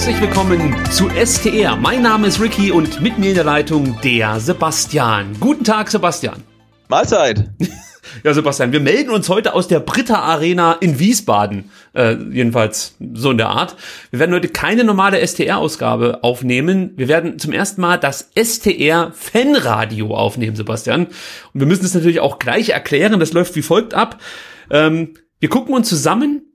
Herzlich willkommen zu STR. Mein Name ist Ricky und mit mir in der Leitung der Sebastian. Guten Tag, Sebastian. Mahlzeit. Ja, Sebastian, wir melden uns heute aus der Britta Arena in Wiesbaden. Äh, jedenfalls so in der Art. Wir werden heute keine normale STR-Ausgabe aufnehmen. Wir werden zum ersten Mal das STR Fanradio aufnehmen, Sebastian. Und wir müssen es natürlich auch gleich erklären. Das läuft wie folgt ab. Ähm, wir gucken uns zusammen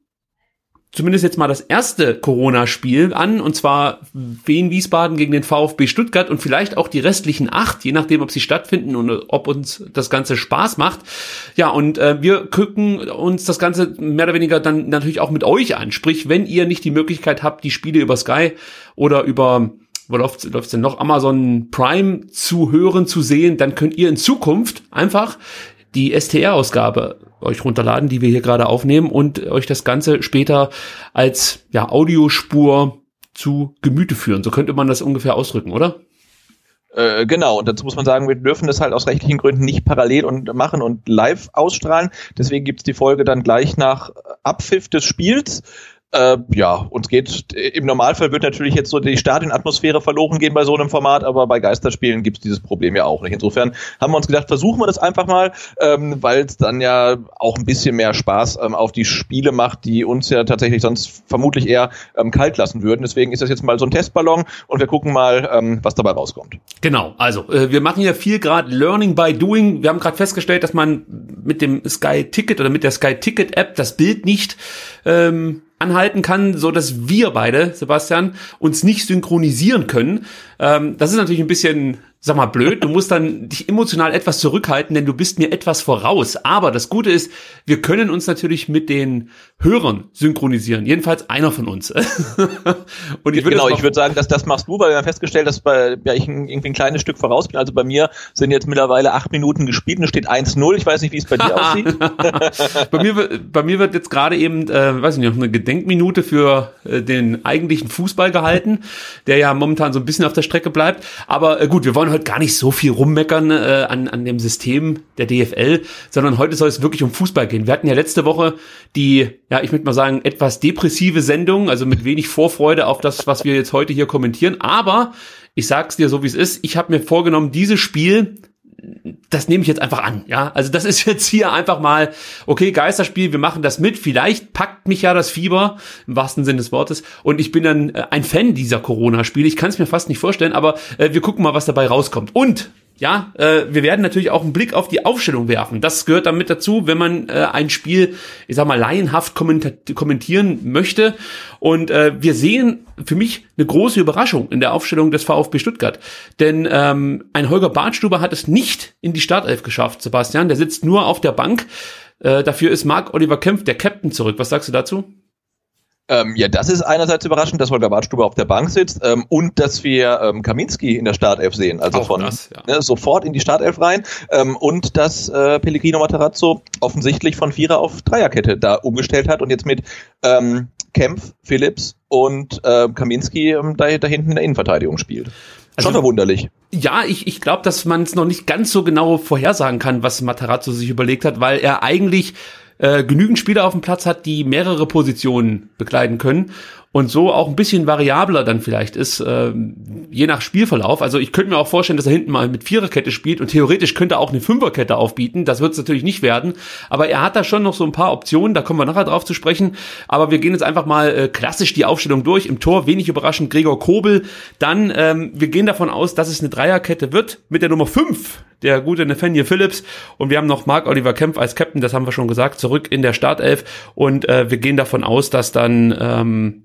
zumindest jetzt mal das erste Corona-Spiel an, und zwar Wien Wiesbaden gegen den VfB Stuttgart und vielleicht auch die restlichen acht, je nachdem, ob sie stattfinden und ob uns das Ganze Spaß macht. Ja, und äh, wir gucken uns das Ganze mehr oder weniger dann natürlich auch mit euch an. Sprich, wenn ihr nicht die Möglichkeit habt, die Spiele über Sky oder über wo läuft es denn noch, Amazon Prime zu hören, zu sehen, dann könnt ihr in Zukunft einfach die STR-Ausgabe euch runterladen, die wir hier gerade aufnehmen und euch das Ganze später als ja, Audiospur zu Gemüte führen. So könnte man das ungefähr ausdrücken, oder? Äh, genau, und dazu muss man sagen, wir dürfen das halt aus rechtlichen Gründen nicht parallel und machen und live ausstrahlen. Deswegen gibt's die Folge dann gleich nach Abpfiff des Spiels. Äh, ja, uns geht, im Normalfall wird natürlich jetzt so die Stadionatmosphäre verloren gehen bei so einem Format, aber bei Geisterspielen gibt es dieses Problem ja auch nicht. Insofern haben wir uns gedacht, versuchen wir das einfach mal, ähm, weil es dann ja auch ein bisschen mehr Spaß ähm, auf die Spiele macht, die uns ja tatsächlich sonst vermutlich eher ähm, kalt lassen würden. Deswegen ist das jetzt mal so ein Testballon und wir gucken mal, ähm, was dabei rauskommt. Genau, also äh, wir machen ja viel gerade Learning by Doing. Wir haben gerade festgestellt, dass man mit dem Sky Ticket oder mit der Sky Ticket App das Bild nicht ähm, anhalten kann, so dass wir beide, Sebastian, uns nicht synchronisieren können. Ähm, das ist natürlich ein bisschen, sag mal, blöd. Du musst dann dich emotional etwas zurückhalten, denn du bist mir etwas voraus. Aber das Gute ist, wir können uns natürlich mit den Hörern synchronisieren. Jedenfalls einer von uns. Und ich würde genau, ich würde sagen, dass das machst du, weil wir haben festgestellt, dass bei, ja, ich irgendwie ein kleines Stück voraus bin. Also bei mir sind jetzt mittlerweile acht Minuten gespielt und es steht 1-0. Ich weiß nicht, wie es bei dir aussieht. bei, mir, bei mir wird jetzt gerade eben, äh, weiß ich nicht, eine Gedenkminute für äh, den eigentlichen Fußball gehalten, der ja momentan so ein bisschen auf der Strecke bleibt. Aber äh, gut, wir wollen heute gar nicht so viel rummeckern äh, an, an dem System der DFL, sondern heute soll es wirklich um Fußball gehen. Wir hatten ja letzte Woche die ja, ich würde mal sagen, etwas depressive Sendung, also mit wenig Vorfreude auf das, was wir jetzt heute hier kommentieren. Aber ich sag's dir so, wie es ist. Ich habe mir vorgenommen, dieses Spiel das nehme ich jetzt einfach an, ja. Also das ist jetzt hier einfach mal, okay, Geisterspiel, wir machen das mit. Vielleicht packt mich ja das Fieber, im wahrsten Sinne des Wortes. Und ich bin dann äh, ein Fan dieser Corona-Spiele. Ich kann es mir fast nicht vorstellen, aber äh, wir gucken mal, was dabei rauskommt. Und ja, äh, wir werden natürlich auch einen Blick auf die Aufstellung werfen. Das gehört damit dazu, wenn man äh, ein Spiel, ich sag mal, laienhaft kommentieren möchte. Und äh, wir sehen für mich eine große Überraschung in der Aufstellung des VfB Stuttgart. Denn ähm, ein Holger Bartstuber hat es nicht in die Startelf geschafft, Sebastian. Der sitzt nur auf der Bank. Äh, dafür ist Marc Oliver Kempf, der Captain, zurück. Was sagst du dazu? Ähm, ja, das ist einerseits überraschend, dass Holger Badstube auf der Bank sitzt ähm, und dass wir ähm, Kaminski in der Startelf sehen, also Auch von das, ja. ne, sofort in die Startelf rein ähm, und dass äh, Pellegrino Matarazzo offensichtlich von Vierer auf Dreierkette da umgestellt hat und jetzt mit ähm, Kempf, Phillips und äh, Kaminski ähm, da, da hinten in der Innenverteidigung spielt. Also, Schon verwunderlich. Ja, ich, ich glaube, dass man es noch nicht ganz so genau vorhersagen kann, was Matarazzo sich überlegt hat, weil er eigentlich äh, genügend Spieler auf dem Platz hat, die mehrere Positionen bekleiden können. Und so auch ein bisschen variabler dann vielleicht ist, äh, je nach Spielverlauf. Also ich könnte mir auch vorstellen, dass er hinten mal mit Viererkette spielt und theoretisch könnte er auch eine Fünferkette aufbieten. Das wird es natürlich nicht werden, aber er hat da schon noch so ein paar Optionen, da kommen wir nachher drauf zu sprechen. Aber wir gehen jetzt einfach mal äh, klassisch die Aufstellung durch. Im Tor wenig überraschend Gregor Kobel. Dann, ähm, wir gehen davon aus, dass es eine Dreierkette wird mit der Nummer 5, der gute Nathaniel Phillips. Und wir haben noch Mark Oliver Kempf als Captain, das haben wir schon gesagt, zurück in der Startelf. Und äh, wir gehen davon aus, dass dann ähm,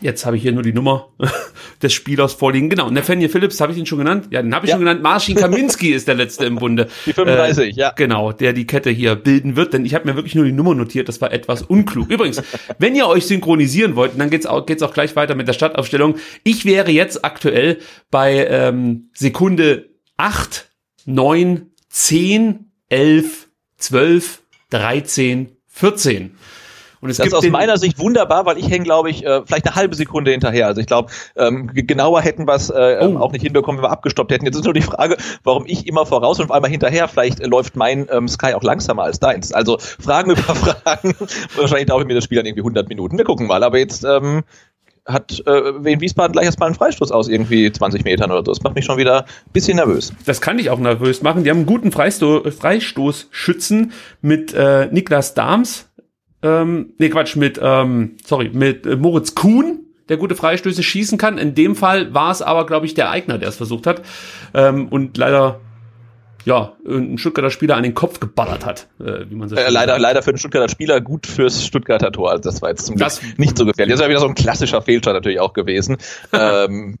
Jetzt habe ich hier nur die Nummer des Spielers vorliegen. Genau, Nathaniel Phillips, habe ich ihn schon genannt? Ja, den habe ich ja. schon genannt. Marcin Kaminski ist der Letzte im Bunde. Die 35, äh, ja. Genau, der die Kette hier bilden wird, denn ich habe mir wirklich nur die Nummer notiert, das war etwas unklug. Übrigens, wenn ihr euch synchronisieren wollt, dann geht's auch, geht's auch gleich weiter mit der Startaufstellung. Ich wäre jetzt aktuell bei ähm, Sekunde 8, 9, 10, 11, 12, 13, 14. Und es das ist aus meiner Sicht wunderbar, weil ich hänge, glaube ich, äh, vielleicht eine halbe Sekunde hinterher. Also ich glaube, ähm, genauer hätten wir es äh, oh. auch nicht hinbekommen, wenn wir abgestoppt hätten. Jetzt ist nur die Frage, warum ich immer voraus und auf einmal hinterher. Vielleicht äh, läuft mein ähm, Sky auch langsamer als deins. Also Fragen über Fragen. Wahrscheinlich dauert mir das Spiel dann irgendwie 100 Minuten. Wir gucken mal. Aber jetzt ähm, hat äh, Wien Wiesbaden gleich erstmal einen Freistoß aus irgendwie 20 Metern oder so. Das macht mich schon wieder ein bisschen nervös. Das kann dich auch nervös machen. Die haben einen guten Freisto Freistoßschützen mit äh, Niklas Dahms, ähm, nee, Quatsch, mit, ähm, sorry, mit äh, Moritz Kuhn, der gute Freistöße schießen kann. In dem Fall war es aber, glaube ich, der Eigner, der es versucht hat. Ähm, und leider ja, ein Stuttgarter Spieler an den Kopf geballert hat, äh, wie man so äh, leider, leider für den Stuttgarter Spieler gut fürs Stuttgarter Tor. Also das war jetzt zum Glück nicht so gefährlich. Das ist ja wieder so ein klassischer Fehlstart natürlich auch gewesen. ähm,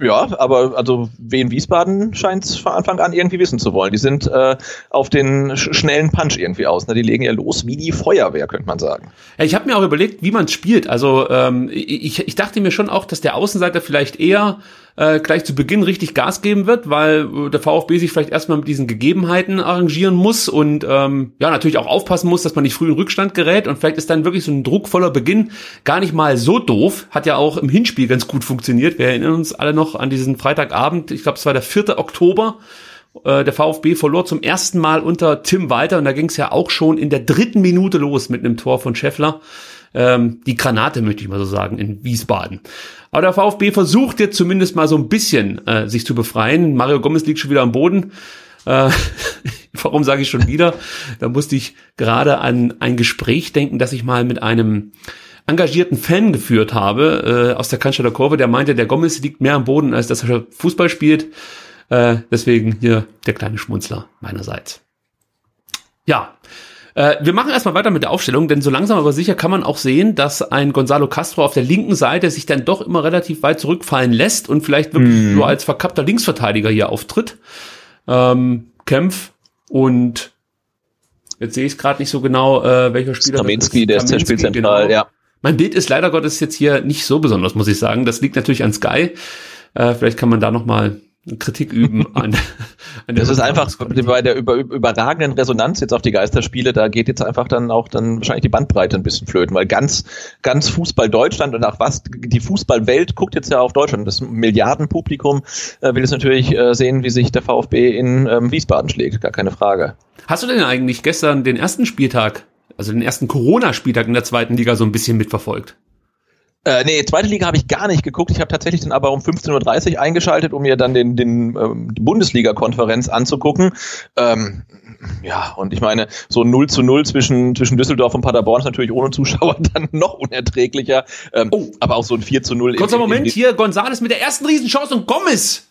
ja, aber also Wien Wiesbaden scheint es von Anfang an irgendwie wissen zu wollen. Die sind äh, auf den sch schnellen Punch irgendwie aus. Ne? Die legen ja los wie die Feuerwehr, könnte man sagen. Ja, ich habe mir auch überlegt, wie man spielt. Also ähm, ich, ich dachte mir schon auch, dass der Außenseiter vielleicht eher äh, gleich zu Beginn richtig Gas geben wird, weil äh, der VfB sich vielleicht erstmal mit diesen Gegebenheiten arrangieren muss und ähm, ja natürlich auch aufpassen muss, dass man nicht früh in Rückstand gerät und vielleicht ist dann wirklich so ein druckvoller Beginn gar nicht mal so doof. Hat ja auch im Hinspiel ganz gut funktioniert. Wir erinnern uns alle noch an diesen Freitagabend, ich glaube es war der 4. Oktober äh, der VfB verlor zum ersten Mal unter Tim Walter und da ging es ja auch schon in der dritten Minute los mit einem Tor von Scheffler. Ähm, die Granate, möchte ich mal so sagen, in Wiesbaden. Aber der VfB versucht jetzt zumindest mal so ein bisschen äh, sich zu befreien. Mario Gomez liegt schon wieder am Boden. Äh, warum sage ich schon wieder? Da musste ich gerade an ein Gespräch denken, das ich mal mit einem engagierten Fan geführt habe äh, aus der Cannstatter Kurve, der meinte, der Gomez liegt mehr am Boden, als dass er Fußball spielt. Äh, deswegen hier der kleine Schmunzler meinerseits. Ja, äh, wir machen erstmal weiter mit der Aufstellung, denn so langsam aber sicher kann man auch sehen, dass ein Gonzalo Castro auf der linken Seite sich dann doch immer relativ weit zurückfallen lässt und vielleicht wirklich mm. nur als verkappter Linksverteidiger hier auftritt. Ähm, Kempf und jetzt sehe ich es gerade nicht so genau, äh, welcher Spieler Kaminski, der ist der Spielzentral, genau. ja. Mein Bild ist leider Gottes jetzt hier nicht so besonders, muss ich sagen. Das liegt natürlich an Sky. Äh, vielleicht kann man da noch mal Kritik üben an, an Das ist einfach bei der über, überragenden Resonanz jetzt auf die Geisterspiele, da geht jetzt einfach dann auch dann wahrscheinlich die Bandbreite ein bisschen flöten, weil ganz, ganz Fußball Deutschland und auch was, die Fußballwelt guckt jetzt ja auf Deutschland. Das Milliardenpublikum äh, will jetzt natürlich äh, sehen, wie sich der VfB in ähm, Wiesbaden schlägt, gar keine Frage. Hast du denn eigentlich gestern den ersten Spieltag, also den ersten Corona-Spieltag in der zweiten Liga so ein bisschen mitverfolgt? Äh, nee, zweite Liga habe ich gar nicht geguckt. Ich habe tatsächlich dann aber um 15.30 Uhr eingeschaltet, um mir dann den, den ähm, die Bundesliga-Konferenz anzugucken. Ähm, ja, und ich meine, so 0 zu 0 zwischen, zwischen Düsseldorf und Paderborn ist natürlich ohne Zuschauer dann noch unerträglicher. Ähm, oh. Aber auch so ein 4 zu 0. Kurzer Moment, hier Gonzales mit der ersten Riesenchance und Gomez.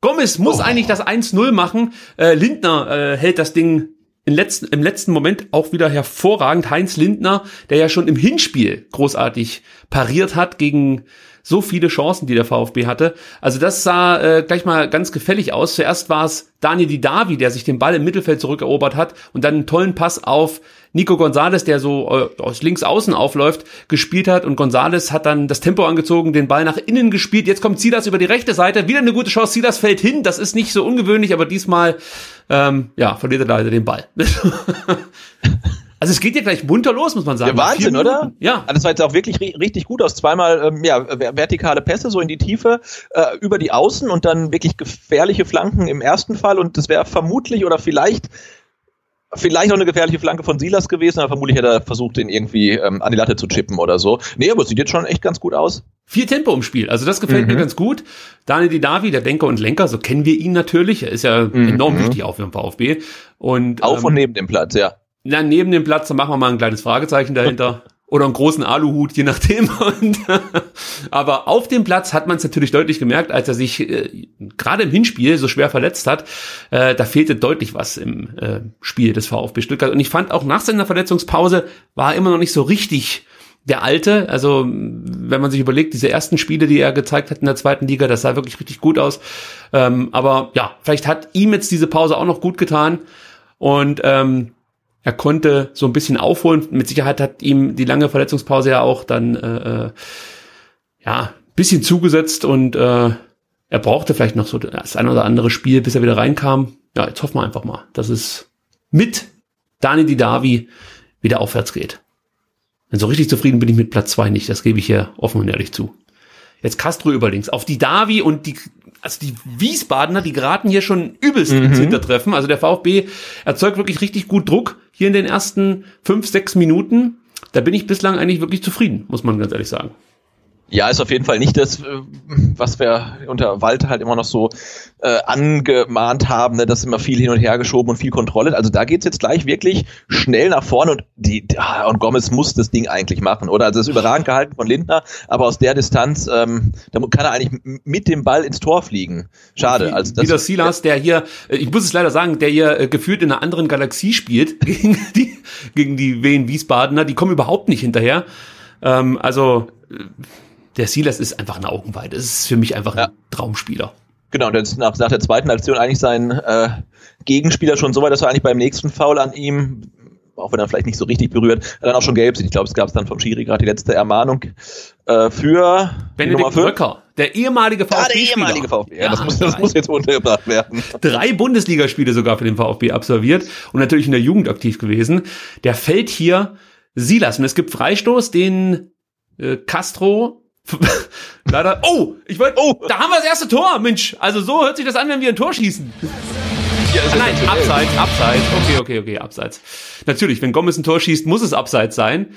Gomez muss oh. eigentlich das 1-0 machen. Äh, Lindner äh, hält das Ding im letzten, im letzten Moment auch wieder hervorragend. Heinz Lindner, der ja schon im Hinspiel großartig pariert hat gegen so viele Chancen, die der VfB hatte. Also das sah äh, gleich mal ganz gefällig aus. Zuerst war es Daniel Didavi, der sich den Ball im Mittelfeld zurückerobert hat und dann einen tollen Pass auf Nico Gonzalez, der so äh, aus links außen aufläuft, gespielt hat und Gonzalez hat dann das Tempo angezogen, den Ball nach innen gespielt. Jetzt kommt Silas über die rechte Seite, wieder eine gute Chance. Silas fällt hin, das ist nicht so ungewöhnlich, aber diesmal ähm, ja verliert er leider den Ball. Also es geht ja gleich munter los, muss man sagen. Ja, Wahnsinn, oder? Ja. Also das war jetzt auch wirklich richtig gut aus. Zweimal ähm, ja, vertikale Pässe so in die Tiefe, äh, über die Außen und dann wirklich gefährliche Flanken im ersten Fall. Und das wäre vermutlich oder vielleicht Vielleicht noch eine gefährliche Flanke von Silas gewesen, aber vermutlich hätte er versucht, den irgendwie ähm, an die Latte zu chippen oder so. Nee, aber es sieht jetzt schon echt ganz gut aus. Viel Tempo im Spiel, also das gefällt mhm. mir ganz gut. Daniel Didavi, der Denker und Lenker, so kennen wir ihn natürlich. Er ist ja mhm. enorm wichtig auch für den VfB. Und, Auf ähm, und neben dem Platz, ja. Na, neben dem Platz, da machen wir mal ein kleines Fragezeichen dahinter. oder einen großen Aluhut, je nachdem. Und, aber auf dem Platz hat man es natürlich deutlich gemerkt, als er sich äh, gerade im Hinspiel so schwer verletzt hat. Äh, da fehlte deutlich was im äh, Spiel des VfB Stuttgart. Und ich fand auch nach seiner Verletzungspause war er immer noch nicht so richtig der alte. Also wenn man sich überlegt, diese ersten Spiele, die er gezeigt hat in der zweiten Liga, das sah wirklich richtig gut aus. Ähm, aber ja, vielleicht hat ihm jetzt diese Pause auch noch gut getan. Und ähm, er konnte so ein bisschen aufholen. Mit Sicherheit hat ihm die lange Verletzungspause ja auch dann äh, äh, ja bisschen zugesetzt und äh, er brauchte vielleicht noch so das ein oder andere Spiel, bis er wieder reinkam. Ja, jetzt hoffen wir einfach mal, dass es mit Dani Didavi wieder aufwärts geht. Denn so richtig zufrieden bin ich mit Platz zwei nicht, das gebe ich hier offen und ehrlich zu. Jetzt Castro überlinks. Auf die Davi und die, also die Wiesbadener, die geraten hier schon übelst mhm. ins Hintertreffen. Also der VfB erzeugt wirklich richtig gut Druck hier in den ersten fünf, sechs Minuten. Da bin ich bislang eigentlich wirklich zufrieden, muss man ganz ehrlich sagen. Ja, ist auf jeden Fall nicht das, äh, was wir unter Walter halt immer noch so äh, angemahnt haben, ne, dass immer viel hin und her geschoben und viel Kontrolle. Also da geht's jetzt gleich wirklich schnell nach vorne und die und Gomez muss das Ding eigentlich machen, oder? Also das ist überragend gehalten von Lindner, aber aus der Distanz, ähm, da kann er eigentlich mit dem Ball ins Tor fliegen. Schade. Also das, Wieder Silas, der hier, äh, ich muss es leider sagen, der hier äh, gefühlt in einer anderen Galaxie spielt gegen die gegen die Wien Wiesbadener, die kommen überhaupt nicht hinterher. Ähm, also äh, der Silas ist einfach eine Augenweide. Es ist für mich einfach ja. ein Traumspieler. Genau, und jetzt nach, nach der zweiten Aktion eigentlich sein äh, Gegenspieler schon so weit, dass er eigentlich beim nächsten Foul an ihm, auch wenn er vielleicht nicht so richtig berührt, dann auch schon gelb sieht. Ich glaube, es gab es dann vom Schiri gerade die letzte Ermahnung äh, für Benedikt Röcker, der ehemalige VfB. Ja, der ehemalige VfB. Ja, ja, das, muss, das muss jetzt untergebracht werden. Drei Bundesligaspiele sogar für den VfB absolviert und natürlich in der Jugend aktiv gewesen. Der fällt hier Silas und es gibt Freistoß, den äh, Castro Leider. Oh, ich wollte. Oh, da haben wir das erste Tor, Mensch. Also so hört sich das an, wenn wir ein Tor schießen. Ja, nein, abseits, abseits. Okay, okay, okay, abseits. Natürlich, wenn Gomez ein Tor schießt, muss es abseits sein.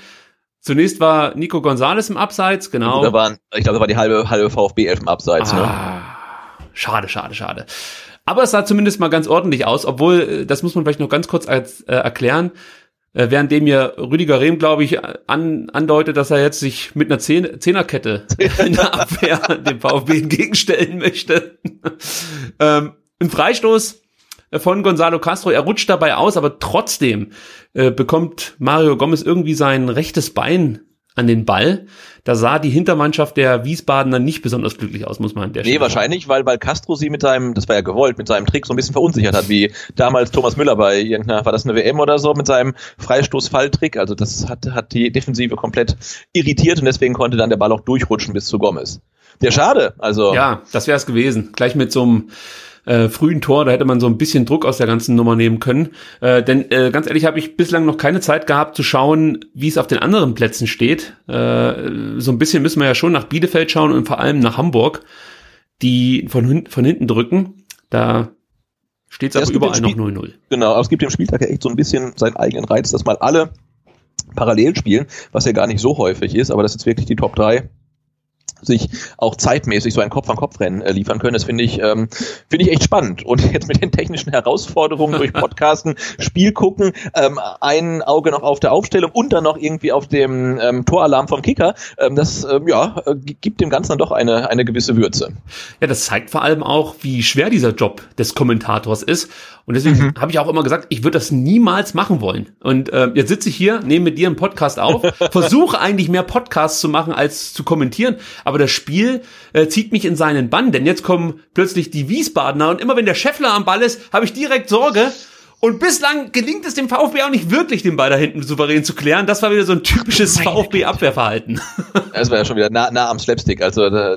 Zunächst war Nico Gonzalez im Abseits, genau. Da waren, ich glaube, da war die halbe, halbe VfB 11 im Abseits. Ne? Ah, ne? Schade, schade, schade. Aber es sah zumindest mal ganz ordentlich aus, obwohl, äh, das muss man vielleicht noch ganz kurz als, äh, erklären, äh, während mir Rüdiger Rehm, glaube ich, an, andeutet, dass er jetzt sich mit einer Zehn Zehnerkette in der Abwehr dem VfB entgegenstellen möchte. ähm, ein Freistoß von Gonzalo Castro, er rutscht dabei aus, aber trotzdem äh, bekommt Mario Gomez irgendwie sein rechtes Bein an den Ball. Da sah die Hintermannschaft der Wiesbadener nicht besonders glücklich aus, muss man an der Nee, Stelle wahrscheinlich, weil, weil Castro sie mit seinem, das war ja gewollt, mit seinem Trick so ein bisschen verunsichert hat, wie damals Thomas Müller bei irgendeiner, war das eine WM oder so, mit seinem Freistoßfalltrick. Also das hat, hat die Defensive komplett irritiert und deswegen konnte dann der Ball auch durchrutschen bis zu Gomez. Der schade, also. Ja, das wäre es gewesen. Gleich mit so einem äh, frühen Tor, da hätte man so ein bisschen Druck aus der ganzen Nummer nehmen können. Äh, denn äh, ganz ehrlich habe ich bislang noch keine Zeit gehabt zu schauen, wie es auf den anderen Plätzen steht. Äh, so ein bisschen müssen wir ja schon nach Bielefeld schauen und vor allem nach Hamburg, die von, von hinten drücken. Da steht es aber überall noch 0-0. Genau, aber es gibt dem Spieltag ja echt so ein bisschen seinen eigenen Reiz, dass mal alle parallel spielen, was ja gar nicht so häufig ist, aber das ist jetzt wirklich die Top 3 sich auch zeitmäßig so ein Kopf-an-Kopf-Rennen äh, liefern können. Das finde ich, ähm, finde ich echt spannend. Und jetzt mit den technischen Herausforderungen durch Podcasten, Spiel gucken, ähm, ein Auge noch auf der Aufstellung und dann noch irgendwie auf dem ähm, Toralarm vom Kicker, ähm, das ähm, ja, äh, gibt dem Ganzen dann doch eine, eine gewisse Würze. Ja, das zeigt vor allem auch, wie schwer dieser Job des Kommentators ist. Und deswegen mhm. habe ich auch immer gesagt, ich würde das niemals machen wollen. Und äh, jetzt sitze ich hier, nehme mit dir einen Podcast auf, versuche eigentlich mehr Podcasts zu machen als zu kommentieren, aber das Spiel äh, zieht mich in seinen Bann, denn jetzt kommen plötzlich die Wiesbadener und immer wenn der Scheffler am Ball ist, habe ich direkt Sorge. Und bislang gelingt es dem VfB auch nicht wirklich, den Ball da hinten souverän zu klären. Das war wieder so ein typisches VfB-Abwehrverhalten. Das war ja schon wieder nah, nah am Slapstick. Also da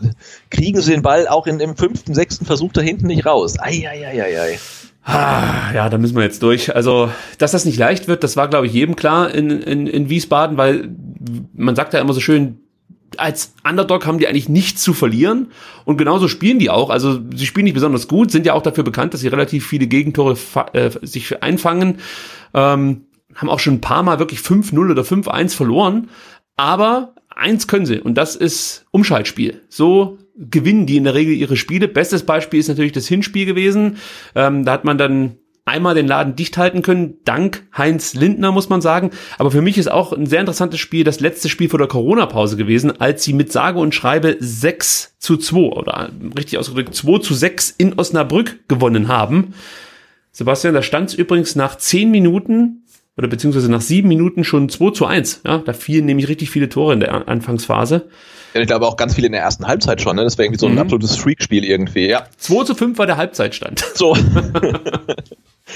kriegen sie den Ball auch in, im fünften, sechsten Versuch da hinten nicht raus. Eieieiei. Ah, ja, da müssen wir jetzt durch. Also, dass das nicht leicht wird, das war, glaube ich, jedem klar in, in, in Wiesbaden, weil man sagt ja immer so schön, als Underdog haben die eigentlich nichts zu verlieren und genauso spielen die auch. Also sie spielen nicht besonders gut, sind ja auch dafür bekannt, dass sie relativ viele Gegentore äh, sich einfangen. Ähm, haben auch schon ein paar Mal wirklich 5-0 oder 5-1 verloren. Aber eins können sie und das ist Umschaltspiel. So gewinnen die in der Regel ihre Spiele. Bestes Beispiel ist natürlich das Hinspiel gewesen. Ähm, da hat man dann einmal den Laden dicht halten können, dank Heinz Lindner, muss man sagen. Aber für mich ist auch ein sehr interessantes Spiel das letzte Spiel vor der Corona-Pause gewesen, als sie mit sage und schreibe 6 zu 2 oder richtig ausgedrückt 2 zu 6 in Osnabrück gewonnen haben. Sebastian, da stand es übrigens nach 10 Minuten oder beziehungsweise nach 7 Minuten schon 2 zu 1. Ja, da fielen nämlich richtig viele Tore in der Anfangsphase. Ja, ich glaube auch ganz viele in der ersten Halbzeit schon, ne? Das wäre irgendwie so ein mhm. absolutes Freakspiel irgendwie, ja. 2 zu 5 war der Halbzeitstand. So.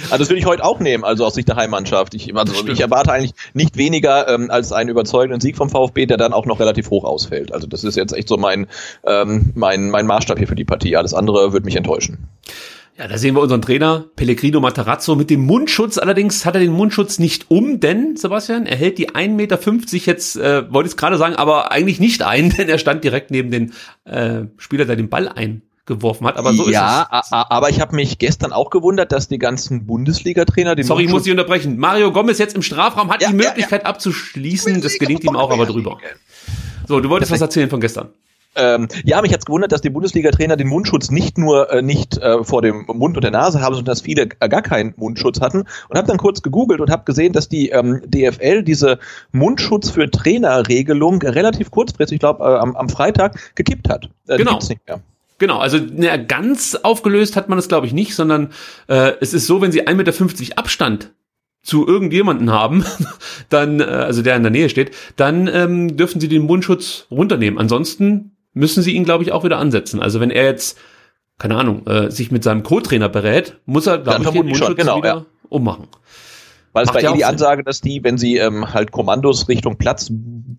Also das würde ich heute auch nehmen, also aus Sicht der Heimmannschaft. Ich, also ich erwarte eigentlich nicht weniger ähm, als einen überzeugenden Sieg vom VfB, der dann auch noch relativ hoch ausfällt. Also das ist jetzt echt so mein, ähm, mein, mein Maßstab hier für die Partie. Alles andere würde mich enttäuschen. Ja, da sehen wir unseren Trainer Pellegrino Matarazzo mit dem Mundschutz. Allerdings hat er den Mundschutz nicht um, denn, Sebastian, er hält die 1,50 Meter jetzt, äh, wollte ich es gerade sagen, aber eigentlich nicht ein, denn er stand direkt neben den äh, Spieler, der den Ball ein geworfen hat, aber so ja, ist es. Ja, aber ich habe mich gestern auch gewundert, dass die ganzen Bundesliga-Trainer den Sorry, ich muss ich unterbrechen. Mario Gomez jetzt im Strafraum hat ja, die Möglichkeit ja, abzuschließen, das gelingt ihm auch aber drüber. So, du wolltest was erzählen von gestern. Ähm, ja, mich hat's gewundert, dass die Bundesliga-Trainer den Mundschutz nicht nur äh, nicht äh, vor dem Mund und der Nase haben, sondern dass viele äh, gar keinen Mundschutz hatten. Und habe dann kurz gegoogelt und habe gesehen, dass die ähm, DFL diese Mundschutz für Trainerregelung relativ kurzfristig, ich glaube äh, am, am Freitag, gekippt hat. Äh, genau. Genau, also ne, ganz aufgelöst hat man das, glaube ich, nicht, sondern äh, es ist so, wenn sie 1,50 Meter Abstand zu irgendjemanden haben, dann, äh, also der in der Nähe steht, dann ähm, dürfen sie den Mundschutz runternehmen. Ansonsten müssen sie ihn, glaube ich, auch wieder ansetzen. Also wenn er jetzt, keine Ahnung, äh, sich mit seinem Co-Trainer berät, muss er, glaube ich, den Mundschutz schon, genau, wieder ja. ummachen. Weil es bei ihnen die Ansage, dass die, wenn sie ähm, halt Kommandos Richtung Platz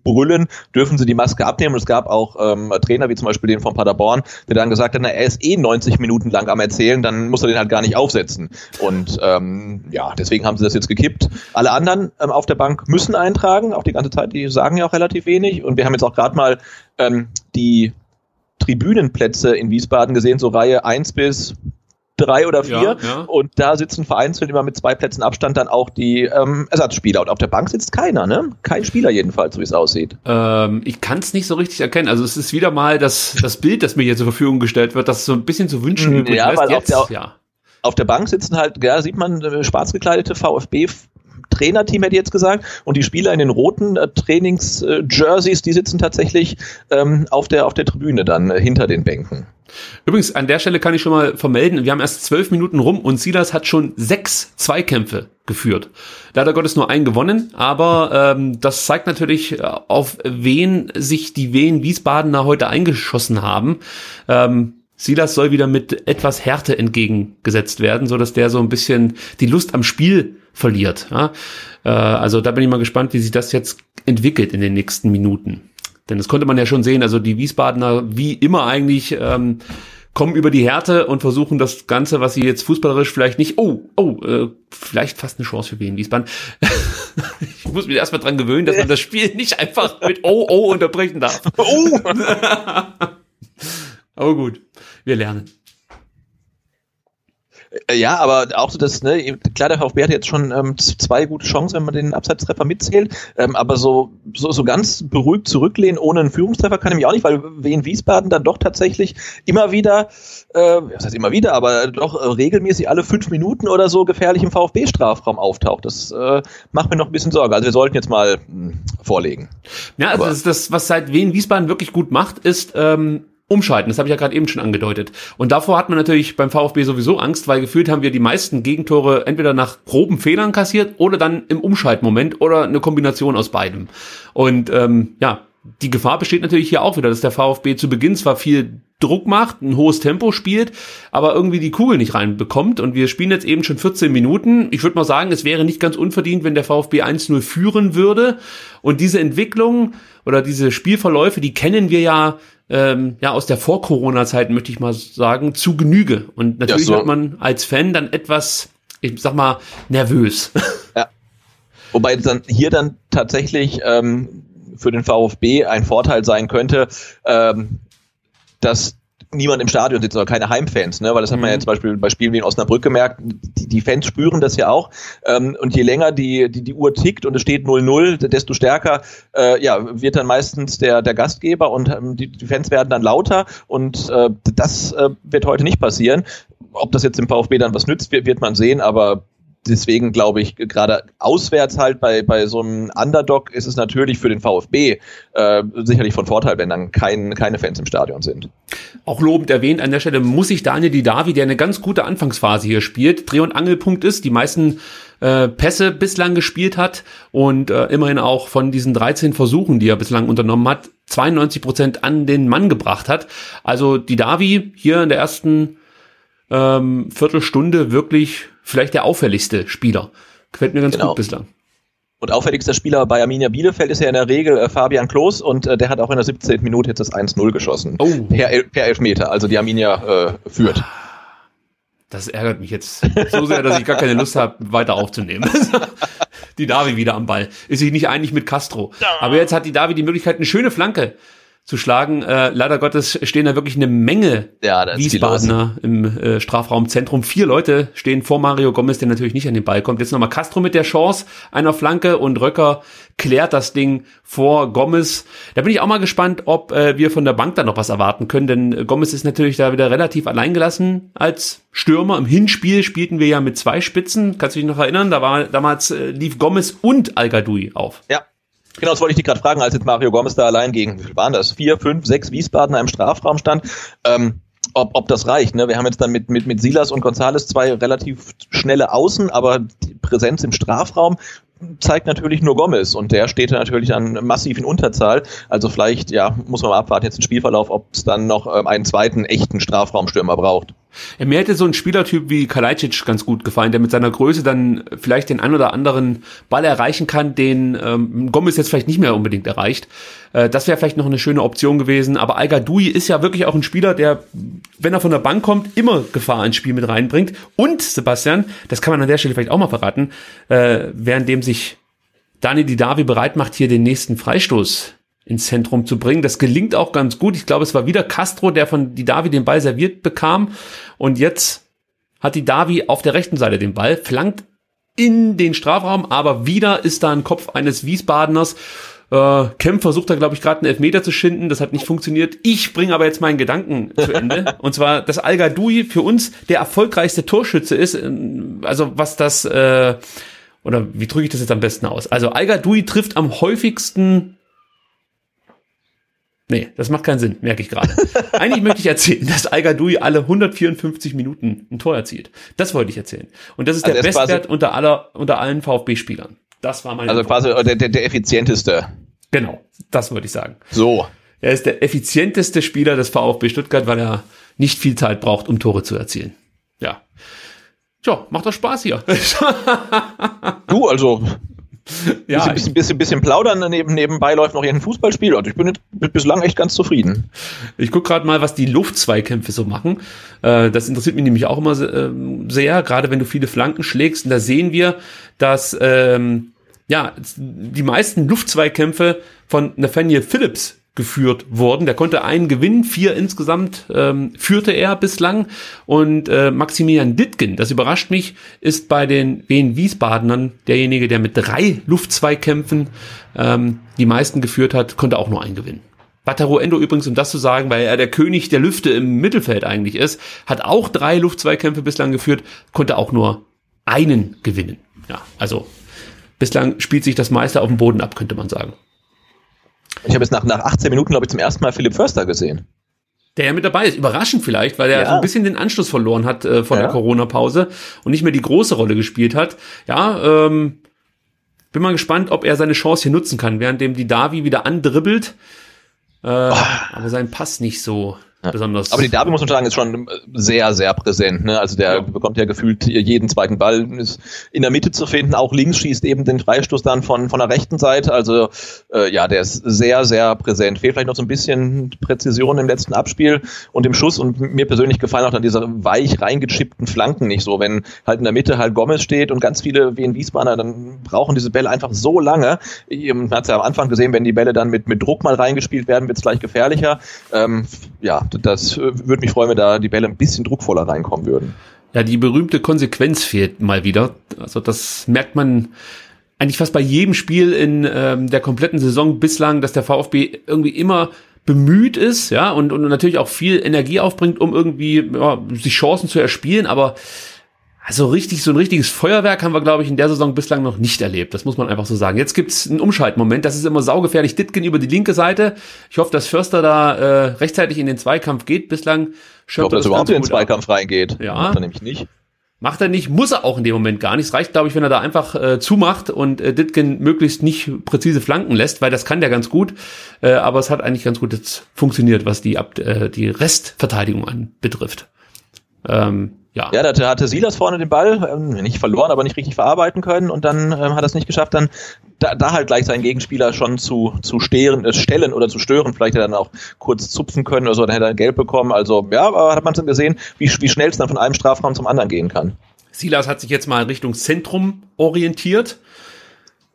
brüllen, dürfen sie die Maske abnehmen. Und es gab auch ähm, Trainer, wie zum Beispiel den von Paderborn, der dann gesagt hat, na, er ist eh 90 Minuten lang am Erzählen, dann muss er den halt gar nicht aufsetzen. Und ähm, ja, deswegen haben sie das jetzt gekippt. Alle anderen ähm, auf der Bank müssen eintragen, auch die ganze Zeit, die sagen ja auch relativ wenig. Und wir haben jetzt auch gerade mal ähm, die Tribünenplätze in Wiesbaden gesehen, so Reihe 1 bis drei oder vier. Ja, ja. Und da sitzen vereinzelt immer mit zwei Plätzen Abstand dann auch die ähm, Ersatzspieler. Und auf der Bank sitzt keiner, ne? Kein Spieler jedenfalls, so wie es aussieht. Ähm, ich kann es nicht so richtig erkennen. Also es ist wieder mal das, das Bild, das mir hier zur Verfügung gestellt wird, das so ein bisschen zu wünschen übrig ja, weil jetzt, auf der, ja. Auf der Bank sitzen halt, ja, sieht man äh, schwarz gekleidete VfB Trainerteam, hätte ich jetzt gesagt. Und die Spieler in den roten äh, Trainings-Jerseys, die sitzen tatsächlich ähm, auf, der, auf der Tribüne dann äh, hinter den Bänken. Übrigens, an der Stelle kann ich schon mal vermelden, wir haben erst zwölf Minuten rum und Silas hat schon sechs Zweikämpfe geführt. Leider Gottes nur einen gewonnen, aber ähm, das zeigt natürlich, äh, auf wen sich die Wehen Wiesbadener heute eingeschossen haben. Ähm, Silas soll wieder mit etwas Härte entgegengesetzt werden, so dass der so ein bisschen die Lust am Spiel verliert. Ja? Äh, also da bin ich mal gespannt, wie sich das jetzt entwickelt in den nächsten Minuten. Denn das konnte man ja schon sehen, also die Wiesbadener, wie immer eigentlich, ähm, kommen über die Härte und versuchen das Ganze, was sie jetzt fußballerisch vielleicht nicht, oh, oh, äh, vielleicht fast eine Chance für Wien Wiesbaden. ich muss mich erstmal dran gewöhnen, dass man das Spiel nicht einfach mit oh, oh unterbrechen darf. Oh! Aber gut, wir lernen. Äh, ja, aber auch so das, ne, klar, der VfB hat jetzt schon ähm, zwei gute Chancen, wenn man den Abseitstreffer mitzählt, ähm, aber so, so, so ganz beruhigt zurücklehnen ohne einen Führungstreffer kann ich mich auch nicht, weil in Wiesbaden dann doch tatsächlich immer wieder, äh, was heißt immer wieder, aber doch äh, regelmäßig alle fünf Minuten oder so gefährlich im VfB-Strafraum auftaucht. Das äh, macht mir noch ein bisschen Sorge. Also wir sollten jetzt mal mh, hm, vorlegen. Ja, also das, das, was seit Wien Wiesbaden wirklich gut macht, ist ähm, umschalten. Das habe ich ja gerade eben schon angedeutet. Und davor hat man natürlich beim VfB sowieso Angst, weil gefühlt haben wir die meisten Gegentore entweder nach groben Fehlern kassiert oder dann im Umschaltmoment oder eine Kombination aus beidem. Und ähm, ja, die Gefahr besteht natürlich hier auch wieder, dass der VfB zu Beginn zwar viel Druck macht, ein hohes Tempo spielt, aber irgendwie die Kugel nicht reinbekommt. Und wir spielen jetzt eben schon 14 Minuten. Ich würde mal sagen, es wäre nicht ganz unverdient, wenn der VfB 1-0 führen würde. Und diese Entwicklung oder diese Spielverläufe, die kennen wir ja ähm, ja aus der Vor-Corona-Zeit, möchte ich mal sagen, zu Genüge. Und natürlich ja, so. wird man als Fan dann etwas, ich sag mal, nervös. Ja. Wobei dann hier dann tatsächlich ähm, für den VfB ein Vorteil sein könnte, ähm, dass niemand im Stadion sitzt oder keine Heimfans, ne? weil das hat man ja Mhm. zum Beispiel bei Spielen wie in Osnabrück gemerkt, die, die Fans spüren das ja auch ähm, und je länger die, die, die Uhr tickt und es steht 0-0, desto stärker äh, ja, wird dann meistens der, der Gastgeber und ähm, die, die Fans werden dann lauter und äh, das äh, wird heute nicht passieren. Ob das jetzt dem VfB dann was nützt, wird, wird man sehen, aber deswegen glaube ich, gerade auswärts halt bei, bei so einem Underdog ist es natürlich für den VfB äh, sicherlich von Vorteil, wenn dann kein, keine Fans im Stadion sind. Auch lobend erwähnt an der Stelle muss sich Daniel Didavi, der eine ganz gute Anfangsphase hier spielt, Dreh- und Angelpunkt ist, die meisten äh, Pässe bislang gespielt hat und äh, immerhin auch von diesen 13 Versuchen, die er bislang unternommen hat, 92 Prozent an den Mann gebracht hat. Also Didavi hier in der ersten ähm, Viertelstunde wirklich vielleicht der auffälligste Spieler. Gefällt mir ganz Genau. gut bislang. Und auffälligster Spieler bei Arminia Bielefeld ist ja in der Regel äh, Fabian Klos und äh, der hat auch in der 17. Minute jetzt das 1-0 geschossen. Oh. Per, El per Elfmeter, also die Arminia äh, führt. Das ärgert mich jetzt so sehr, dass ich gar keine Lust habe, weiter aufzunehmen. die Davi wieder am Ball. Ist sich nicht einig mit Castro. Aber jetzt hat die Davi die Möglichkeit, eine schöne Flanke zu schlagen. Äh, leider Gottes stehen da wirklich eine Menge Ja. Wiesbadener im äh, Strafraumzentrum. Vier Leute stehen vor Mario Gomez, der natürlich nicht an den Ball kommt. Jetzt nochmal Castro mit der Chance einer Flanke und Röcker klärt das Ding vor Gomez. Da bin ich auch mal gespannt, ob äh, wir von der Bank da noch was erwarten können, denn Gomez ist natürlich da wieder relativ alleingelassen als Stürmer. Im Hinspiel spielten wir ja mit zwei Spitzen. Kannst du dich noch erinnern? Da war damals äh, lief Gomez und al auf. Ja. Genau, das wollte ich dich gerade fragen, als jetzt Mario Gomez da allein gegen, wie viel waren das? Vier, fünf, sechs Wiesbadener im Strafraum stand. Ähm, ob, ob das reicht. Ne? Wir haben jetzt dann mit, mit, mit Silas und Gonzales zwei relativ schnelle Außen, aber Präsenz im Strafraum zeigt natürlich nur Gomez und der steht natürlich dann massiv in Unterzahl. Also vielleicht, ja, muss man mal abwarten jetzt den Spielverlauf, ob es dann noch ähm, einen zweiten echten Strafraumstürmer braucht. Ja, mir hätte so ein Spielertyp wie Kalajdzic ganz gut gefallen, der mit seiner Größe dann vielleicht den ein oder anderen Ball erreichen kann, den ähm, Gomez jetzt vielleicht nicht mehr unbedingt erreicht. Äh, das wäre vielleicht noch eine schöne Option gewesen. Aber al ist ja wirklich auch ein Spieler, der, wenn er von der Bank kommt, immer Gefahr ins Spiel mit reinbringt. Und, Sebastian, das kann man an der Stelle vielleicht auch mal verraten, äh, währenddem sich Dani Didavi bereit macht, hier den nächsten Freistoß ins Zentrum zu bringen. Das gelingt auch ganz gut. Ich glaube, es war wieder Castro, der von Didavi den Ball serviert bekam. Und jetzt hat Didavi auf der rechten Seite den Ball, flankt in den Strafraum, aber wieder ist da ein Kopf eines Wiesbadeners. Äh, Kemp versucht da, glaube ich, gerade einen Elfmeter zu schinden. Das hat nicht funktioniert. Ich bringe aber jetzt meinen Gedanken zu Ende. Und zwar, dass Al Gadoui für uns der erfolgreichste Torschütze ist. Ähm, Also was das, äh, oder wie drücke ich das jetzt am besten aus? Also Al Gadoui trifft am häufigsten Nee, das macht keinen Sinn, merke ich gerade. Eigentlich möchte ich erzählen, dass Al Gadoui alle 154 Minuten ein Tor erzielt. Das wollte ich erzählen. Und das ist der Also er ist Bestwert unter aller, unter allen VfB-Spielern. Das war meine Also quasi der, der, der effizienteste. Genau, das wollte ich sagen. So. Er ist der effizienteste Spieler des VfB Stuttgart, weil er nicht viel Zeit braucht, um Tore zu erzielen. Ja. Tja, macht doch Spaß hier. Du, also ja, bisschen, bisschen, bisschen, bisschen plaudern neben, nebenbei läuft noch hier ein Fußballspiel. Also ich bin jetzt bislang echt ganz zufrieden. Ich gucke gerade mal, was die Luftzweikämpfe so machen. Äh, das interessiert mich nämlich auch immer ähm, sehr, gerade wenn du viele Flanken schlägst. Und da sehen wir, dass ähm, ja die meisten Luftzweikämpfe von Nathaniel Phillips geführt wurden. Der konnte einen gewinnen, vier insgesamt ähm, führte er bislang. Und äh, Maximilian Dittgen, das überrascht mich, ist bei den Wien Wiesbadenern derjenige, der mit drei Luftzweikämpfen ähm, die meisten geführt hat, konnte auch nur einen gewinnen. Wataru Endo übrigens, um das zu sagen, weil er der König der Lüfte im Mittelfeld eigentlich ist, hat auch drei Luftzweikämpfe bislang geführt, konnte auch nur einen gewinnen. Ja, also bislang spielt sich das meiste auf dem Boden ab, könnte man sagen. Ich habe jetzt nach, nach 18 Minuten, glaube ich, zum ersten Mal Philipp Förster gesehen. Der ja mit dabei ist. Überraschend vielleicht, weil er Ja. so ein bisschen den Anschluss verloren hat äh, vor Ja. der Corona-Pause und nicht mehr die große Rolle gespielt hat. Ja, ähm, bin mal gespannt, ob er seine Chance hier nutzen kann, währenddem die Davi wieder andribbelt. Äh, Aber sein Pass nicht so besonders. Aber die Derby, muss man sagen, ist schon sehr, sehr präsent. Ne? Also der Ja. bekommt ja gefühlt jeden zweiten Ball, ist in der Mitte zu finden, auch links schießt eben den Freistoß dann von, von der rechten Seite. Also äh, ja, der ist sehr, sehr präsent. Fehlt vielleicht noch so ein bisschen Präzision im letzten Abspiel und im Schuss. Und mir persönlich gefallen auch dann diese weich reingechippten Flanken nicht so. Wenn halt in der Mitte halt Gomez steht und ganz viele wie in Wiesbadener, dann brauchen diese Bälle einfach so lange. Man hat es ja am Anfang gesehen, wenn die Bälle dann mit, mit Druck mal reingespielt werden, wird es gleich gefährlicher. Ähm, ja, das äh, würde mich freuen, wenn da die Bälle ein bisschen druckvoller reinkommen würden. Ja, die berühmte Konsequenz fehlt mal wieder. Also das merkt man eigentlich fast bei jedem Spiel in ähm, der kompletten Saison bislang, dass der VfB irgendwie immer bemüht ist, ja, und, und natürlich auch viel Energie aufbringt, um irgendwie ja, sich Chancen zu erspielen, aber also richtig, so ein richtiges Feuerwerk haben wir, glaube ich, in der Saison bislang noch nicht erlebt. Das muss man einfach so sagen. Jetzt gibt's einen Umschaltmoment. Das ist immer saugefährlich. Ditkin über die linke Seite. Ich hoffe, dass Förster da äh, rechtzeitig in den Zweikampf geht. Bislang Ich glaube, dass er überhaupt in den Zweikampf reingeht. Ja. Macht er nämlich nicht. Macht er nicht, muss er auch in dem Moment gar nicht. Es reicht, glaube ich, wenn er da einfach äh, zumacht und äh, Ditgen möglichst nicht präzise flanken lässt, weil das kann der ganz gut. Äh, aber es hat eigentlich ganz gut jetzt funktioniert, was die, Ab äh, die Restverteidigung anbetrifft. Ähm, ja. Ja, da hatte- Silas vorne den Ball, ähm, nicht verloren, aber nicht richtig verarbeiten können und dann ähm, hat er es nicht geschafft, dann da, da halt gleich seinen Gegenspieler schon zu, zu stehren, äh, stellen oder zu stören. Vielleicht hätte er dann auch kurz zupfen können oder so, dann hätte er gelb bekommen. Also ja, aber hat man schon gesehen, wie, wie schnell es dann von einem Strafraum zum anderen gehen kann. Silas hat sich jetzt mal Richtung Zentrum orientiert.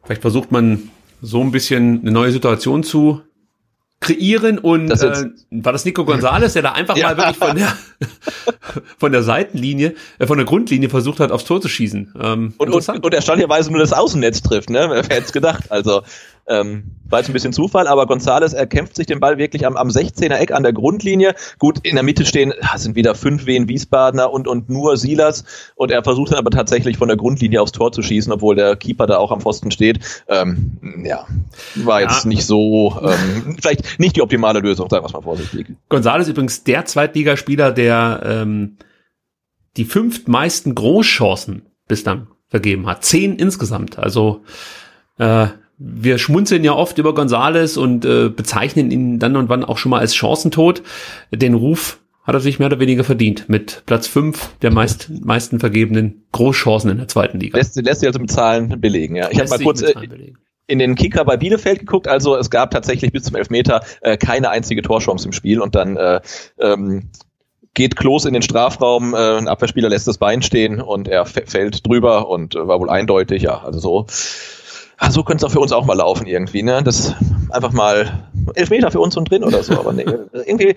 Vielleicht versucht man so ein bisschen eine neue Situation zu kreieren und Das äh, war das Nico Gonzalez, der da einfach Ja. mal wirklich von der von der Seitenlinie, äh, von der Grundlinie versucht hat, aufs Tor zu schießen. Ähm, Und, und, und erstaunlicherweise nur das Außennetz trifft, ne? Wer hätte es gedacht? Also ähm, war jetzt ein bisschen Zufall, aber Gonzales erkämpft sich den Ball wirklich am, am 16er Eck an der Grundlinie. Gut, in der Mitte stehen ah, sind wieder fünf Wien Wiesbadener und, und nur Silas. Und er versucht dann aber tatsächlich von der Grundlinie aufs Tor zu schießen, obwohl der Keeper da auch am Pfosten steht. Ähm, ja, war jetzt Ja. nicht so, ähm, vielleicht nicht die optimale Lösung, sagen wir es mal vorsichtig. Gonzalez übrigens der Zweitligaspieler, der ähm, die fünft meisten Großchancen bislang vergeben hat. Zehn insgesamt. Also äh, wir schmunzeln ja oft über Gonzales und äh, bezeichnen ihn dann und wann auch schon mal als Chancentod. Den Ruf hat er sich mehr oder weniger verdient mit Platz fünf der meist, meisten vergebenen Großchancen in der zweiten Liga. Lässt, lässt sich also mit Zahlen belegen. Ja. Ich habe mal kurz äh, in den Kicker bei Bielefeld geguckt. Also es gab tatsächlich bis zum Elfmeter äh, keine einzige Torchance im Spiel und dann äh, ähm, geht Klos in den Strafraum, äh, ein Abwehrspieler lässt das Bein stehen und er fällt drüber und äh, war wohl eindeutig, ja, also so. Ah, so könnte es auch für uns auch mal laufen irgendwie, ne? Das einfach mal Elfmeter für uns und drin oder so. Aber nee, irgendwie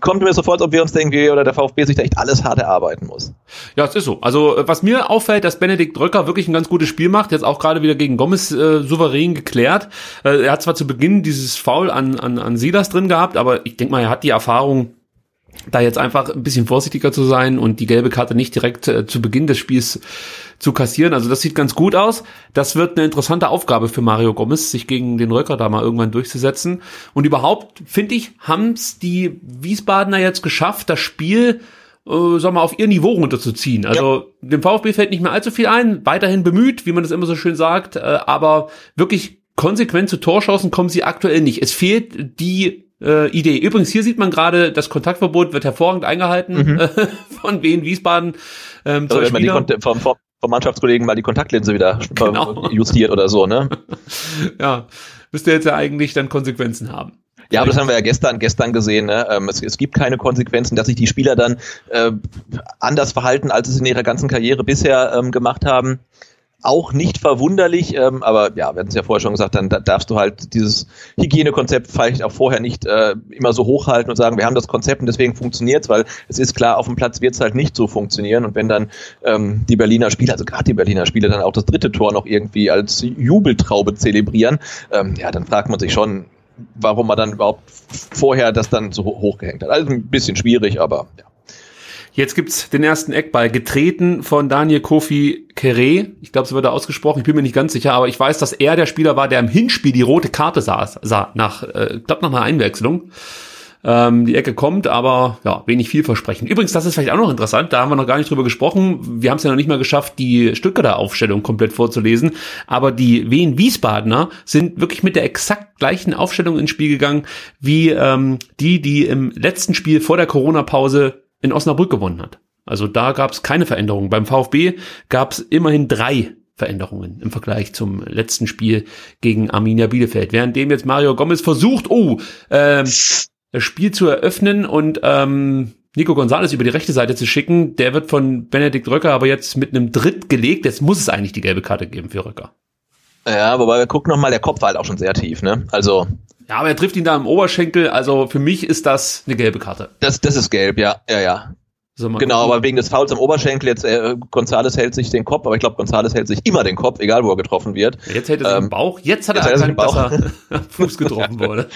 kommt mir so vor, als ob wir uns wir oder der VfB sich da echt alles hart erarbeiten muss. Ja, es ist so. Also äh, was mir auffällt, dass Benedikt Dröcker wirklich ein ganz gutes Spiel macht, jetzt auch gerade wieder gegen Gomez äh, souverän geklärt. Äh, er hat zwar zu Beginn dieses Foul an, an, an Silas drin gehabt, aber ich denke mal, er hat die Erfahrung, da jetzt einfach ein bisschen vorsichtiger zu sein und die gelbe Karte nicht direkt äh, zu Beginn des Spiels zu kassieren. Also das sieht ganz gut aus. Das wird eine interessante Aufgabe für Mario Gomez, sich gegen den Röcker da mal irgendwann durchzusetzen. Und überhaupt, finde ich, haben es die Wiesbadener jetzt geschafft, das Spiel äh, sag mal, auf ihr Niveau runterzuziehen. Also dem VfB fällt nicht mehr allzu viel ein, weiterhin bemüht, wie man das immer so schön sagt, äh, aber wirklich konsequent zu Torchancen kommen sie aktuell nicht. Es fehlt die äh, Idee. Übrigens, hier sieht man gerade, das Kontaktverbot wird hervorragend eingehalten äh, von Wien Wiesbaden. Ähm, Also wenn man die vom, vom, vom Mannschaftskollegen mal die Kontaktlinse wieder Genau. justiert oder so, ne? ja, müsste jetzt ja eigentlich dann Konsequenzen haben. Ja, aber das haben wir ja gestern, gestern gesehen. Ne? Ähm, es, es gibt keine Konsequenzen, dass sich die Spieler dann äh, anders verhalten, als sie es in ihrer ganzen Karriere bisher ähm, gemacht haben. Auch nicht verwunderlich, ähm, aber ja, wir hatten es ja vorher schon gesagt, dann da darfst du halt dieses Hygienekonzept vielleicht auch vorher nicht äh, immer so hochhalten und sagen, wir haben das Konzept und deswegen funktioniert's, weil es ist klar, auf dem Platz wird's halt nicht so funktionieren. Und wenn dann ähm, die Berliner Spieler, also gerade die Berliner Spieler, dann auch das dritte Tor noch irgendwie als Jubeltraube zelebrieren, ähm, ja, dann fragt man sich schon, warum man dann überhaupt vorher das dann so ho- hochgehängt hat. Also ein bisschen schwierig, aber ja. Jetzt gibt's den ersten Eckball, getreten von Daniel Kofi Kere. Ich glaube, so wird er ausgesprochen. Ich bin mir nicht ganz sicher, aber ich weiß, dass er der Spieler war, der im Hinspiel die rote Karte sah, sah nach, äh, glaube, nach einer Einwechslung. ähm, die Ecke kommt, aber ja, wenig vielversprechend. Übrigens, das ist vielleicht auch noch interessant, da haben wir noch gar nicht drüber gesprochen. Wir haben es ja noch nicht mal geschafft, die Stuttgarter Aufstellung komplett vorzulesen, aber die Wien Wiesbadener sind wirklich mit der exakt gleichen Aufstellung ins Spiel gegangen, wie ähm, die, die im letzten Spiel vor der Corona-Pause in Osnabrück gewonnen hat. Also da gab es keine Veränderungen. Beim VfB gab es immerhin drei Veränderungen im Vergleich zum letzten Spiel gegen Arminia Bielefeld. Währenddem jetzt Mario Gomez versucht, oh, ähm, das Spiel zu eröffnen und ähm, Nico Gonzalez über die rechte Seite zu schicken, der wird von Benedikt Röcker aber jetzt mit einem Dritt gelegt. Jetzt muss es eigentlich die gelbe Karte geben für Röcker. Ja, wobei wir gucken nochmal, der Kopf war halt auch schon sehr tief, ne? Also. Ja, aber er trifft ihn da im Oberschenkel, also für mich ist das eine gelbe Karte. Das, das ist gelb, ja, ja, ja. So, genau, aber wegen des Fouls am Oberschenkel, jetzt äh, Gonzales hält sich den Kopf, aber ich glaube, Gonzales hält sich immer den Kopf, egal wo er getroffen wird. Jetzt hält er sich ähm, den Bauch, jetzt hat jetzt er erkannt, dass er Fuß getroffen wurde.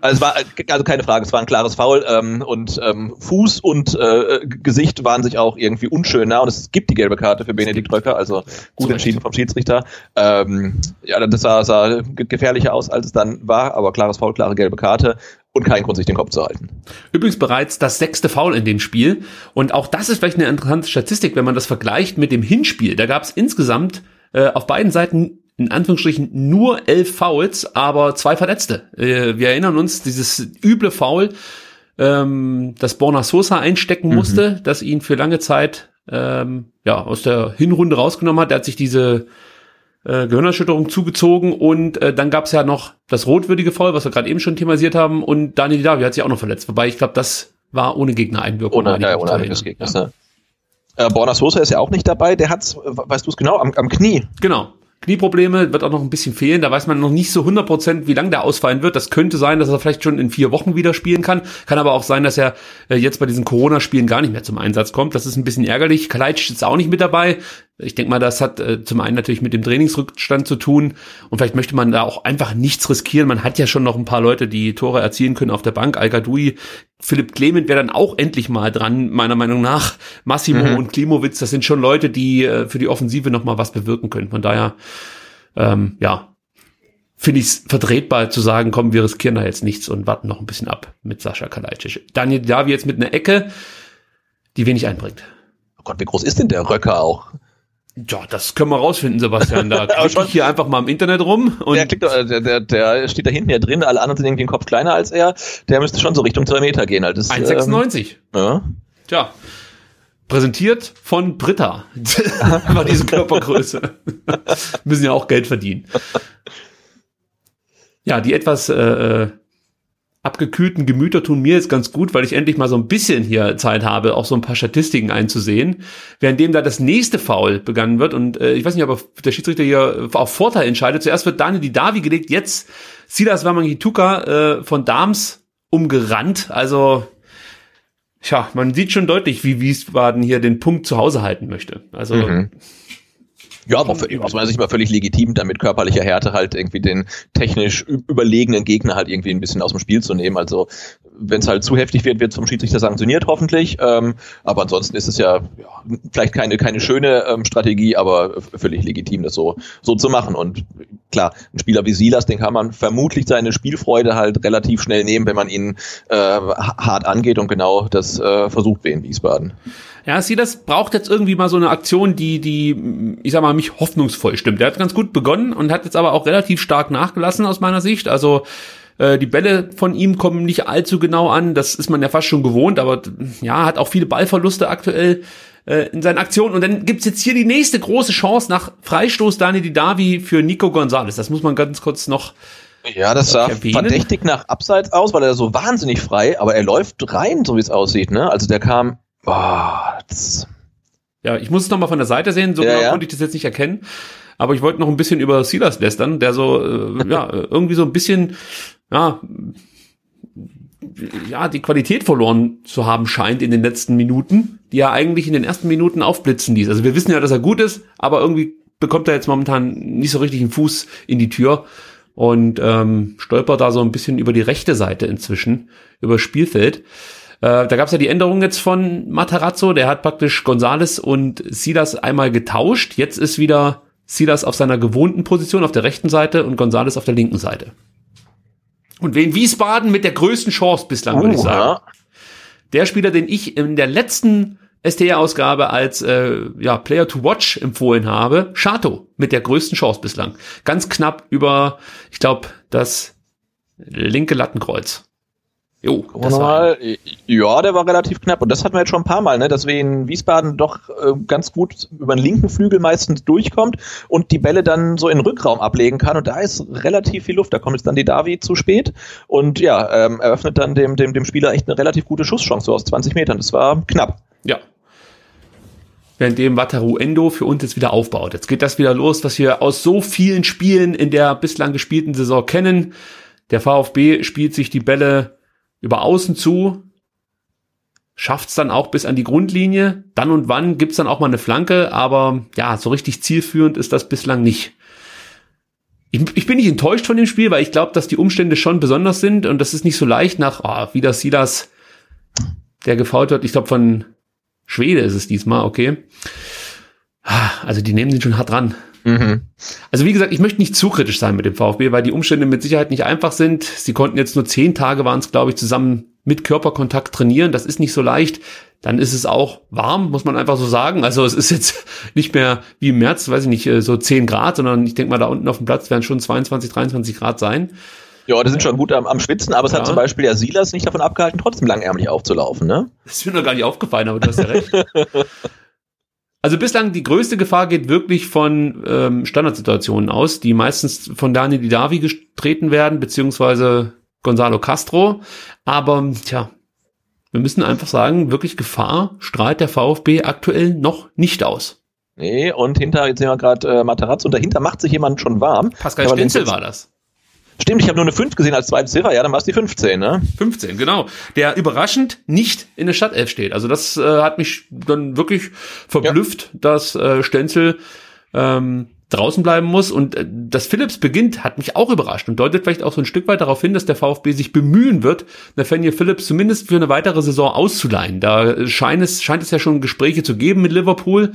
Also es war also keine Frage, es war ein klares Foul ähm, und ähm, Fuß und äh, Gesicht waren sich auch irgendwie unschön nah und es gibt die gelbe Karte für Benedikt Röcker, also gut entschieden vom Schiedsrichter. Ähm, ja, das sah, sah gefährlicher aus, als es dann war, aber klares Foul, klare gelbe Karte und keinen Grund, sich den Kopf zu halten. Übrigens bereits das sechste Foul in dem Spiel. Und auch das ist vielleicht eine interessante Statistik, wenn man das vergleicht mit dem Hinspiel. Da gab es insgesamt äh, auf beiden Seiten in Anführungsstrichen nur elf Fouls, aber zwei Verletzte. Äh, wir erinnern uns, dieses üble Foul, ähm, das Borna Sosa einstecken mhm. musste, das ihn für lange Zeit ähm, ja aus der Hinrunde rausgenommen hat. Er hat sich diese äh, Gehirnerschütterung zugezogen und äh, dann gab es ja noch das rotwürdige Foul, was wir gerade eben schon thematisiert haben und Daniel Davi hat sich auch noch verletzt, wobei ich glaube, das war ohne Gegnereinwirkung. Ohne, ja, ohne Gegner. Ja. Äh, Borna Sosa ist ja auch nicht dabei, der hat's, weißt du es genau, am, am Knie. Genau. Knieprobleme wird auch noch ein bisschen fehlen. Da weiß man noch nicht so 100% wie lang der ausfallen wird. Das könnte sein, dass er vielleicht schon in vier Wochen wieder spielen kann. Kann aber auch sein, dass er äh, jetzt bei diesen Corona-Spielen gar nicht mehr zum Einsatz kommt. Das ist ein bisschen ärgerlich. Kalajdzic ist auch nicht mit dabei. Ich denke mal, das hat äh, zum einen natürlich mit dem Trainingsrückstand zu tun und vielleicht möchte man da auch einfach nichts riskieren. Man hat ja schon noch ein paar Leute, die Tore erzielen können auf der Bank. al Philipp Clement wäre dann auch endlich mal dran, meiner Meinung nach. Massimo mhm. und Klimowitz, das sind schon Leute, die äh, für die Offensive noch mal was bewirken können. Von daher, ähm, ja, finde ich es vertretbar zu sagen, komm, wir riskieren da jetzt nichts und warten noch ein bisschen ab mit Sascha Kalajdzic. Daniel Davi jetzt mit einer Ecke, die wenig einbringt. Oh Gott, wie groß ist denn der Röcker auch? Ja, das können wir rausfinden, Sebastian. Da klicke ich hier einfach mal im Internet rum. Und der, klickt, der, der, der steht da hinten ja drin, alle anderen sind irgendwie einen Kopf kleiner als er. Der müsste schon so Richtung zwei Meter gehen. Halt. 1,96. Ähm, ja. Tja. Präsentiert von Britta. War diese Körpergröße. Müssen ja auch Geld verdienen. Ja, die etwas äh, abgekühlten Gemüter tun mir jetzt ganz gut, weil ich endlich mal so ein bisschen hier Zeit habe, auch so ein paar Statistiken einzusehen. Währenddem da das nächste Foul begangen wird und äh, ich weiß nicht, ob der Schiedsrichter hier auf Vorteil entscheidet. Zuerst wird Daniel Didavi gelegt, jetzt Silas Wamangituka äh, von Dams umgerannt. Also Tja, man sieht schon deutlich, wie Wiesbaden hier den Punkt zu Hause halten möchte. Also mhm. Ja, aber für, aus meiner Sicht mal völlig legitim, damit körperlicher Härte halt irgendwie den technisch überlegenen Gegner halt irgendwie ein bisschen aus dem Spiel zu nehmen. Also wenn es halt zu heftig wird, wird zum Schiedsrichter sanktioniert hoffentlich. Ähm, aber ansonsten ist es ja, ja vielleicht keine keine schöne ähm, Strategie, aber völlig legitim, das so so zu machen. Und klar, ein Spieler wie Silas, den kann man vermutlich seine Spielfreude halt relativ schnell nehmen, wenn man ihn äh, hart angeht und genau das äh, versucht wir in Wiesbaden. Ja, Silas braucht jetzt irgendwie mal so eine Aktion, die, die, ich sag mal, mich hoffnungsvoll stimmt. Der hat ganz gut begonnen und hat jetzt aber auch relativ stark nachgelassen aus meiner Sicht. Also äh, die Bälle von ihm kommen nicht allzu genau an. Das ist man ja fast schon gewohnt, aber ja, hat auch viele Ballverluste aktuell äh, in seinen Aktionen. Und dann gibt's jetzt hier die nächste große Chance nach Freistoß Dani Didavi für Nico Gonzalez. Das muss man ganz kurz noch ja, das sah erwähnen. verdächtig nach Abseits aus, weil er so wahnsinnig frei, aber er läuft rein, so wie es aussieht. Ne? Also der kam Boah, ja, ich muss es nochmal von der Seite sehen, so ja, genau ja. konnte ich das jetzt nicht erkennen. Aber ich wollte noch ein bisschen über Silas lästern, der so, äh, ja, irgendwie so ein bisschen, ja, ja, die Qualität verloren zu haben scheint in den letzten Minuten, die er eigentlich in den ersten Minuten aufblitzen ließ. Also wir wissen ja, dass er gut ist, aber irgendwie bekommt er jetzt momentan nicht so richtig einen Fuß in die Tür und ähm, stolpert da so ein bisschen über die rechte Seite inzwischen, über Spielfeld. Äh, da gab es ja die Änderung jetzt von Matarazzo, der hat praktisch Gonzales und Silas einmal getauscht. Jetzt ist wieder Silas auf seiner gewohnten Position auf der rechten Seite und Gonzales auf der linken Seite. Und wen Wiesbaden mit der größten Chance bislang, würde ich sagen. Der Spieler, den ich in der letzten STR-Ausgabe als äh, ja, Player to Watch empfohlen habe, Shato mit der größten Chance bislang. Ganz knapp über, ich glaube, das linke Lattenkreuz. Jo, das war ja, der war relativ knapp und das hatten wir jetzt schon ein paar Mal, ne, dass wir in Wiesbaden doch äh, ganz gut über den linken Flügel meistens durchkommt und die Bälle dann so in den Rückraum ablegen kann und da ist relativ viel Luft. Da kommt jetzt dann die Davi zu spät und ja, ähm, eröffnet dann dem, dem, dem Spieler echt eine relativ gute Schusschance so aus 20 Metern. Das war knapp. Ja. Währenddem Wataru Endo für uns jetzt wieder aufbaut. Jetzt geht das wieder los, was wir aus so vielen Spielen in der bislang gespielten Saison kennen. Der VfB spielt sich die Bälle über außen zu, schafft's dann auch bis an die Grundlinie. Dann und wann gibt's dann auch mal eine Flanke, aber ja, so richtig zielführend ist das bislang nicht. Ich, ich bin nicht enttäuscht von dem Spiel, weil ich glaube, dass die Umstände schon besonders sind und das ist nicht so leicht nach, oh, wieder Silas, der gefault wird. Ich glaube, von Schwede ist es diesmal, okay. Also die nehmen den schon hart dran. Mhm. Also wie gesagt, ich möchte nicht zu kritisch sein mit dem VfB, weil die Umstände mit Sicherheit nicht einfach sind. Sie konnten jetzt nur zehn Tage waren es, glaube ich, zusammen mit Körperkontakt trainieren. Das ist nicht so leicht. Dann ist es auch warm, muss man einfach so sagen. Also es ist jetzt nicht mehr wie im März, weiß ich nicht, äh, so zehn Grad, sondern ich denke mal, da unten auf dem Platz werden schon 22, 23 Grad sein. Ja, die sind schon gut am, am Schwitzen, aber es ja. hat zum Beispiel ja Silas nicht davon abgehalten, trotzdem langärmlich aufzulaufen, ne? Das ist mir noch gar nicht aufgefallen, aber du hast ja recht. Also bislang die größte Gefahr geht wirklich von ähm, Standardsituationen aus, die meistens von Daniel Didavi getreten werden, beziehungsweise Gonzalo Castro. Aber tja, wir müssen einfach sagen, wirklich Gefahr strahlt der VfB aktuell noch nicht aus. Nee, und hinter, jetzt sehen wir gerade äh, Materazzo, und dahinter macht sich jemand schon warm. Pascal Stenzel war das. Stimmt, ich habe nur eine 5 gesehen als zweite Ziffer, ja, dann war es die 15, ne? 15, genau. Der überraschend nicht in der Stadtelf steht. Also das äh, hat mich dann wirklich verblüfft, ja. dass äh, Stenzel ähm, draußen bleiben muss. Und äh, dass Phillips beginnt, hat mich auch überrascht und deutet vielleicht auch so ein Stück weit darauf hin, dass der VfB sich bemühen wird, Nathaniel Phillips zumindest für eine weitere Saison auszuleihen. Da scheint es, scheint es ja schon Gespräche zu geben mit Liverpool,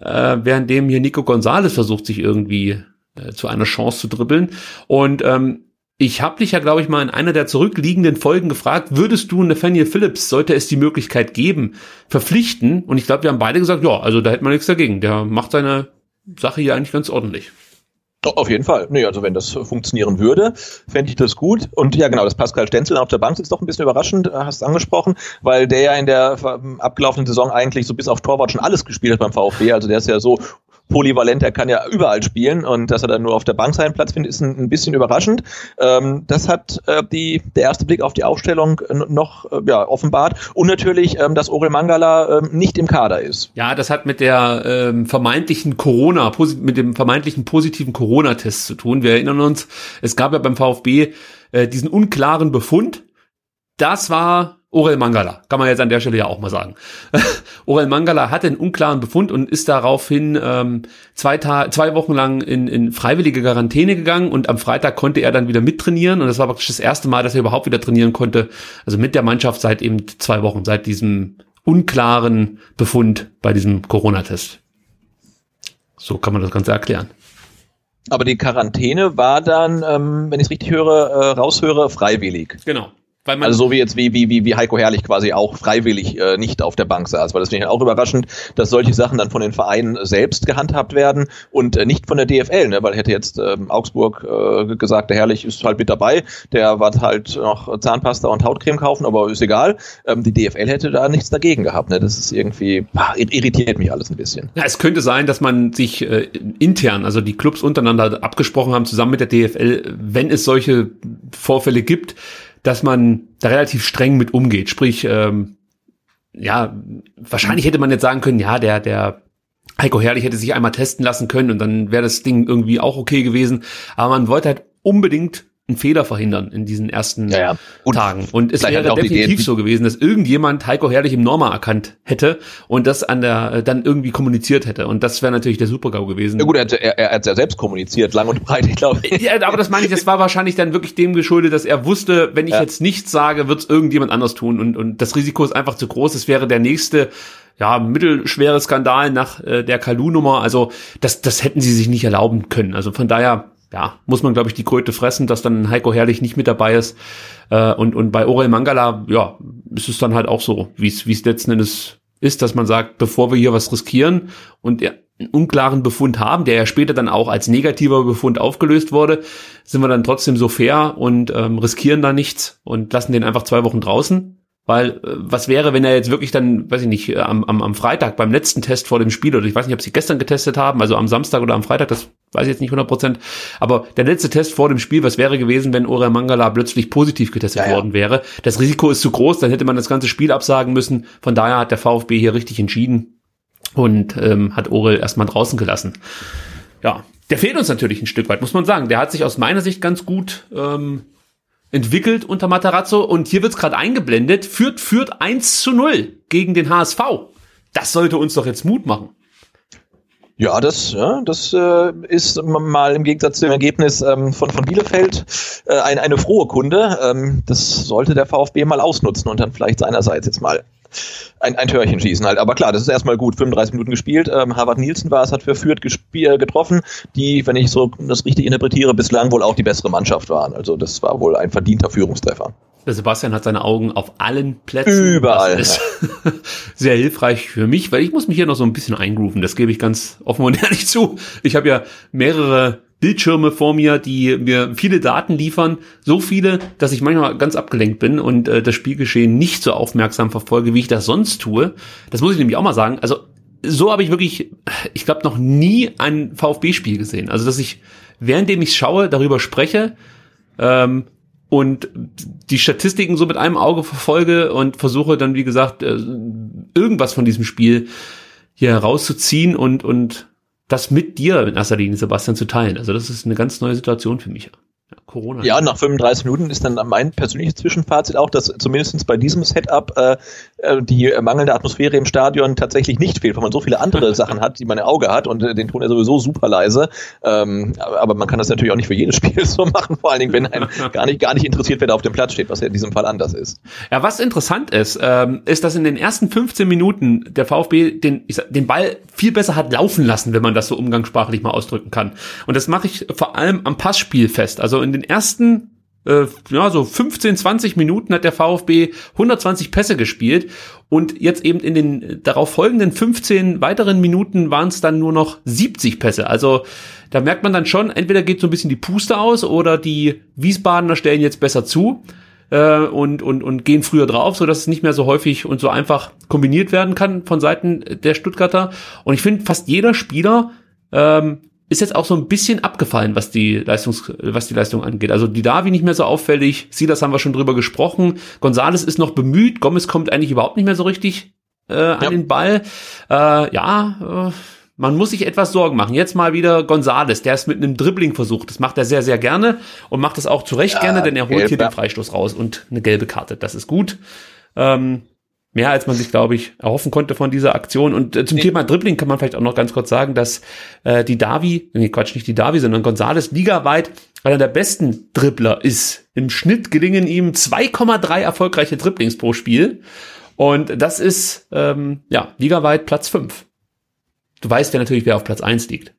äh, währenddem hier Nico Gonzalez versucht, sich irgendwie äh, zu einer Chance zu dribbeln. Und ähm, ich habe dich ja, glaube ich, mal in einer der zurückliegenden Folgen gefragt, würdest du Nathaniel Phillips, sollte es die Möglichkeit geben, verpflichten? Und ich glaube, wir haben beide gesagt, ja, also da hätte man nichts dagegen. Der macht seine Sache hier eigentlich ganz ordentlich. Auf jeden Fall. Nee, also wenn das funktionieren würde, fände ich das gut. Und ja, genau, dass Pascal Stenzel auf der Bank sitzt, doch ein bisschen überraschend, äh, hast du angesprochen, weil der ja in der abgelaufenen Saison eigentlich so bis auf Torwart schon alles gespielt hat beim VfB. Also der ist ja so polyvalent, er kann ja überall spielen und dass er dann nur auf der Bank seinen Platz findet, ist ein, ein bisschen überraschend. Ähm, das hat äh, die, der erste Blick auf die Aufstellung noch äh, ja, offenbart und natürlich, ähm, dass Orel Mangala ähm, nicht im Kader ist. Ja, das hat mit der ähm, vermeintlichen Corona, mit dem vermeintlichen positiven Corona-Test zu tun. Wir erinnern uns, es gab ja beim VfB äh, diesen unklaren Befund. Das war Orel Mangala, kann man jetzt an der Stelle ja auch mal sagen. Orel Mangala hatte einen unklaren Befund und ist daraufhin ähm, zwei, Ta zwei Wochen lang in, in freiwillige Quarantäne gegangen und am Freitag konnte er dann wieder mittrainieren und das war praktisch das erste Mal, dass er überhaupt wieder trainieren konnte, also mit der Mannschaft seit eben zwei Wochen, seit diesem unklaren Befund bei diesem Corona-Test. So kann man das Ganze erklären. Aber die Quarantäne war dann, ähm, wenn ich es richtig höre, äh, raushöre, freiwillig. Genau also so wie jetzt wie, wie, wie, wie Heiko Herrlich quasi auch freiwillig äh, nicht auf der Bank saß, weil das finde ich auch überraschend, dass solche Sachen dann von den Vereinen selbst gehandhabt werden und äh, nicht von der DFL, ne? weil hätte jetzt ähm, Augsburg äh, gesagt, der Herrlich ist halt mit dabei, der wird halt noch Zahnpasta und Hautcreme kaufen, aber ist egal. Ähm, die DFL hätte da nichts dagegen gehabt. Ne? Das ist irgendwie, bah, irritiert mich alles ein bisschen. Ja, es könnte sein, dass man sich äh, intern, also die Clubs untereinander abgesprochen haben, zusammen mit der DFL, wenn es solche Vorfälle gibt, dass man da relativ streng mit umgeht. Sprich, ähm, ja, wahrscheinlich hätte man jetzt sagen können, ja, der, der Heiko Herrlich hätte sich einmal testen lassen können und dann wäre das Ding irgendwie auch okay gewesen. Aber man wollte halt unbedingt einen Fehler verhindern in diesen ersten ja, ja. Und Tagen. Und es wäre definitiv so gewesen, dass irgendjemand Heiko Herrlich im Norma erkannt hätte und das an der äh, dann irgendwie kommuniziert hätte. Und das wäre natürlich der Supergau gewesen. Ja gut, er hat er, er hat's ja selbst kommuniziert, lang und breit, ich glaube. Ja, aber das meine ich, das war wahrscheinlich dann wirklich dem geschuldet, dass er wusste, wenn ich ja. jetzt nichts sage, wird es irgendjemand anders tun. Und, und das Risiko ist einfach zu groß. Es wäre der nächste ja, mittelschwere Skandal nach äh, der Kalu-Nummer. Also das, das hätten sie sich nicht erlauben können. Also von daher ja, muss man, glaube ich, die Kröte fressen, dass dann Heiko Herrlich nicht mit dabei ist. Äh, und, und bei Orel Mangala, ja, ist es dann halt auch so, wie es letzten Endes ist, dass man sagt, bevor wir hier was riskieren und ja, einen unklaren Befund haben, der ja später dann auch als negativer Befund aufgelöst wurde, sind wir dann trotzdem so fair und ähm, riskieren da nichts und lassen den einfach zwei Wochen draußen. Weil äh, was wäre, wenn er jetzt wirklich dann, weiß ich nicht, äh, am, am, am Freitag beim letzten Test vor dem Spiel, oder ich weiß nicht, ob sie gestern getestet haben, also am Samstag oder am Freitag, das weiß ich jetzt nicht 100 Prozent, aber der letzte Test vor dem Spiel, was wäre gewesen, wenn Ora Mangala plötzlich positiv getestet ja, ja. worden wäre? Das Risiko ist zu groß, dann hätte man das ganze Spiel absagen müssen. Von daher hat der VfB hier richtig entschieden und ähm, hat Orel erstmal draußen gelassen. Ja, der fehlt uns natürlich ein Stück weit, muss man sagen. Der hat sich aus meiner Sicht ganz gut ähm, entwickelt unter Matarazzo und hier wird's gerade eingeblendet, führt, führt 1 zu 0 gegen den HSV. Das sollte uns doch jetzt Mut machen. Ja, das, ja, das äh, ist mal im Gegensatz zum Ergebnis ähm, von, von Bielefeld äh, ein, eine frohe Kunde. Ähm, das sollte der VfB mal ausnutzen und dann vielleicht seinerseits jetzt mal ein, ein Törchen schießen halt. Aber klar, das ist erstmal gut. 35 Minuten gespielt. Ähm, Harvard Nielsen war es, hat für Fürth getroffen, die, wenn ich so das richtig interpretiere, bislang wohl auch die bessere Mannschaft waren. Also das war wohl ein verdienter Führungstreffer. Der Sebastian hat seine Augen auf allen Plätzen. Überall. Das ist sehr hilfreich für mich, weil ich muss mich hier noch so ein bisschen eingrooven. Das gebe ich ganz offen und ehrlich zu. Ich habe ja mehrere Bildschirme vor mir, die mir viele Daten liefern, so viele, dass ich manchmal ganz abgelenkt bin und äh, das Spielgeschehen nicht so aufmerksam verfolge, wie ich das sonst tue. Das muss ich nämlich auch mal sagen. Also so habe ich wirklich, ich glaube, noch nie ein VfB-Spiel gesehen. Also dass ich, währenddem ich schaue, darüber spreche ähm, und die Statistiken so mit einem Auge verfolge und versuche dann, wie gesagt, äh, irgendwas von diesem Spiel hier herauszuziehen und, und das mit dir in erster Linie, Sebastian, zu teilen. Also das ist eine ganz neue Situation für mich. Ja, Corona. Ja, nach 35 Minuten ist dann mein persönliches Zwischenfazit auch, dass zumindest bei diesem Setup äh, äh, die mangelnde Atmosphäre im Stadion tatsächlich nicht fehlt, weil man so viele andere Sachen hat, die man im Auge hat und äh, den Ton ja sowieso super leise. Ähm, aber man kann das natürlich auch nicht für jedes Spiel so machen, vor allen Dingen, wenn ein gar nicht, gar nicht interessiert, wer da auf dem Platz steht, was ja in diesem Fall anders ist. Ja, was interessant ist, ähm, ist, dass in den ersten 15 Minuten der VfB den, ich sag, den Ball viel besser hat laufen lassen, wenn man das so umgangssprachlich mal ausdrücken kann. Und das mache ich vor allem am Passspiel fest. Also in den ersten äh, ja, so 15, 20 Minuten hat der VfB 120 Pässe gespielt und jetzt eben in den darauf folgenden 15 weiteren Minuten waren es dann nur noch 70 Pässe. Also da merkt man dann schon, entweder geht so ein bisschen die Puste aus oder die Wiesbadener stellen jetzt besser zu äh, und, und, und gehen früher drauf, so dass es nicht mehr so häufig und so einfach kombiniert werden kann von Seiten der Stuttgarter. Und ich finde, fast jeder Spieler ähm, ist jetzt auch so ein bisschen abgefallen, was die Leistungs, was die Leistung angeht. Also die Davi nicht mehr so auffällig, Silas haben wir schon drüber gesprochen, Gonzales ist noch bemüht, Gomez kommt eigentlich überhaupt nicht mehr so richtig äh, an ja. den Ball. Äh, ja, äh, man muss sich etwas Sorgen machen. Jetzt mal wieder Gonzales, der ist mit einem Dribbling versucht. Das macht er sehr, sehr gerne und macht es auch zu Recht ja, gerne, denn er holt gelb, hier den Freistoß raus und eine gelbe Karte. Das ist gut. Ähm, mehr als man sich, glaube ich, erhoffen konnte von dieser Aktion. Und äh, zum nee. Thema Dribbling kann man vielleicht auch noch ganz kurz sagen, dass äh, die Davi, nee, Quatsch, nicht die Davi, sondern Gonzales ligaweit einer der besten Dribbler ist. Im Schnitt gelingen ihm 2,3 erfolgreiche Dribblings pro Spiel. Und das ist, ähm, ja, ligaweit Platz 5. Du weißt ja natürlich, wer auf Platz 1 liegt.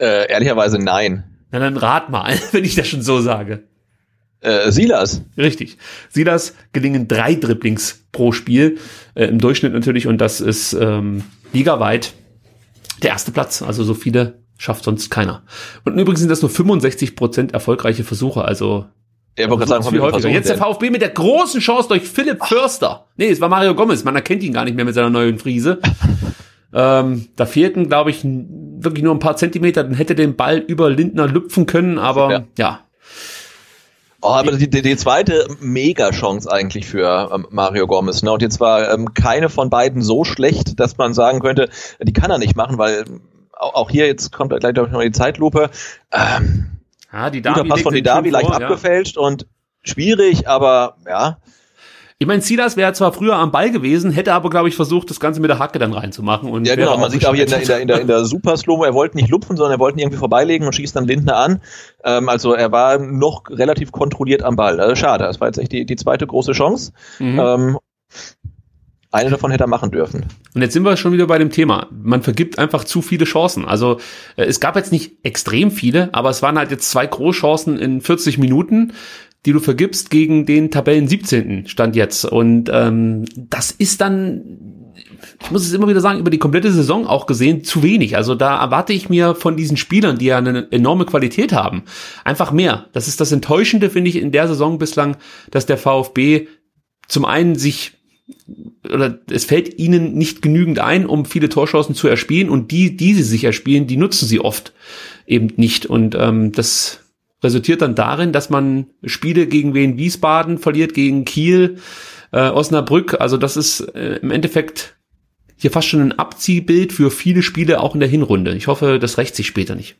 Äh, ehrlicherweise nein. Na dann rat mal, wenn ich das schon so sage. Äh, Silas. Richtig. Silas gelingen drei Dribblings pro Spiel, äh, im Durchschnitt natürlich, und das ist ähm, ligaweit der erste Platz. Also so viele schafft sonst keiner. Und übrigens sind das nur 65 Prozent erfolgreiche Versuche, also ja, wollte sagen, viel häufiger. Jetzt der VfB mit der großen Chance durch Philipp Förster. Nee, es war Mario Gomez. Man erkennt ihn gar nicht mehr mit seiner neuen Friese. ähm, da fehlten, glaube ich, wirklich nur ein paar Zentimeter. Dann hätte den Ball über Lindner lüpfen können, aber ja, ja Oh, aber die, die, die zweite Mega-Chance eigentlich für ähm, Mario Gomez. Ne? Und jetzt war ähm, keine von beiden so schlecht, dass man sagen könnte, die kann er nicht machen, weil auch, auch hier jetzt kommt gleich noch die Zeitlupe. Ähm, ja, die Davi Pass von die Davi leicht vor, abgefälscht ja. und schwierig, aber ja. Ich meine, Silas wäre zwar früher am Ball gewesen, hätte aber, glaube ich, versucht, das Ganze mit der Hacke dann reinzumachen. Und ja, genau. Man sieht auch hier in der, in der, in der, in der Super Slow, er wollte nicht lupfen, sondern er wollte ihn irgendwie vorbeilegen und schießt dann Lindner an. Ähm, also er war noch relativ kontrolliert am Ball. Also schade. Das war jetzt echt die, die zweite große Chance. Mhm. Ähm, Eine davon hätte er machen dürfen. Und jetzt sind wir schon wieder bei dem Thema. Man vergibt einfach zu viele Chancen. Also äh, es gab jetzt nicht extrem viele, aber es waren halt jetzt zwei Großchancen in 40 Minuten, die du vergibst gegen den Tabellen 17. Stand jetzt. Und ähm, das ist dann ich muss es immer wieder sagen, über die komplette Saison auch gesehen, zu wenig. Also da erwarte ich mir von diesen Spielern, die ja eine enorme Qualität haben, einfach mehr. Das ist das Enttäuschende, finde ich, in der Saison bislang, dass der VfB zum einen sich oder es fällt ihnen nicht genügend ein, um viele Torchancen zu erspielen und die, die sie sich erspielen, die nutzen sie oft eben nicht und ähm, das resultiert dann darin, dass man Spiele gegen Wien Wiesbaden verliert, gegen Kiel, äh, Osnabrück, also das ist äh, im Endeffekt hier fast schon ein Abziehbild für viele Spiele auch in der Hinrunde. Ich hoffe, das rächt sich später nicht.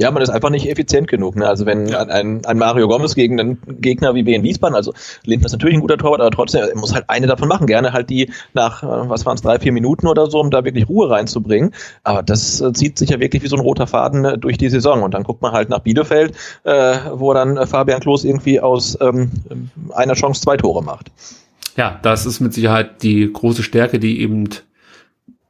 Ja, man ist einfach nicht effizient genug. Ne? Also wenn ja. ein, ein Mario Gomez gegen einen Gegner wie in Wiesbaden, also Lindner ist natürlich ein guter Torwart, aber trotzdem, er muss halt eine davon machen. Gerne halt die nach, äh, was waren es, drei, vier Minuten oder so, um da wirklich Ruhe reinzubringen. Aber das äh, zieht sich ja wirklich wie so ein roter Faden äh, durch die Saison. Und dann guckt man halt nach Bielefeld, äh, wo dann Fabian Klos irgendwie aus ähm, einer Chance zwei Tore macht. Ja, das ist mit Sicherheit die große Stärke, die eben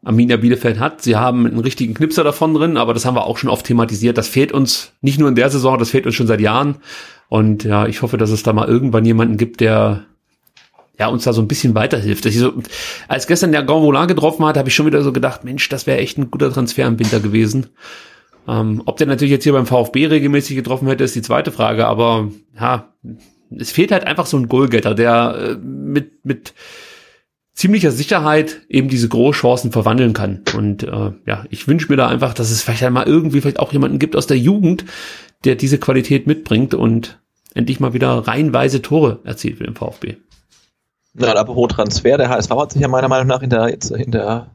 Arminia Bielefeld hat. Sie haben einen richtigen Knipser davon drin, aber das haben wir auch schon oft thematisiert. Das fehlt uns nicht nur in der Saison, das fehlt uns schon seit Jahren. Und ja, ich hoffe, dass es da mal irgendwann jemanden gibt, der ja, uns da so ein bisschen weiterhilft. So, als gestern der Grand getroffen hat, habe ich schon wieder so gedacht, Mensch, das wäre echt ein guter Transfer im Winter gewesen. Ähm, ob der natürlich jetzt hier beim VfB regelmäßig getroffen hätte, ist die zweite Frage, aber ja, es fehlt halt einfach so ein Goalgetter, der äh, mit, mit ziemlicher Sicherheit eben diese Großchancen verwandeln kann. Und äh, ja, ich wünsche mir da einfach, dass es vielleicht einmal irgendwie vielleicht auch jemanden gibt aus der Jugend, der diese Qualität mitbringt und endlich mal wieder reihenweise Tore erzielt für den VfB. Na, apropos Transfer, der HSV hat sich ja meiner Meinung nach in der, jetzt in der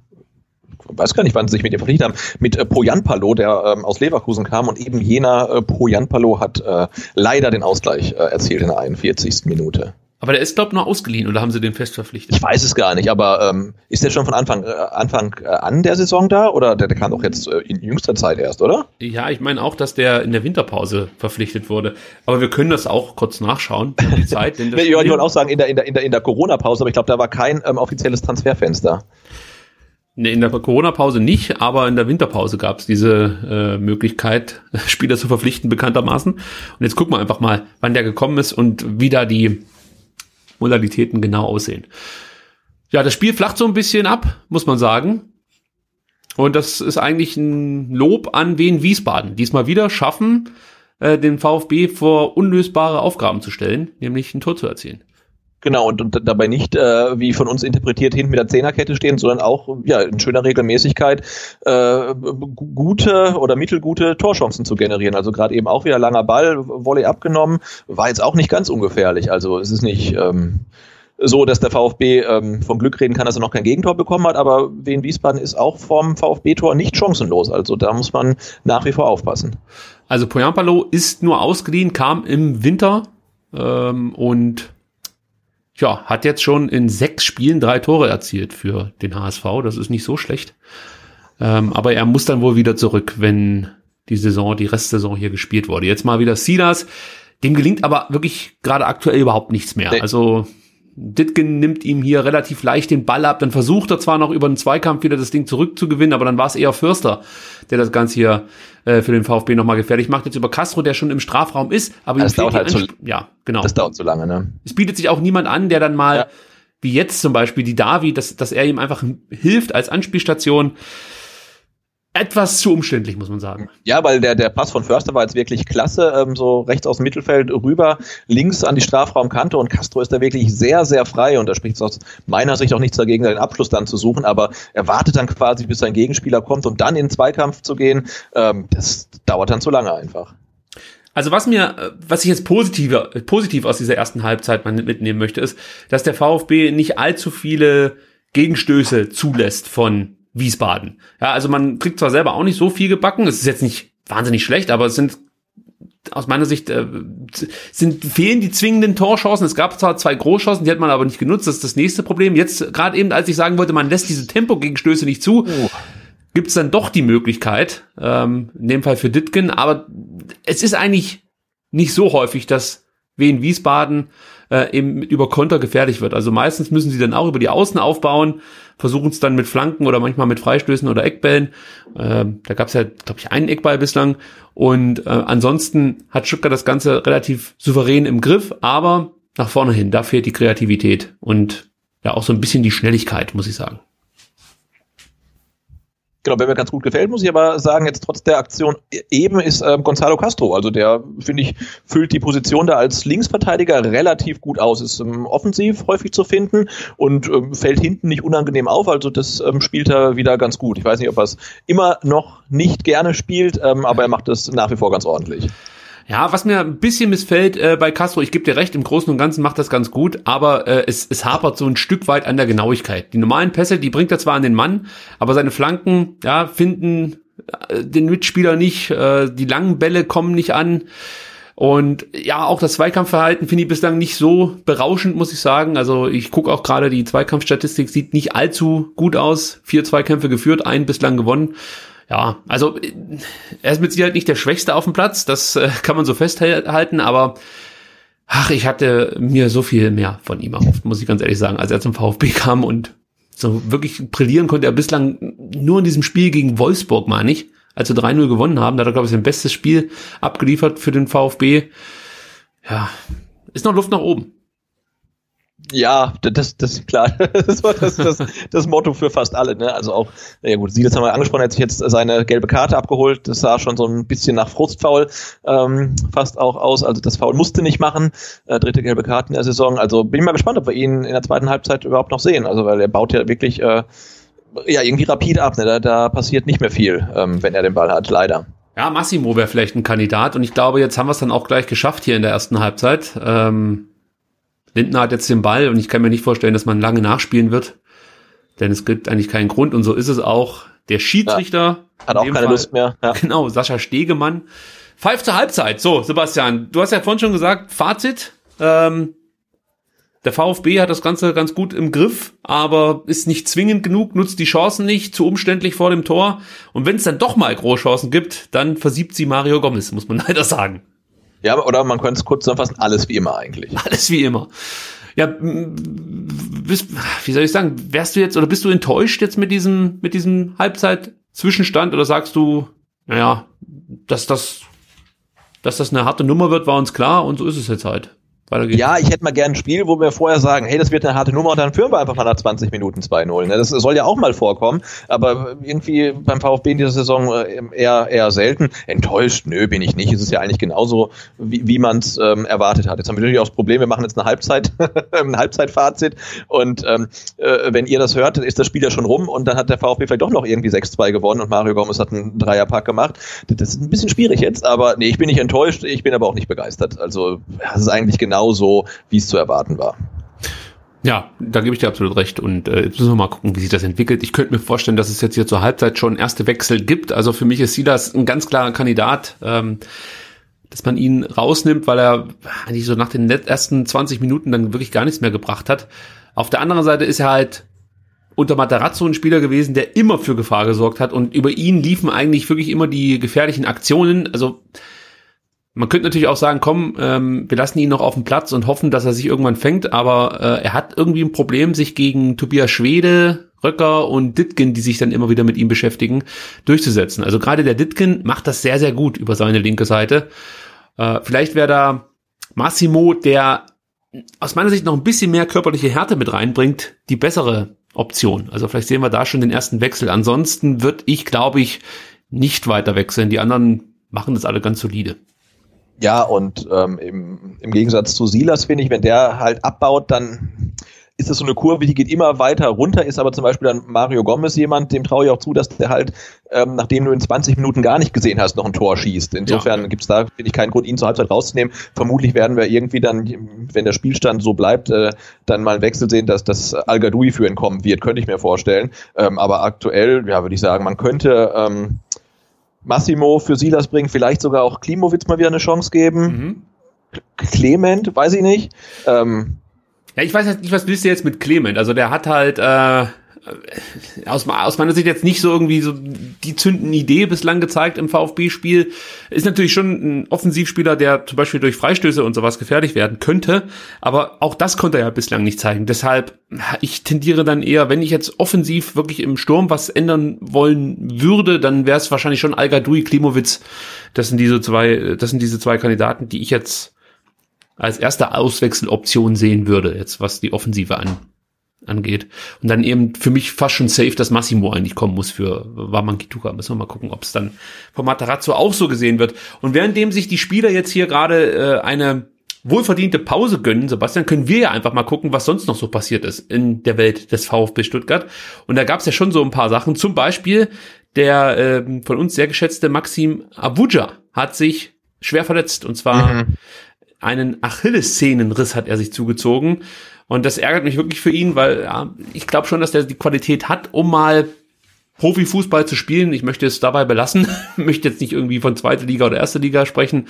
weiß gar nicht, wann sie sich mit ihr verpflichtet haben, mit äh, Poyanpalo, der ähm, aus Leverkusen kam und eben jener äh, Poyanpalo hat äh, leider den Ausgleich äh, erzielt in der 41. Minute. Aber der ist, glaube ich, nur ausgeliehen oder haben sie den fest verpflichtet? Ich weiß es gar nicht, aber ähm, ist der schon von Anfang, äh, Anfang äh, an der Saison da oder der, der kam doch jetzt äh, in jüngster Zeit erst, oder? Ja, ich meine auch, dass der in der Winterpause verpflichtet wurde. Aber wir können das auch kurz nachschauen, die Zeit. Denn das ja, ich wollte auch sagen, in der, in der, in der, in der Corona-Pause, aber ich glaube, da war kein ähm, offizielles Transferfenster. Nee, in der Corona-Pause nicht, aber in der Winterpause gab es diese äh, Möglichkeit, Spieler zu verpflichten, bekanntermaßen. Und jetzt gucken wir einfach mal, wann der gekommen ist und wie da die Modalitäten genau aussehen. Ja, das Spiel flacht so ein bisschen ab, muss man sagen. Und das ist eigentlich ein Lob an Wien Wiesbaden. Diesmal wieder schaffen, äh, den VfB vor unlösbare Aufgaben zu stellen, nämlich ein Tor zu erzielen. Genau, und, und dabei nicht, äh, wie von uns interpretiert, hinten mit der Zehnerkette stehen, sondern auch ja, in schöner Regelmäßigkeit äh, gute oder mittelgute Torchancen zu generieren. Also gerade eben auch wieder langer Ball, Volley abgenommen, war jetzt auch nicht ganz ungefährlich. Also es ist nicht ähm, so, dass der VfB ähm, vom Glück reden kann, dass er noch kein Gegentor bekommen hat, aber Wien Wiesbaden ist auch vom VfB-Tor nicht chancenlos. Also da muss man nach wie vor aufpassen. Also Poyampalo ist nur ausgeliehen, kam im Winter ähm, und ja, hat jetzt schon in sechs Spielen drei Tore erzielt für den HSV. Das ist nicht so schlecht. Ähm, aber er muss dann wohl wieder zurück, wenn die Saison, die Restsaison hier gespielt wurde. Jetzt mal wieder Silas. Dem gelingt aber wirklich gerade aktuell überhaupt nichts mehr. Also Ditgen nimmt ihm hier relativ leicht den Ball ab. Dann versucht er zwar noch über einen Zweikampf wieder das Ding zurückzugewinnen, aber dann war es eher Fürster, der das Ganze hier äh, für den VfB nochmal gefährlich macht. Jetzt über Castro, der schon im Strafraum ist, aber das dauert halt zu, ja, genau. Das dauert zu lange, ne? Es bietet sich auch niemand an, der dann mal, ja. wie jetzt zum Beispiel die Davi, dass, dass er ihm einfach hilft als Anspielstation etwas zu umständlich, muss man sagen. Ja, weil der, der Pass von Förster war jetzt wirklich klasse, ähm, so rechts aus dem Mittelfeld rüber, links an die Strafraumkante und Castro ist da wirklich sehr, sehr frei und da spricht aus meiner Sicht auch nichts dagegen, den Abschluss dann zu suchen, aber er wartet dann quasi, bis sein Gegenspieler kommt und dann in den Zweikampf zu gehen, ähm, das dauert dann zu lange einfach. Also was mir, was ich jetzt positiver, positiv aus dieser ersten Halbzeit mal mitnehmen möchte, ist, dass der VfB nicht allzu viele Gegenstöße zulässt von Wiesbaden. Ja, also man kriegt zwar selber auch nicht so viel gebacken, es ist jetzt nicht wahnsinnig schlecht, aber es sind aus meiner Sicht äh, sind fehlen die zwingenden Torchancen. Es gab zwar zwei Großchancen, die hat man aber nicht genutzt. Das ist das nächste Problem. Jetzt gerade eben, als ich sagen wollte, man lässt diese Tempo-Gegenstöße nicht zu, oh. gibt es dann doch die Möglichkeit. Ähm, in dem Fall für Ditgen. Aber es ist eigentlich nicht so häufig, dass Wien Wiesbaden äh, eben über Konter gefährlich wird. Also meistens müssen sie dann auch über die Außen aufbauen, versuchen es dann mit Flanken oder manchmal mit Freistößen oder Eckbällen. Äh, da gab es ja, glaube ich, einen Eckball bislang. Und äh, ansonsten hat Stuttgart das Ganze relativ souverän im Griff, aber nach vorne hin, da fehlt die Kreativität und ja auch so ein bisschen die Schnelligkeit, muss ich sagen. Genau, wer mir ganz gut gefällt, muss ich aber sagen, jetzt trotz der Aktion eben ist äh, Gonzalo Castro. Also der, finde ich, füllt die Position da als Linksverteidiger relativ gut aus. Ist ähm, offensiv häufig zu finden und ähm, fällt hinten nicht unangenehm auf. Also das ähm, spielt er wieder ganz gut. Ich weiß nicht, ob er es immer noch nicht gerne spielt, ähm, aber er macht es nach wie vor ganz ordentlich. Ja, was mir ein bisschen missfällt äh, bei Castro, ich gebe dir recht, im Großen und Ganzen macht das ganz gut, aber äh, es, es hapert so ein Stück weit an der Genauigkeit. Die normalen Pässe, die bringt er zwar an den Mann, aber seine Flanken, ja, finden äh, den Mitspieler nicht, äh, die langen Bälle kommen nicht an. Und ja, auch das Zweikampfverhalten finde ich bislang nicht so berauschend, muss ich sagen. Also ich gucke auch gerade, die Zweikampfstatistik sieht nicht allzu gut aus. Vier Zweikämpfe geführt, einen bislang gewonnen ja, also er ist mit Sicherheit nicht der Schwächste auf dem Platz, das äh, kann man so festhalten, aber ach, ich hatte mir so viel mehr von ihm erhofft, muss ich ganz ehrlich sagen, als er zum VfB kam und so wirklich brillieren konnte er bislang nur in diesem Spiel gegen Wolfsburg, meine ich, als wir 3-0 gewonnen haben. Da hat er, glaube ich, sein bestes Spiel abgeliefert für den VfB. Ja, ist noch Luft nach oben. Ja, das, das klar. Das war das, das, das Motto für fast alle. Ne? Also auch, ja gut, Silas haben wir angesprochen, er hat sich jetzt seine gelbe Karte abgeholt. Das sah schon so ein bisschen nach Frustfaul ähm, fast auch aus. Also das Foul musste nicht machen. Äh, dritte gelbe Karte in der Saison. Also bin ich mal gespannt, ob wir ihn in der zweiten Halbzeit überhaupt noch sehen. Also weil er baut ja wirklich äh, ja irgendwie rapid ab. Ne? Da, da passiert nicht mehr viel, ähm, wenn er den Ball hat, leider. Ja, Massimo wäre vielleicht ein Kandidat und ich glaube, jetzt haben wir es dann auch gleich geschafft hier in der ersten Halbzeit. Ähm Lindner hat jetzt den Ball und ich kann mir nicht vorstellen, dass man lange nachspielen wird. Denn es gibt eigentlich keinen Grund und so ist es auch. Der Schiedsrichter. Ja, hat auch keine Fall, Lust mehr. Ja. Genau, Sascha Stegemann. Pfeift zur Halbzeit. So, Sebastian, du hast ja vorhin schon gesagt, Fazit. Ähm, der VfB hat das Ganze ganz gut im Griff, aber ist nicht zwingend genug, nutzt die Chancen nicht, zu umständlich vor dem Tor. Und wenn es dann doch mal Großchancen gibt, dann versiebt sie Mario Gomez, muss man leider sagen. Ja, oder man könnte es kurz zusammenfassen, alles wie immer eigentlich. Alles wie immer. Ja, bist, wie soll ich sagen, wärst du jetzt oder bist du enttäuscht jetzt mit diesem, mit diesem Halbzeit-Zwischenstand oder sagst du, naja, dass das, dass das eine harte Nummer wird, war uns klar und so ist es jetzt halt. Ja, ich hätte mal gerne ein Spiel, wo wir vorher sagen, hey, das wird eine harte Nummer und dann führen wir einfach mal nach 20 Minuten 2-0. Ne? Das soll ja auch mal vorkommen, aber irgendwie beim VfB in dieser Saison äh, eher, eher selten. Enttäuscht, nö, bin ich nicht. Es ist ja eigentlich genauso, wie, wie man es ähm, erwartet hat. Jetzt haben wir natürlich auch das Problem, wir machen jetzt eine Halbzeit, ein Halbzeitfazit und ähm, äh, wenn ihr das hört, ist das Spiel ja schon rum und dann hat der VfB vielleicht doch noch irgendwie 6-2 gewonnen und Mario Gomez hat einen Dreierpack gemacht. Das ist ein bisschen schwierig jetzt, aber nee, ich bin nicht enttäuscht, ich bin aber auch nicht begeistert. Also, das ist eigentlich genau genauso, wie es zu erwarten war. Ja, da gebe ich dir absolut recht. Und äh, jetzt müssen wir mal gucken, wie sich das entwickelt. Ich könnte mir vorstellen, dass es jetzt hier zur Halbzeit schon erste Wechsel gibt. Also für mich ist Silas ein ganz klarer Kandidat, ähm, dass man ihn rausnimmt, weil er eigentlich so nach den ersten 20 Minuten dann wirklich gar nichts mehr gebracht hat. Auf der anderen Seite ist er halt unter Matarazzo ein Spieler gewesen, der immer für Gefahr gesorgt hat und über ihn liefen eigentlich wirklich immer die gefährlichen Aktionen. Also man könnte natürlich auch sagen, komm, ähm, wir lassen ihn noch auf dem Platz und hoffen, dass er sich irgendwann fängt, aber äh, er hat irgendwie ein Problem, sich gegen Tobias Schwede, Röcker und Ditkin, die sich dann immer wieder mit ihm beschäftigen, durchzusetzen. Also gerade der Ditkin macht das sehr, sehr gut über seine linke Seite. Äh, vielleicht wäre da Massimo, der aus meiner Sicht noch ein bisschen mehr körperliche Härte mit reinbringt, die bessere Option. Also vielleicht sehen wir da schon den ersten Wechsel. Ansonsten würde ich, glaube ich, nicht weiter wechseln. Die anderen machen das alle ganz solide. Ja, und ähm, im, im Gegensatz zu Silas finde ich, wenn der halt abbaut, dann ist das so eine Kurve, die geht immer weiter runter, ist aber zum Beispiel dann Mario Gomez jemand, dem traue ich auch zu, dass der halt, ähm, nachdem du in 20 Minuten gar nicht gesehen hast, noch ein Tor schießt. Insofern ja. gibt's da, finde ich, keinen Grund, ihn zur Halbzeit rauszunehmen. Vermutlich werden wir irgendwie dann, wenn der Spielstand so bleibt, äh, dann mal einen Wechsel sehen, dass das Al für ihn kommen wird, könnte ich mir vorstellen. Ähm, aber aktuell, ja, würde ich sagen, man könnte ähm, Massimo für Silas bringen, vielleicht sogar auch Klimowitz mal wieder eine Chance geben. Mhm. Clement, weiß ich nicht. Ähm, ja, ich weiß jetzt nicht, was willst du jetzt mit Clement? Also der hat halt äh, aus, aus meiner Sicht jetzt nicht so irgendwie so die zündende Idee bislang gezeigt im VfB-Spiel. Ist natürlich schon ein Offensivspieler, der zum Beispiel durch Freistöße und sowas gefährlich werden könnte, aber auch das konnte er ja bislang nicht zeigen. Deshalb, ich tendiere dann eher, wenn ich jetzt offensiv wirklich im Sturm was ändern wollen würde, dann wäre es wahrscheinlich schon Algadui, Klimowitz. Das sind diese zwei, das sind diese zwei Kandidaten, die ich jetzt als erste Auswechseloption sehen würde, jetzt was die Offensive an, angeht. Und dann eben für mich fast schon safe, dass Massimo eigentlich kommen muss für Waman Kituka. Müssen wir mal gucken, ob es dann von Matarazzo auch so gesehen wird. Und währenddem sich die Spieler jetzt hier gerade äh, eine wohlverdiente Pause gönnen, Sebastian, können wir ja einfach mal gucken, was sonst noch so passiert ist in der Welt des VfB Stuttgart. Und da gab es ja schon so ein paar Sachen. Zum Beispiel der äh, von uns sehr geschätzte Maxim Abuja hat sich schwer verletzt. Und zwar mhm. einen Achillessehnenriss hat er sich zugezogen. Und das ärgert mich wirklich für ihn, weil ja, ich glaube schon, dass er die Qualität hat, um mal Profifußball zu spielen. Ich möchte es dabei belassen, möchte jetzt nicht irgendwie von zweite Liga oder erste Liga sprechen,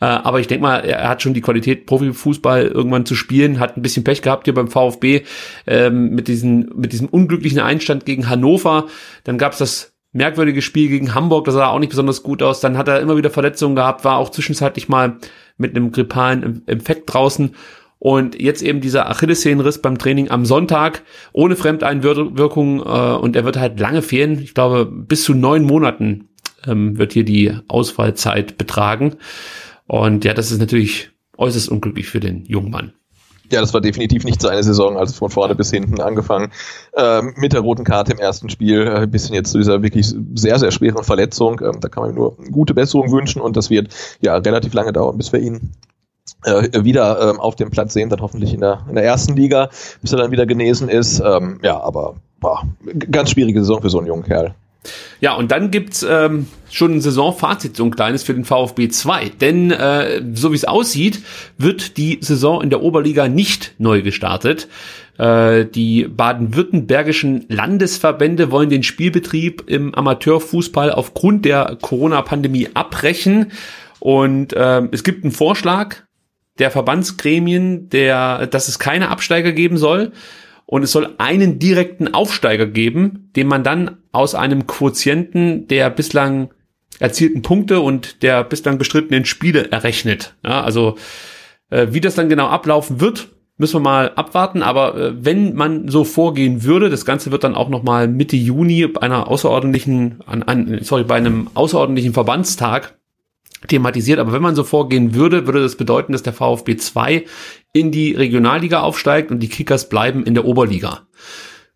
äh, aber ich denke mal, er hat schon die Qualität, Profifußball irgendwann zu spielen, hat ein bisschen Pech gehabt hier beim VfB ähm, mit, diesen, mit diesem unglücklichen Einstand gegen Hannover. Dann gab es das merkwürdige Spiel gegen Hamburg, das sah auch nicht besonders gut aus. Dann hat er immer wieder Verletzungen gehabt, war auch zwischenzeitlich mal mit einem grippalen Infekt draußen und jetzt eben dieser Achillessehnenriss beim Training am Sonntag ohne Fremdeinwirkung äh, und er wird halt lange fehlen. Ich glaube, bis zu neun Monaten ähm, wird hier die Ausfallzeit betragen. Und ja, das ist natürlich äußerst unglücklich für den jungen Mann. Ja, das war definitiv nicht seine Saison, also von vorne bis hinten angefangen. Ähm, mit der roten Karte im ersten Spiel, äh, bis hin jetzt zu dieser wirklich sehr, sehr schweren Verletzung. Ähm, da kann man nur gute Besserung wünschen und das wird ja relativ lange dauern, bis wir ihn äh, wieder ähm, auf dem Platz sehen, dann hoffentlich in der, in der ersten Liga, bis er dann wieder genesen ist. Ähm, ja, aber boah, ganz schwierige Saison für so einen jungen Kerl. Ja, und dann gibt's ähm, schon ein Saisonfazit, so ein kleines für den VfB 2. Denn äh, so wie es aussieht, wird die Saison in der Oberliga nicht neu gestartet. Äh, die baden-württembergischen Landesverbände wollen den Spielbetrieb im Amateurfußball aufgrund der Corona-Pandemie abbrechen. Und äh, es gibt einen Vorschlag der Verbandsgremien, der, dass es keine Absteiger geben soll. Und es soll einen direkten Aufsteiger geben, den man dann aus einem Quotienten der bislang erzielten Punkte und der bislang bestrittenen Spiele errechnet. Ja, also äh, wie das dann genau ablaufen wird, müssen wir mal abwarten. Aber äh, wenn man so vorgehen würde, das Ganze wird dann auch noch mal Mitte Juni bei einer außerordentlichen, an, an, sorry, bei einem außerordentlichen Verbandstag thematisiert. Aber wenn man so vorgehen würde, würde das bedeuten, dass der VfB 2 in die Regionalliga aufsteigt und die Kickers bleiben in der Oberliga.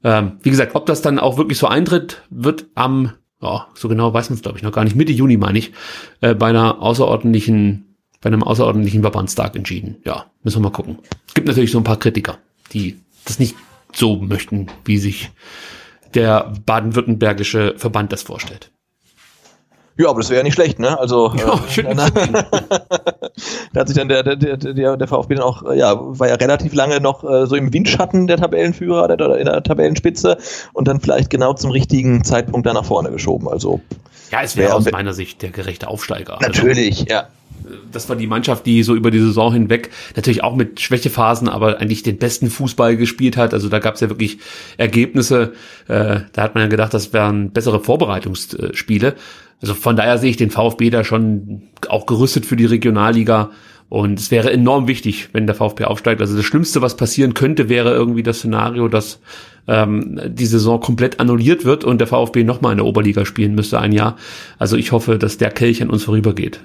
Ähm, wie gesagt, ob das dann auch wirklich so eintritt, wird am, ja, so genau weiß man es glaube ich noch gar nicht, Mitte Juni meine ich, äh, bei einer außerordentlichen, bei einem außerordentlichen Verbandstag entschieden. Ja, müssen wir mal gucken. Es gibt natürlich so ein paar Kritiker, die das nicht so möchten, wie sich der baden-württembergische Verband das vorstellt. Ja, aber das wäre ja nicht schlecht, ne? Also ja, äh, da hat sich dann der, der, der, der VfB dann auch, ja, war ja relativ lange noch äh, so im Windschatten der Tabellenführer oder in der Tabellenspitze und dann vielleicht genau zum richtigen Zeitpunkt da nach vorne geschoben. Also ja, es wäre wär, aus meiner Sicht der gerechte Aufsteiger. Also natürlich, also, ja das war die Mannschaft, die so über die Saison hinweg natürlich auch mit Schwächephasen, aber eigentlich den besten Fußball gespielt hat. Also da gab es ja wirklich Ergebnisse. Äh, da hat man ja gedacht, das wären bessere Vorbereitungsspiele. Also von daher sehe ich den VfB da schon auch gerüstet für die Regionalliga. Und es wäre enorm wichtig, wenn der VfB aufsteigt. Also das Schlimmste, was passieren könnte, wäre irgendwie das Szenario, dass ähm, die Saison komplett annulliert wird und der VfB nochmal in der Oberliga spielen müsste ein Jahr. Also ich hoffe, dass der Kelch an uns vorübergeht.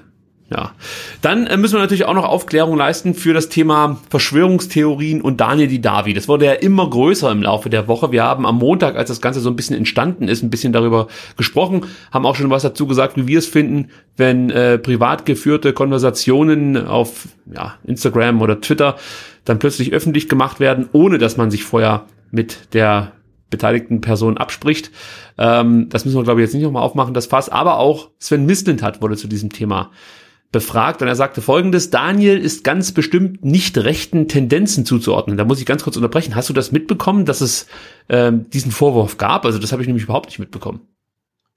Ja. Dann äh, müssen wir natürlich auch noch Aufklärung leisten für das Thema Verschwörungstheorien und Daniel Didavi. Das wurde ja immer größer im Laufe der Woche. Wir haben am Montag, als das Ganze so ein bisschen entstanden ist, ein bisschen darüber gesprochen, haben auch schon was dazu gesagt, wie wir es finden, wenn äh, privat geführte Konversationen auf ja, Instagram oder Twitter dann plötzlich öffentlich gemacht werden, ohne dass man sich vorher mit der beteiligten Person abspricht. Ähm, das müssen wir, glaube ich, jetzt nicht nochmal aufmachen, das Fass. Aber auch Sven Mislintat wurde zu diesem Thema befragt und er sagte folgendes, Daniel ist ganz bestimmt nicht rechten Tendenzen zuzuordnen. Da muss ich ganz kurz unterbrechen. Hast du das mitbekommen, dass es ähm, diesen Vorwurf gab? Also das habe ich nämlich überhaupt nicht mitbekommen.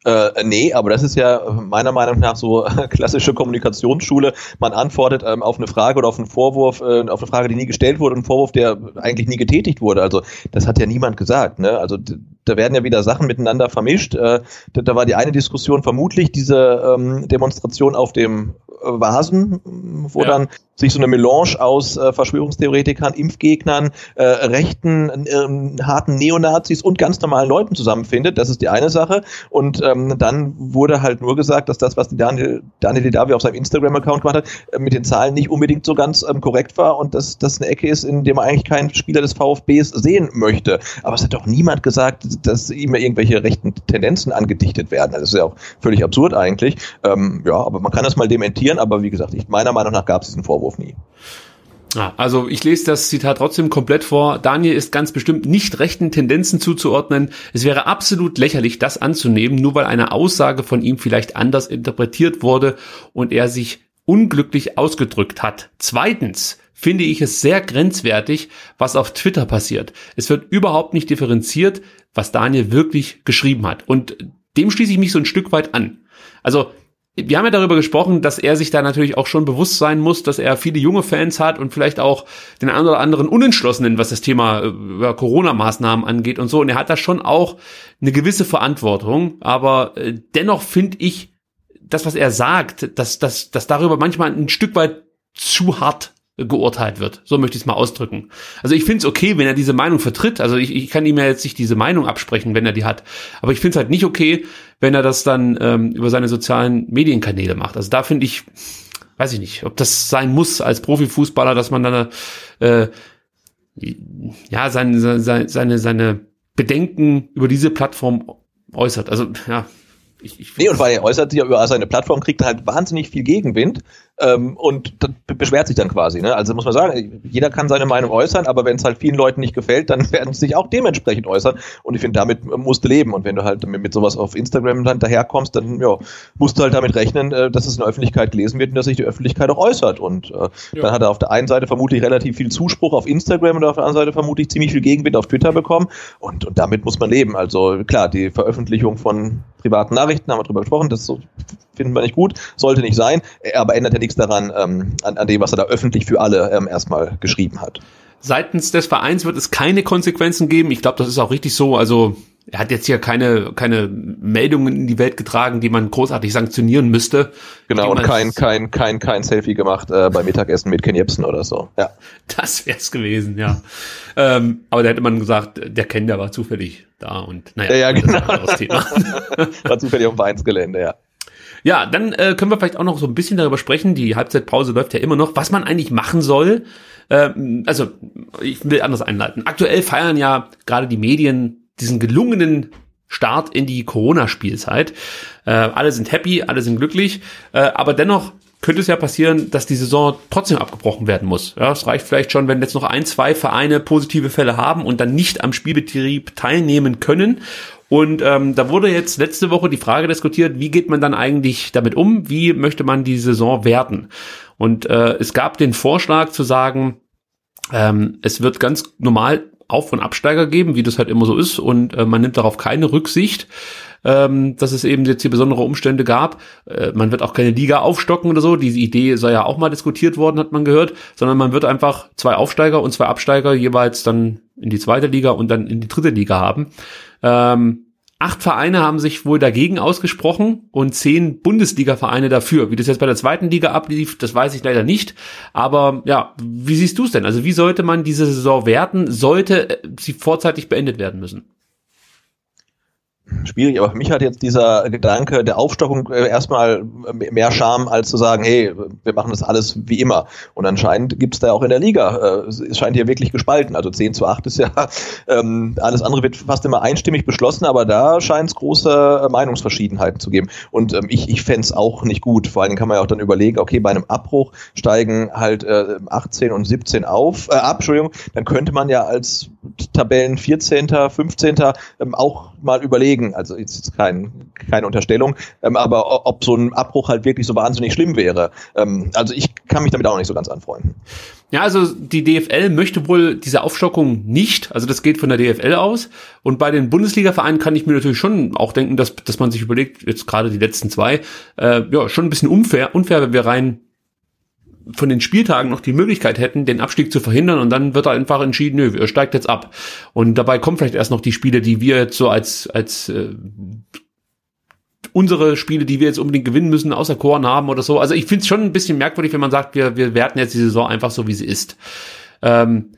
Äh, nee, aber das ist ja meiner Meinung nach so klassische Kommunikationsschule. Man antwortet ähm, auf eine Frage oder auf einen Vorwurf, äh, auf eine Frage, die nie gestellt wurde, einen Vorwurf, der eigentlich nie getätigt wurde. Also das hat ja niemand gesagt. Ne? Also da werden ja wieder Sachen miteinander vermischt. Äh, da, da war die eine Diskussion vermutlich diese ähm, Demonstration auf dem Vasen, wo ja. dann sich so eine Melange aus äh, Verschwörungstheoretikern, Impfgegnern, äh, rechten, äh, harten Neonazis und ganz normalen Leuten zusammenfindet. Das ist die eine Sache. Und ähm, dann wurde halt nur gesagt, dass das, was die Daniel, Daniel Didavi auf seinem Instagram-Account gemacht hat, äh, mit den Zahlen nicht unbedingt so ganz ähm, korrekt war und dass das eine Ecke ist, in der man eigentlich keinen Spieler des VfBs sehen möchte. Aber es hat doch niemand gesagt, dass ihm irgendwelche rechten Tendenzen angedichtet werden. Das ist ja auch völlig absurd eigentlich. Ähm, ja, aber man kann das mal dementieren. Aber wie gesagt, ich, meiner Meinung nach gab es diesen Vorwurf nie. Ja, also ich lese das Zitat trotzdem komplett vor. Daniel ist ganz bestimmt nicht rechten Tendenzen zuzuordnen. Es wäre absolut lächerlich, das anzunehmen, nur weil eine Aussage von ihm vielleicht anders interpretiert wurde und er sich unglücklich ausgedrückt hat. Zweitens finde ich es sehr grenzwertig, was auf Twitter passiert. Es wird überhaupt nicht differenziert, was Daniel wirklich geschrieben hat. Und dem schließe ich mich so ein Stück weit an. Also wir haben ja darüber gesprochen, dass er sich da natürlich auch schon bewusst sein muss, dass er viele junge Fans hat und vielleicht auch den einen oder anderen Unentschlossenen, was das Thema äh, Corona-Maßnahmen angeht und so. Und er hat da schon auch eine gewisse Verantwortung. Aber äh, dennoch finde ich, das, was er sagt, dass, dass, dass darüber manchmal ein Stück weit zu hart geurteilt wird. So möchte ich es mal ausdrücken. Also ich finde es okay, wenn er diese Meinung vertritt. Also ich, ich kann ihm ja jetzt nicht diese Meinung absprechen, wenn er die hat. Aber ich finde es halt nicht okay, wenn er das dann ähm, über seine sozialen Medienkanäle macht. Also da finde ich, weiß ich nicht, ob das sein muss als Profifußballer, dass man dann äh, ja seine, seine, seine, seine Bedenken über diese Plattform äußert. Also ja, ich, ich nee, und weil er äußert sich ja über seine Plattform, kriegt er halt wahnsinnig viel Gegenwind ähm, und beschwert sich dann quasi. Ne? Also muss man sagen, jeder kann seine Meinung äußern, aber wenn es halt vielen Leuten nicht gefällt, dann werden sie sich auch dementsprechend äußern. Und ich finde, damit musst du leben. Und wenn du halt mit, mit sowas auf Instagram dann daherkommst, dann ja, musst du halt damit rechnen, äh, dass es in der Öffentlichkeit gelesen wird und dass sich die Öffentlichkeit auch äußert. Und äh, ja. dann hat er auf der einen Seite vermutlich relativ viel Zuspruch auf Instagram und auf der anderen Seite vermutlich ziemlich viel Gegenwind auf Twitter bekommen. Und, und damit muss man leben. Also klar, die Veröffentlichung von privaten Nachrichten, haben wir drüber gesprochen, das finden wir nicht gut, sollte nicht sein, aber ändert ja nichts daran, ähm, an, an, dem, was er da öffentlich für alle ähm, erstmal geschrieben hat. Seitens des Vereins wird es keine Konsequenzen geben. Ich glaube, das ist auch richtig so. Also er hat jetzt hier keine, keine Meldungen in die Welt getragen, die man großartig sanktionieren müsste. Genau, und kein, kein, kein, kein Selfie gemacht äh, beim Mittagessen mit Ken Jebsen oder so. Ja. Das wär's gewesen, ja. ähm, aber da hätte man gesagt, der Ken, der war zufällig da und naja, ja, ja genau. war zufällig auf dem Vereinsgelände, ja. Ja, dann äh, können wir vielleicht auch noch so ein bisschen darüber sprechen. Die Halbzeitpause läuft ja immer noch, was man eigentlich machen soll. Ähm, also, ich will anders einleiten. Aktuell feiern ja gerade die Medien diesen gelungenen Start in die Corona-Spielzeit. Äh, alle sind happy, alle sind glücklich, äh, aber dennoch könnte es ja passieren, dass die Saison trotzdem abgebrochen werden muss. Ja, es reicht vielleicht schon, wenn jetzt noch ein, zwei Vereine positive Fälle haben und dann nicht am Spielbetrieb teilnehmen können. Und ähm, da wurde jetzt letzte Woche die Frage diskutiert, wie geht man dann eigentlich damit um? Wie möchte man die Saison werten? Und äh, es gab den Vorschlag zu sagen, ähm, es wird ganz normal Auf- und Absteiger geben, wie das halt immer so ist, und äh, man nimmt darauf keine Rücksicht ähm, dass es eben jetzt hier besondere Umstände gab. Äh, man wird auch keine Liga aufstocken oder so. Diese Idee sei ja auch mal diskutiert worden, hat man gehört, sondern man wird einfach zwei Aufsteiger und zwei Absteiger jeweils dann in die zweite Liga und dann in die dritte Liga haben. Ähm, acht Vereine haben sich wohl dagegen ausgesprochen und zehn Bundesliga-Vereine dafür. Wie das jetzt bei der zweiten Liga ablief, das weiß ich leider nicht. Aber ja, wie siehst du es denn? Also wie sollte man diese Saison werten? Sollte sie vorzeitig beendet werden müssen? Schwierig, aber für mich hat jetzt dieser Gedanke der Aufstockung äh, erstmal mehr Charme, als zu sagen, hey, wir machen das alles wie immer. Und anscheinend gibt es da auch in der Liga, äh, es scheint hier wirklich gespalten. Also 10 zu 8 ist ja, ähm, alles andere wird fast immer einstimmig beschlossen, aber da scheint es große Meinungsverschiedenheiten zu geben. Und ähm, ich, ich fände es auch nicht gut. Vor allem kann man ja auch dann überlegen, okay, bei einem Abbruch steigen halt äh, 18 und 17 auf, äh, ab, Entschuldigung, dann könnte man ja als Tabellen 14., 15. Ähm, auch mal überlegen, zeigen. Also ist kein, keine Unterstellung, ähm, aber ob so ein Abbruch halt wirklich so wahnsinnig schlimm wäre. Ähm, also ich kann mich damit auch nicht so ganz anfreunden. Ja, also die DFL möchte wohl diese Aufstockung nicht. Also das geht von der DFL aus. Und bei den Bundesliga-Vereinen kann ich mir natürlich schon auch denken, dass, dass man sich überlegt, jetzt gerade die letzten zwei, äh, ja, schon ein bisschen unfair, unfair, wenn wir rein von den Spieltagen noch die Möglichkeit hätten, den Abstieg zu verhindern und dann wird einfach entschieden, nö, er steigt jetzt ab. Und dabei kommen vielleicht erst noch die Spiele, die wir jetzt so als, als äh, unsere Spiele, die wir jetzt unbedingt gewinnen müssen, außer Korn haben oder so. Also ich finde es schon ein bisschen merkwürdig, wenn man sagt, wir, wir werten jetzt die Saison einfach so, wie sie ist. Ähm,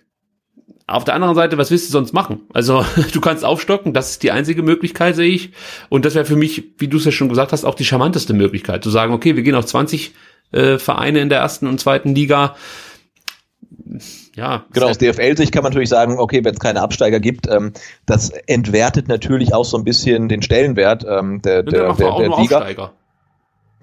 auf der anderen Seite, was willst du sonst machen? Also du kannst aufstocken, das ist die einzige Möglichkeit, sehe ich. Und das wäre für mich, wie du es ja schon gesagt hast, auch die charmanteste Möglichkeit, zu sagen, okay, wir gehen auf 20 äh, Vereine in der ersten und zweiten Liga. Ja, genau, aus DFL-Sicht kann man natürlich sagen, okay, wenn es keine Absteiger gibt, ähm, das entwertet natürlich auch so ein bisschen den Stellenwert ähm, der, der, der, der Liga. Aufsteiger.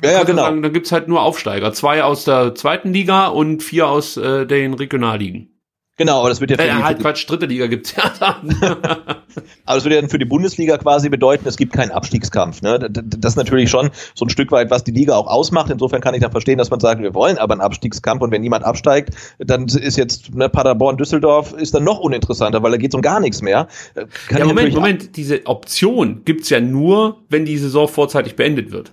Ja, ja, genau. Sagen, da gibt's halt nur Aufsteiger. Zwei aus der zweiten Liga und vier aus äh, den Regionalligen. Genau, aber das wird ja für äh, die, halt Quatsch, dritte Liga gibt's ja dann. aber das würde ja dann für die Bundesliga quasi bedeuten, es gibt keinen Abstiegskampf. Ne? Das ist natürlich schon so ein Stück weit, was die Liga auch ausmacht. Insofern kann ich dann verstehen, dass man sagt, wir wollen aber einen Abstiegskampf und wenn niemand absteigt, dann ist jetzt ne, Paderborn, Düsseldorf ist dann noch uninteressanter, weil da geht's um gar nichts mehr. Äh, kann ja, Moment, Moment, diese Option gibt's ja nur, wenn die Saison vorzeitig beendet wird.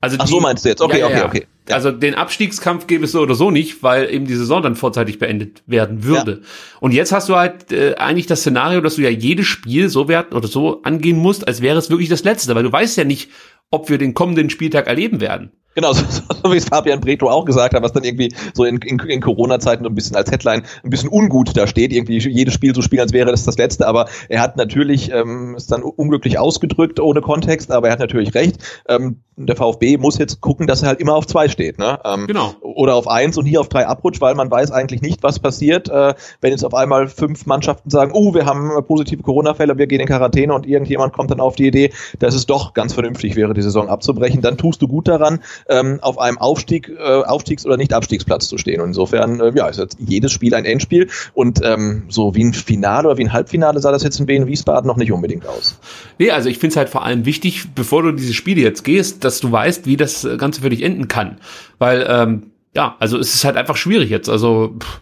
Also Ach so meinst du jetzt? Okay, ja, ja, okay, okay. Ja. Also den Abstiegskampf gäbe es so oder so nicht, weil eben die Saison dann vorzeitig beendet werden würde. Ja. Und jetzt hast du halt äh, eigentlich das Szenario, dass du ja jedes Spiel so werten oder so angehen musst, als wäre es wirklich das letzte, weil du weißt ja nicht, ob wir den kommenden Spieltag erleben werden. Genau, so, so wie es Fabian Breto auch gesagt hat, was dann irgendwie so in, in, in Corona-Zeiten so ein bisschen als Headline ein bisschen ungut da steht, irgendwie jedes Spiel so spielen, als wäre das das letzte, aber er hat natürlich, ähm, ist dann unglücklich ausgedrückt ohne Kontext, aber er hat natürlich recht. Ähm, der VfB muss jetzt gucken, dass er halt immer auf zwei steht, ne? Ähm, genau. Oder auf eins und hier auf drei abrutscht, weil man weiß eigentlich nicht, was passiert, äh, wenn jetzt auf einmal fünf Mannschaften sagen, oh, wir haben positive Corona-Fälle, wir gehen in Quarantäne und irgendjemand kommt dann auf die Idee, dass es doch ganz vernünftig wäre, die Saison abzubrechen, dann tust du gut daran, ähm, auf einem Aufstieg, äh, Aufstiegs- oder Nicht-Abstiegsplatz zu stehen. Und insofern, äh, ja, ist jetzt jedes Spiel ein Endspiel. Und ähm, so wie ein Finale oder wie ein Halbfinale sah das jetzt in Wien Wiesbaden noch nicht unbedingt aus. Nee, also ich finde es halt vor allem wichtig, bevor du diese Spiele jetzt gehst, dass du weißt, wie das Ganze für dich enden kann. Weil, ähm, ja, also es ist halt einfach schwierig jetzt. Also pff,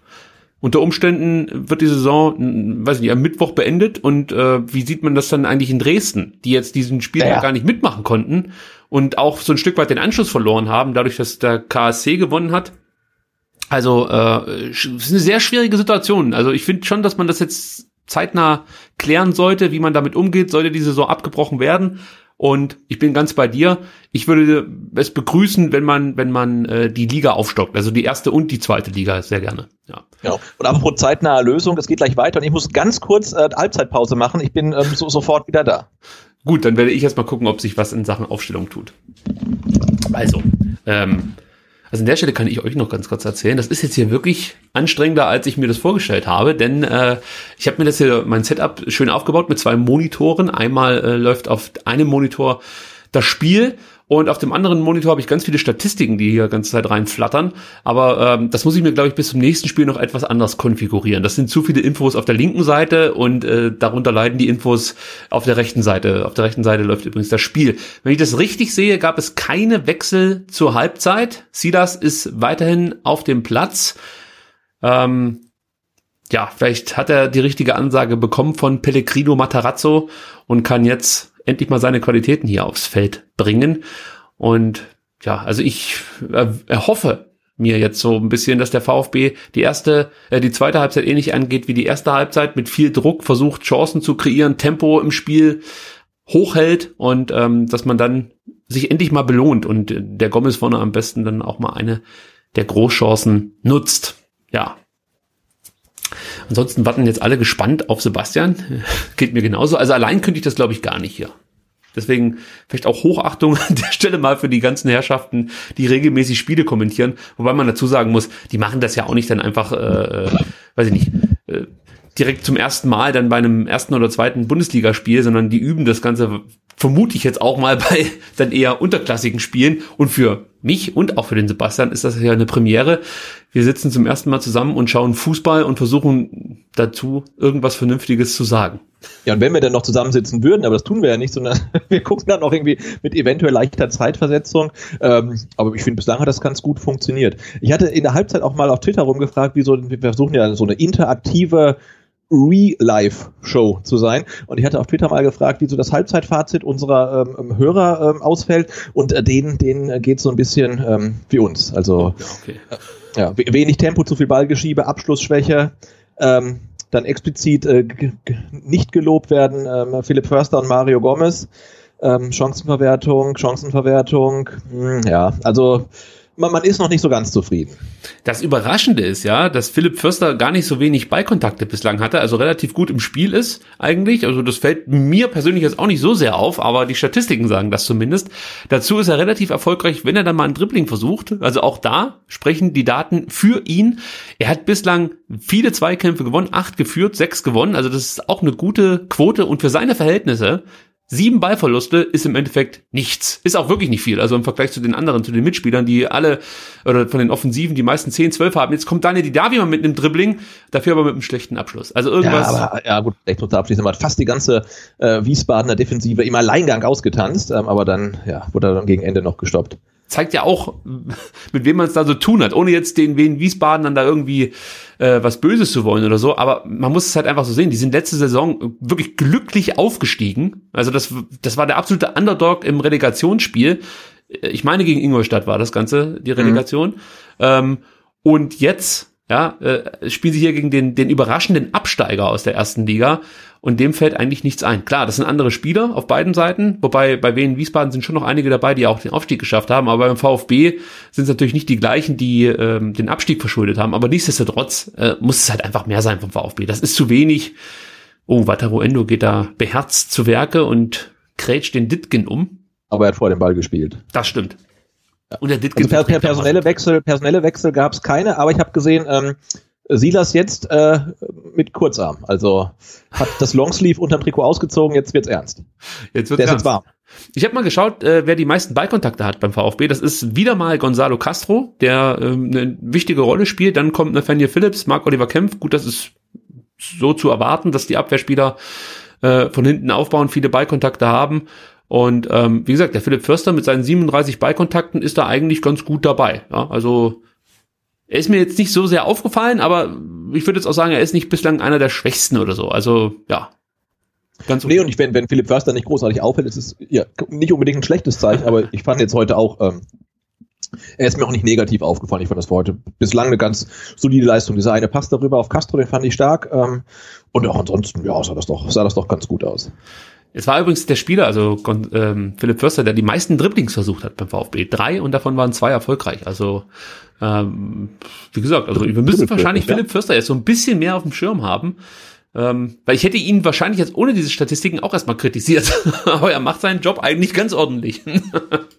unter Umständen wird die Saison, weiß nicht, am Mittwoch beendet und äh, wie sieht man das dann eigentlich in Dresden, die jetzt diesen Spiel ja, ja. gar nicht mitmachen konnten und auch so ein Stück weit den Anschluss verloren haben, dadurch, dass der KSC gewonnen hat. Also äh, es ist eine sehr schwierige Situation. Also ich finde schon, dass man das jetzt zeitnah klären sollte, wie man damit umgeht, sollte die Saison abgebrochen werden. Und ich bin ganz bei dir. Ich würde es begrüßen, wenn man, wenn man äh, die Liga aufstockt, also die erste und die zweite Liga sehr gerne. Ja. ja. Und apropos zeitnahe Lösung, es geht gleich weiter und ich muss ganz kurz äh, Halbzeitpause machen. Ich bin ähm, so, sofort wieder da. Gut, dann werde ich erstmal gucken, ob sich was in Sachen Aufstellung tut. Also, ähm, also an der Stelle kann ich euch noch ganz kurz erzählen, das ist jetzt hier wirklich anstrengender, als ich mir das vorgestellt habe, denn äh, ich habe mir das hier, mein Setup schön aufgebaut mit zwei Monitoren. Einmal äh, läuft auf einem Monitor das Spiel und auf dem anderen Monitor habe ich ganz viele Statistiken, die hier ganze Zeit reinflattern. Aber ähm, das muss ich mir, glaube ich, bis zum nächsten Spiel noch etwas anders konfigurieren. Das sind zu viele Infos auf der linken Seite und äh, darunter leiden die Infos auf der rechten Seite. Auf der rechten Seite läuft übrigens das Spiel. Wenn ich das richtig sehe, gab es keine Wechsel zur Halbzeit. Silas ist weiterhin auf dem Platz. Ähm, ja, vielleicht hat er die richtige Ansage bekommen von Pellegrino Matarazzo und kann jetzt endlich mal seine Qualitäten hier aufs Feld bringen. Und ja, also ich äh, erhoffe mir jetzt so ein bisschen, dass der VfB die erste, äh, die zweite Halbzeit ähnlich angeht wie die erste Halbzeit, mit viel Druck versucht, Chancen zu kreieren, Tempo im Spiel hochhält und ähm, dass man dann sich endlich mal belohnt und der Gomez vorne am besten dann auch mal eine der Großchancen nutzt. Ja, Ansonsten warten jetzt alle gespannt auf Sebastian. Geht mir genauso. Also allein könnte ich das, glaube ich, gar nicht hier. Deswegen vielleicht auch Hochachtung an der Stelle mal für die ganzen Herrschaften, die regelmäßig Spiele kommentieren. Wobei man dazu sagen muss, die machen das ja auch nicht dann einfach, äh, äh weiß ich nicht, äh, direkt zum ersten Mal dann bei einem ersten oder zweiten Bundesligaspiel, sondern die üben das Ganze vermute ich jetzt auch mal bei dann eher unterklassigen Spielen. Und für mich und auch für den Sebastian ist das ja eine Premiere. Wir sitzen zum ersten Mal zusammen und schauen Fußball und versuchen dazu irgendwas Vernünftiges zu sagen. Ja, und wenn wir dann noch zusammensitzen würden, aber das tun wir ja nicht, sondern wir gucken dann noch irgendwie mit eventuell leichter Zeitversetzung. Ähm, aber ich finde, bislang hat das ganz gut funktioniert. Ich hatte in der Halbzeit auch mal auf Twitter rumgefragt, wie so, wir versuchen ja so eine interaktive Re-Live-Show zu sein. Und ich hatte auf Twitter mal gefragt, wie so das Halbzeitfazit unserer ähm, Hörer ähm, ausfällt. Und äh, denen, denen geht so ein bisschen ähm, wie uns. Also okay. äh, ja, wenig Tempo, zu viel Ballgeschiebe, Abschlussschwäche. Ähm, dann explizit äh, nicht gelobt werden ähm, Philipp Förster und Mario Gomez. Ähm, Chancenverwertung, Chancenverwertung. Mh, hm, ja, also man, man ist noch nicht so ganz zufrieden. Das Überraschende ist ja, dass Philipp Förster gar nicht so wenig Ballkontakte bislang hatte, also relativ gut im Spiel ist eigentlich. Also das fällt mir persönlich jetzt auch nicht so sehr auf, aber die Statistiken sagen das zumindest. Dazu ist er relativ erfolgreich, wenn er dann mal ein Dribbling versucht. Also auch da sprechen die Daten für ihn. Er hat bislang viele Zweikämpfe gewonnen, acht geführt, sechs gewonnen. Also das ist auch eine gute Quote und für seine Verhältnisse Sieben Ballverluste ist im Endeffekt nichts. Ist auch wirklich nicht viel. Also im Vergleich zu den anderen, zu den Mitspielern, die alle, oder von den Offensiven, die meisten 10, 12 haben. Jetzt kommt Daniel Didavi mal mit einem Dribbling, dafür aber mit einem schlechten Abschluss. Also irgendwas. Ja, aber, ja gut, schlecht unter Abschluss. Man hat fast die ganze äh, Wiesbadener Defensive im Alleingang ausgetanzt, ähm, aber dann, ja, wurde er dann gegen Ende noch gestoppt zeigt ja auch, mit wem man es da so tun hat, ohne jetzt den Wien Wiesbaden dann da irgendwie äh, was Böses zu wollen oder so. Aber man muss es halt einfach so sehen. Die sind letzte Saison wirklich glücklich aufgestiegen. Also das, das war der absolute Underdog im Relegationsspiel. Ich meine, gegen Ingolstadt war das Ganze, die mhm. Relegation. Mhm. Ähm, und jetzt, ja, äh, spielen sie hier gegen den, den überraschenden Absteiger aus der ersten Liga und dem fällt eigentlich nichts ein. Klar, das sind andere Spieler auf beiden Seiten, wobei bei Wien Wiesbaden sind schon noch einige dabei, die auch den Aufstieg geschafft haben, aber beim VfB sind es natürlich nicht die gleichen, die ähm, den Abstieg verschuldet haben, aber nichtsdestotrotz äh, muss es halt einfach mehr sein vom VfB. Das ist zu wenig. Oh, Wataru Endo geht da beherzt zu Werke und krätscht den Ditgen um. Aber er hat vor dem Ball gespielt. Das stimmt. Und der Ditgen also per, per personelle Wechsel, personelle Wechsel gab es keine, aber ich habe gesehen, ähm, Silas jetzt äh, mit Kurzarm. Also hat das Longsleeve unterm Trikot ausgezogen, jetzt wird's ernst. Jetzt wird's Der ernst. ist jetzt warm. Ich habe mal geschaut, äh, wer die meisten Ballkontakte hat beim VfB. Das ist wieder mal Gonzalo Castro, der ähm, eine wichtige Rolle spielt. Dann kommt Nathaniel Phillips, Mark Oliver Kempf. Gut, das ist so zu erwarten, dass die Abwehrspieler äh, von hinten aufbauen, viele Ballkontakte haben. Und ähm, wie gesagt, der Philipp Förster mit seinen 37 Ballkontakten ist da eigentlich ganz gut dabei. Ja, also er ist mir jetzt nicht so sehr aufgefallen, aber ich würde jetzt auch sagen, er ist nicht bislang einer der Schwächsten oder so. Also, ja. Ganz okay. Nee, und ich, wenn, wenn Philipp Förster nicht großartig auffällt, ist es ja nicht unbedingt ein schlechtes Zeichen, aber ich fand jetzt heute auch, ähm, er ist mir auch nicht negativ aufgefallen. Ich fand das war heute bislang eine ganz solide Leistung. Dieser eine Pass darüber auf Castro, den fand ich stark. Ähm, und auch ansonsten, ja, sah das doch, sah das doch ganz gut aus. Es war übrigens der Spieler, also ähm, Philipp Förster, der die meisten Dribblings versucht hat beim VfB. Drei und davon waren zwei erfolgreich. Also ähm, wie gesagt, also wir müssen wahrscheinlich ja. Philipp Förster jetzt so ein bisschen mehr auf dem Schirm haben. Ähm, weil ich hätte ihn wahrscheinlich jetzt ohne diese Statistiken auch erstmal kritisiert. Aber er macht seinen Job eigentlich ganz ordentlich.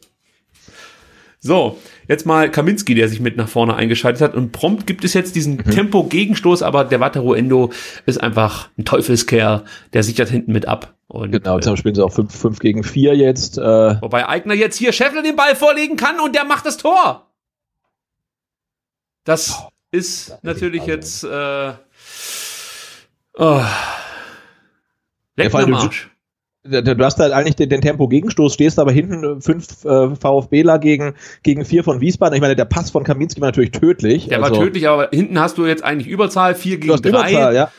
so, jetzt mal Kaminski, der sich mit nach vorne eingeschaltet hat. Und prompt gibt es jetzt diesen mhm. Tempo-Gegenstoß, aber der Wataru Endo ist einfach ein Teufelskerl, der sichert hinten mit ab. Und, genau, jetzt äh, spielen sie auch 5 gegen 4 jetzt. Äh. Wobei Eigner jetzt hier Scheffler den Ball vorlegen kann und der macht das Tor. Das oh, ist das natürlich jetzt äh, oh, Leck ja. Du, du, hast halt eigentlich den, den Tempo-Gegenstoß, stehst aber hinten fünf äh, VfBler gegen, gegen vier von Wiesbaden. Ich meine, der Pass von Kaminski war natürlich tödlich. Der also, war tödlich, aber hinten hast du jetzt eigentlich Überzahl, vier gegen drei. Überzahl, ja.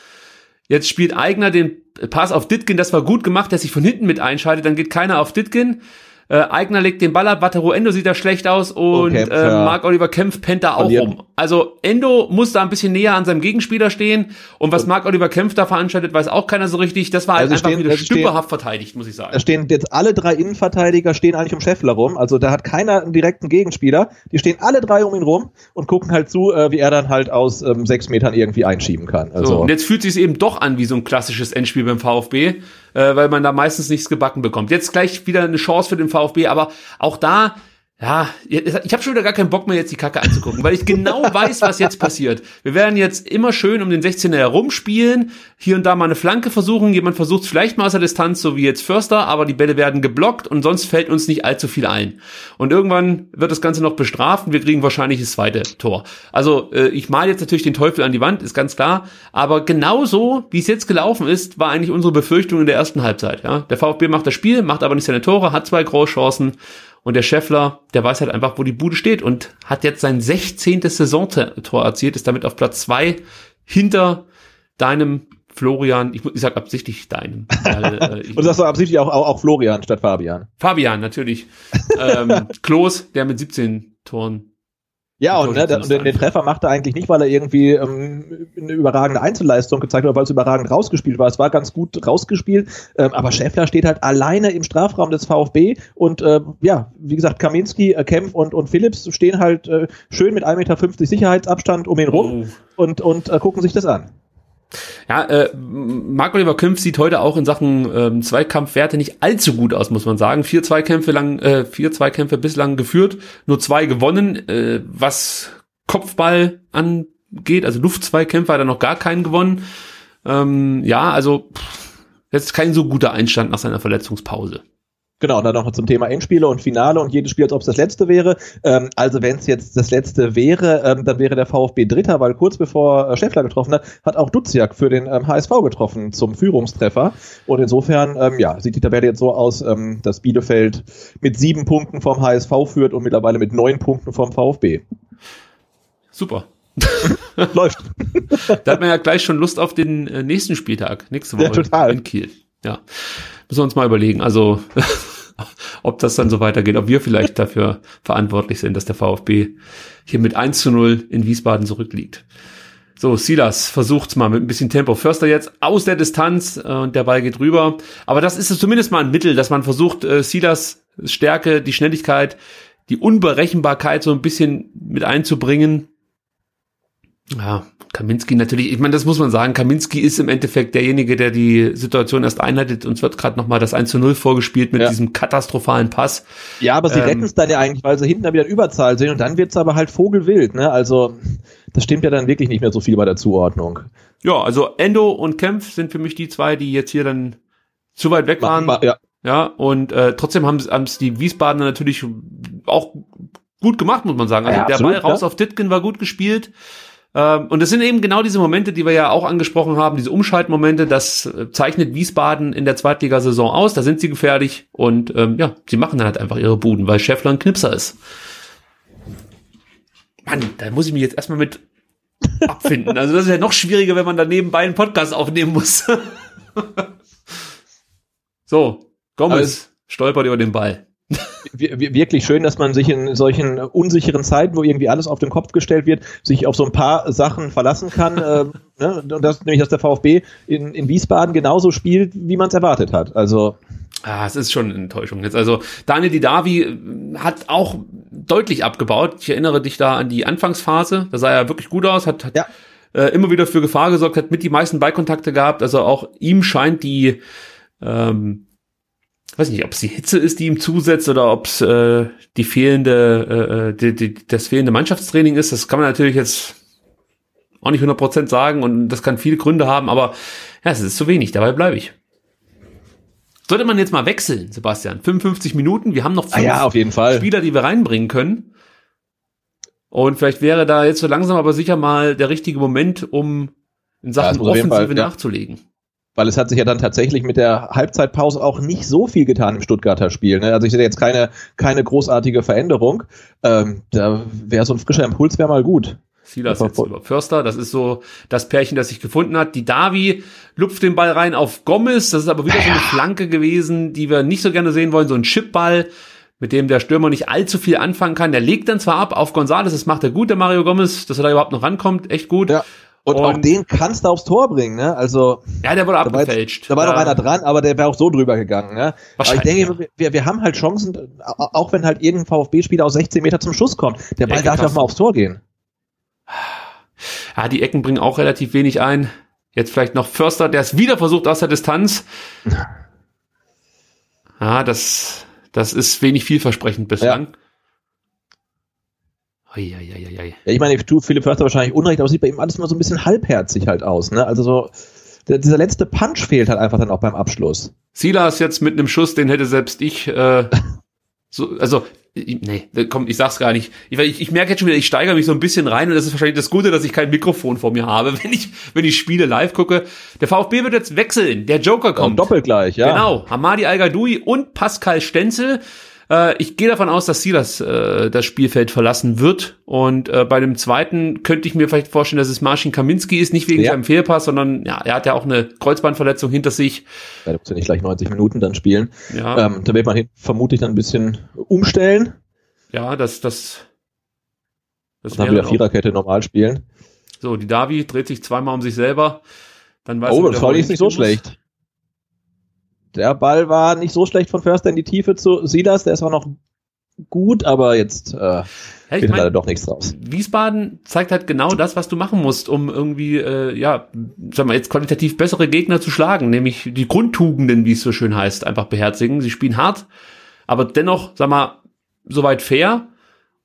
Jetzt spielt Eigner den Pass auf Ditkin, das war gut gemacht, der sich von hinten mit einschaltet, dann geht keiner auf Ditkin. Äh, Eigner legt den Ball ab, Wataru Endo sieht da schlecht aus und okay, äh, Marc Oliver Kempf pennt da auch rum. Also Endo muss da ein bisschen näher an seinem Gegenspieler stehen und was Marc Oliver Kempf da veranstaltet, weiß auch keiner so richtig. Das war halt also einfach stehen, wieder stümperhaft verteidigt, muss ich sagen. Da stehen jetzt alle drei Innenverteidiger stehen eigentlich um Scheffler rum. Also da hat keiner einen direkten Gegenspieler. Die stehen alle drei um ihn rum und gucken halt zu, äh, wie er dann halt aus ähm, sechs Metern irgendwie einschieben kann. Also so, und jetzt fühlt sich eben doch an wie so ein klassisches Endspiel beim VfB äh, weil man da meistens nichts gebacken bekommt. Jetzt gleich wieder eine Chance für den VfB, aber auch da ja, ich habe schon wieder gar keinen Bock mehr, jetzt die Kacke anzugucken, weil ich genau weiß, was jetzt passiert. Wir werden jetzt immer schön um den 16er herumspielen, hier und da mal eine Flanke versuchen, jemand versucht vielleicht mal aus der Distanz, so wie jetzt Förster, aber die Bälle werden geblockt und sonst fällt uns nicht allzu viel ein. Und irgendwann wird das Ganze noch bestraft und wir kriegen wahrscheinlich das zweite Tor. Also äh, ich male jetzt natürlich den Teufel an die Wand, ist ganz klar, aber genauso, wie es jetzt gelaufen ist, war eigentlich unsere Befürchtung in der ersten Halbzeit. Ja? Der VfB macht das Spiel, macht aber nicht seine Tore, hat zwei Großchancen und der Scheffler, der weiß halt einfach, wo die Bude steht und hat jetzt sein 16. Saisontor erzielt, ist damit auf Platz zwei hinter deinem Florian, ich, ich sag absichtlich deinem. Weil, äh, und sagst du absichtlich auch, auch, auch Florian statt Fabian. Fabian, natürlich. ähm, Klos, der mit 17 Toren ja, und, ne, und den, den, Treffer macht er eigentlich nicht, weil er irgendwie ähm, eine überragende Einzelleistung gezeigt hat, weil es überragend rausgespielt war. Es war ganz gut rausgespielt, ähm, aber Schäffler steht halt alleine im Strafraum des VfB und äh, ja, wie gesagt, Kaminski, äh, Kempf und, und Philips stehen halt äh, schön mit 1,50 Meter Sicherheitsabstand um ihn rum oh. und, und äh, gucken sich das an. Ja, äh, Marc-Oliver Kempf sieht heute auch in Sachen ähm, Zweikampfwerte nicht allzu gut aus, muss man sagen. Vier Zweikämpfe lang, äh, vier Zweikämpfe bislang geführt, nur zwei gewonnen, äh, was Kopfball angeht, also Luftzweikämpfe hat er noch gar keinen gewonnen. Ähm, ja, also pff, jetzt kein so guter Einstand nach seiner Verletzungspause. Genau, und dann noch zum Thema Endspiele und Finale und jedes Spiel, als ob es das letzte wäre. Ähm, also wenn es jetzt das letzte wäre, ähm, dann wäre der VfB Dritter, weil kurz bevor äh, Schäffler getroffen hat, hat auch Duziak für den ähm, HSV getroffen zum Führungstreffer. Und insofern, ähm, ja, sieht die Tabelle jetzt so aus, ähm, dass Bielefeld mit sieben Punkten vom HSV führt und mittlerweile mit neun Punkten vom VfB. Super. Läuft. da hat man ja gleich schon Lust auf den äh, nächsten Spieltag, nächste Woche ja, total. in Kiel. Ja, müssen wir uns mal überlegen. Also ob das dann so weitergeht, ob wir vielleicht dafür verantwortlich sind, dass der VfB hier mit 1 zu 0 in Wiesbaden zurückliegt. So, Silas versucht's mal mit ein bisschen Tempo. Förster jetzt aus der Distanz äh, und der Ball geht rüber. Aber das ist zumindest mal ein Mittel, dass man versucht, äh, Silas Stärke, die Schnelligkeit, die Unberechenbarkeit so ein bisschen mit einzubringen. Ja, Kaminski natürlich, ich meine, das muss man sagen, Kaminski ist im Endeffekt derjenige, der die Situation erst einleitet. Uns wird gerade nochmal das 1 zu 0 vorgespielt mit ja. diesem katastrophalen Pass. Ja, aber sie ähm, retten es dann ja eigentlich, weil sie hinten dann wieder Überzahl sind und dann wird's aber halt vogelwild, ne? Also, das stimmt ja dann wirklich nicht mehr so viel bei der Zuordnung. Ja, also Endo und Kempf sind für mich die zwei, die jetzt hier dann zu weit weg waren. Ja. ja, und äh, trotzdem haben es die Wiesbadener natürlich auch gut gemacht, muss man sagen. Also ja, der absolut, Ball raus ja. auf Ditkin war gut gespielt. Ähm, und das sind eben genau diese Momente, die wir ja auch angesprochen haben, diese Umschaltmomente, das äh, zeichnet Wiesbaden in der Zweitligasaison aus, da sind sie gefährlich und ähm, ja, sie machen dann halt einfach ihre Buden, weil Schäffler ein Knipser ist. Mann, da muss ich mich jetzt erstmal mit abfinden. Also das ist ja noch schwieriger, wenn man da nebenbei einen Podcast aufnehmen muss. so, Gomez stolpert über den Ball wirklich schön, dass man sich in solchen unsicheren Zeiten, wo irgendwie alles auf den Kopf gestellt wird, sich auf so ein paar Sachen verlassen kann. äh, ne? Und das nämlich, dass der VfB in, in Wiesbaden genauso spielt, wie man es erwartet hat. Also Ah, es ist schon eine Enttäuschung jetzt. Also Daniel Didavi hat auch deutlich abgebaut. Ich erinnere dich da an die Anfangsphase. Da sah er wirklich gut aus, hat, hat ja. äh, immer wieder für Gefahr gesorgt, hat mit die meisten Beikontakte gehabt. Also auch ihm scheint die ähm, weiß nicht, ob es die Hitze ist, die ihm zusetzt oder ob es äh, die fehlende, äh, äh, die, die, das fehlende Mannschaftstraining ist. Das kann man natürlich jetzt auch nicht 100% sagen und das kann viele Gründe haben, aber ja, es ist zu wenig, dabei bleibe ich. Sollte man jetzt mal wechseln, Sebastian? 55 Minuten, wir haben noch fünf ah ja, auf jeden Fall. Spieler, die wir reinbringen können. Und vielleicht wäre da jetzt so langsam aber sicher mal der richtige Moment, um in Sachen ja, Offensive Fall, nachzulegen. Weil es hat sich ja dann tatsächlich mit der Halbzeitpause auch nicht so viel getan im Stuttgarter Spiel. Ne? Also ich sehe jetzt keine, keine großartige Veränderung. Ähm, da wäre so ein frischer Impuls wäre mal gut. Silas jetzt über Förster, das ist so das Pärchen, das sich gefunden hat. Die Davi lupft den Ball rein auf Gomez, das ist aber wieder so eine Flanke gewesen, die wir nicht so gerne sehen wollen, so ein Chipball, mit dem der Stürmer nicht allzu viel anfangen kann. Der legt dann zwar ab auf Gonzales, das macht er gut, der Mario Gomez, dass er da überhaupt noch rankommt, echt gut. Ja. Und, und, auch den kannst du aufs Tor bringen, ne? Also. Ja, der wurde abgefälscht. Da war, da war noch einer dran, aber der wäre auch so drüber gegangen, ne? Aber ich denke, ja. wir, wir haben halt Chancen, auch wenn halt irgendein VfB-Spieler aus 16 Meter zum Schuss kommt. Der Ball darf ja auch mal aufs Tor gehen. Ja, die Ecken bringen auch relativ wenig ein. Jetzt vielleicht noch Förster, der es wieder versucht aus der Distanz. Ja, das, das ist wenig vielversprechend bislang. Ja. Eieieiei. Ja, ich meine, du, Philipp Förster wahrscheinlich Unrecht, aber sieht bei ihm alles mal so ein bisschen halbherzig halt aus, ne? Also so, der, dieser letzte Punch fehlt halt einfach dann auch beim Abschluss. Silas jetzt mit einem Schuss, den hätte selbst ich, äh, so, also, nee, komm, ich sag's gar nicht. Ich, ich, ich merke jetzt schon wieder, ich steigere mich so ein bisschen rein und das ist wahrscheinlich das Gute, dass ich kein Mikrofon vor mir habe, wenn ich, wenn ich Spiele live gucke. Der VfB wird jetzt wechseln, der Joker kommt. Ja, doppelt gleich, ja. Genau, Hamadi Al-Gadoui und Pascal Stenzel. Äh, ich gehe davon aus, dass Silas äh, das Spielfeld verlassen wird. Und äh, bei dem zweiten könnte ich mir vielleicht vorstellen, dass es Marcin Kaminski ist, nicht wegen ja. seinem Fehlpass, sondern ja, er hat ja auch eine Kreuzbandverletzung hinter sich. Ja, da muss ja nicht gleich 90 Minuten dann spielen. Ja. Ähm, da wird man vermutlich dann ein bisschen umstellen. Ja, das, das, das dann wieder Viererkette normal spielen. So, die Davi dreht sich zweimal um sich selber. Dann weiß oh, das war nicht so schlecht der Ball war nicht so schlecht von Förster in die Tiefe zu Silas, der ist auch noch gut, aber jetzt äh, ja, wird mein, leider doch nichts draus. Wiesbaden zeigt halt genau das, was du machen musst, um irgendwie, äh, ja, sag mal, jetzt qualitativ bessere Gegner zu schlagen, nämlich die Grundtugenden, wie es so schön heißt, einfach beherzigen. Sie spielen hart, aber dennoch, sag mal, soweit fair.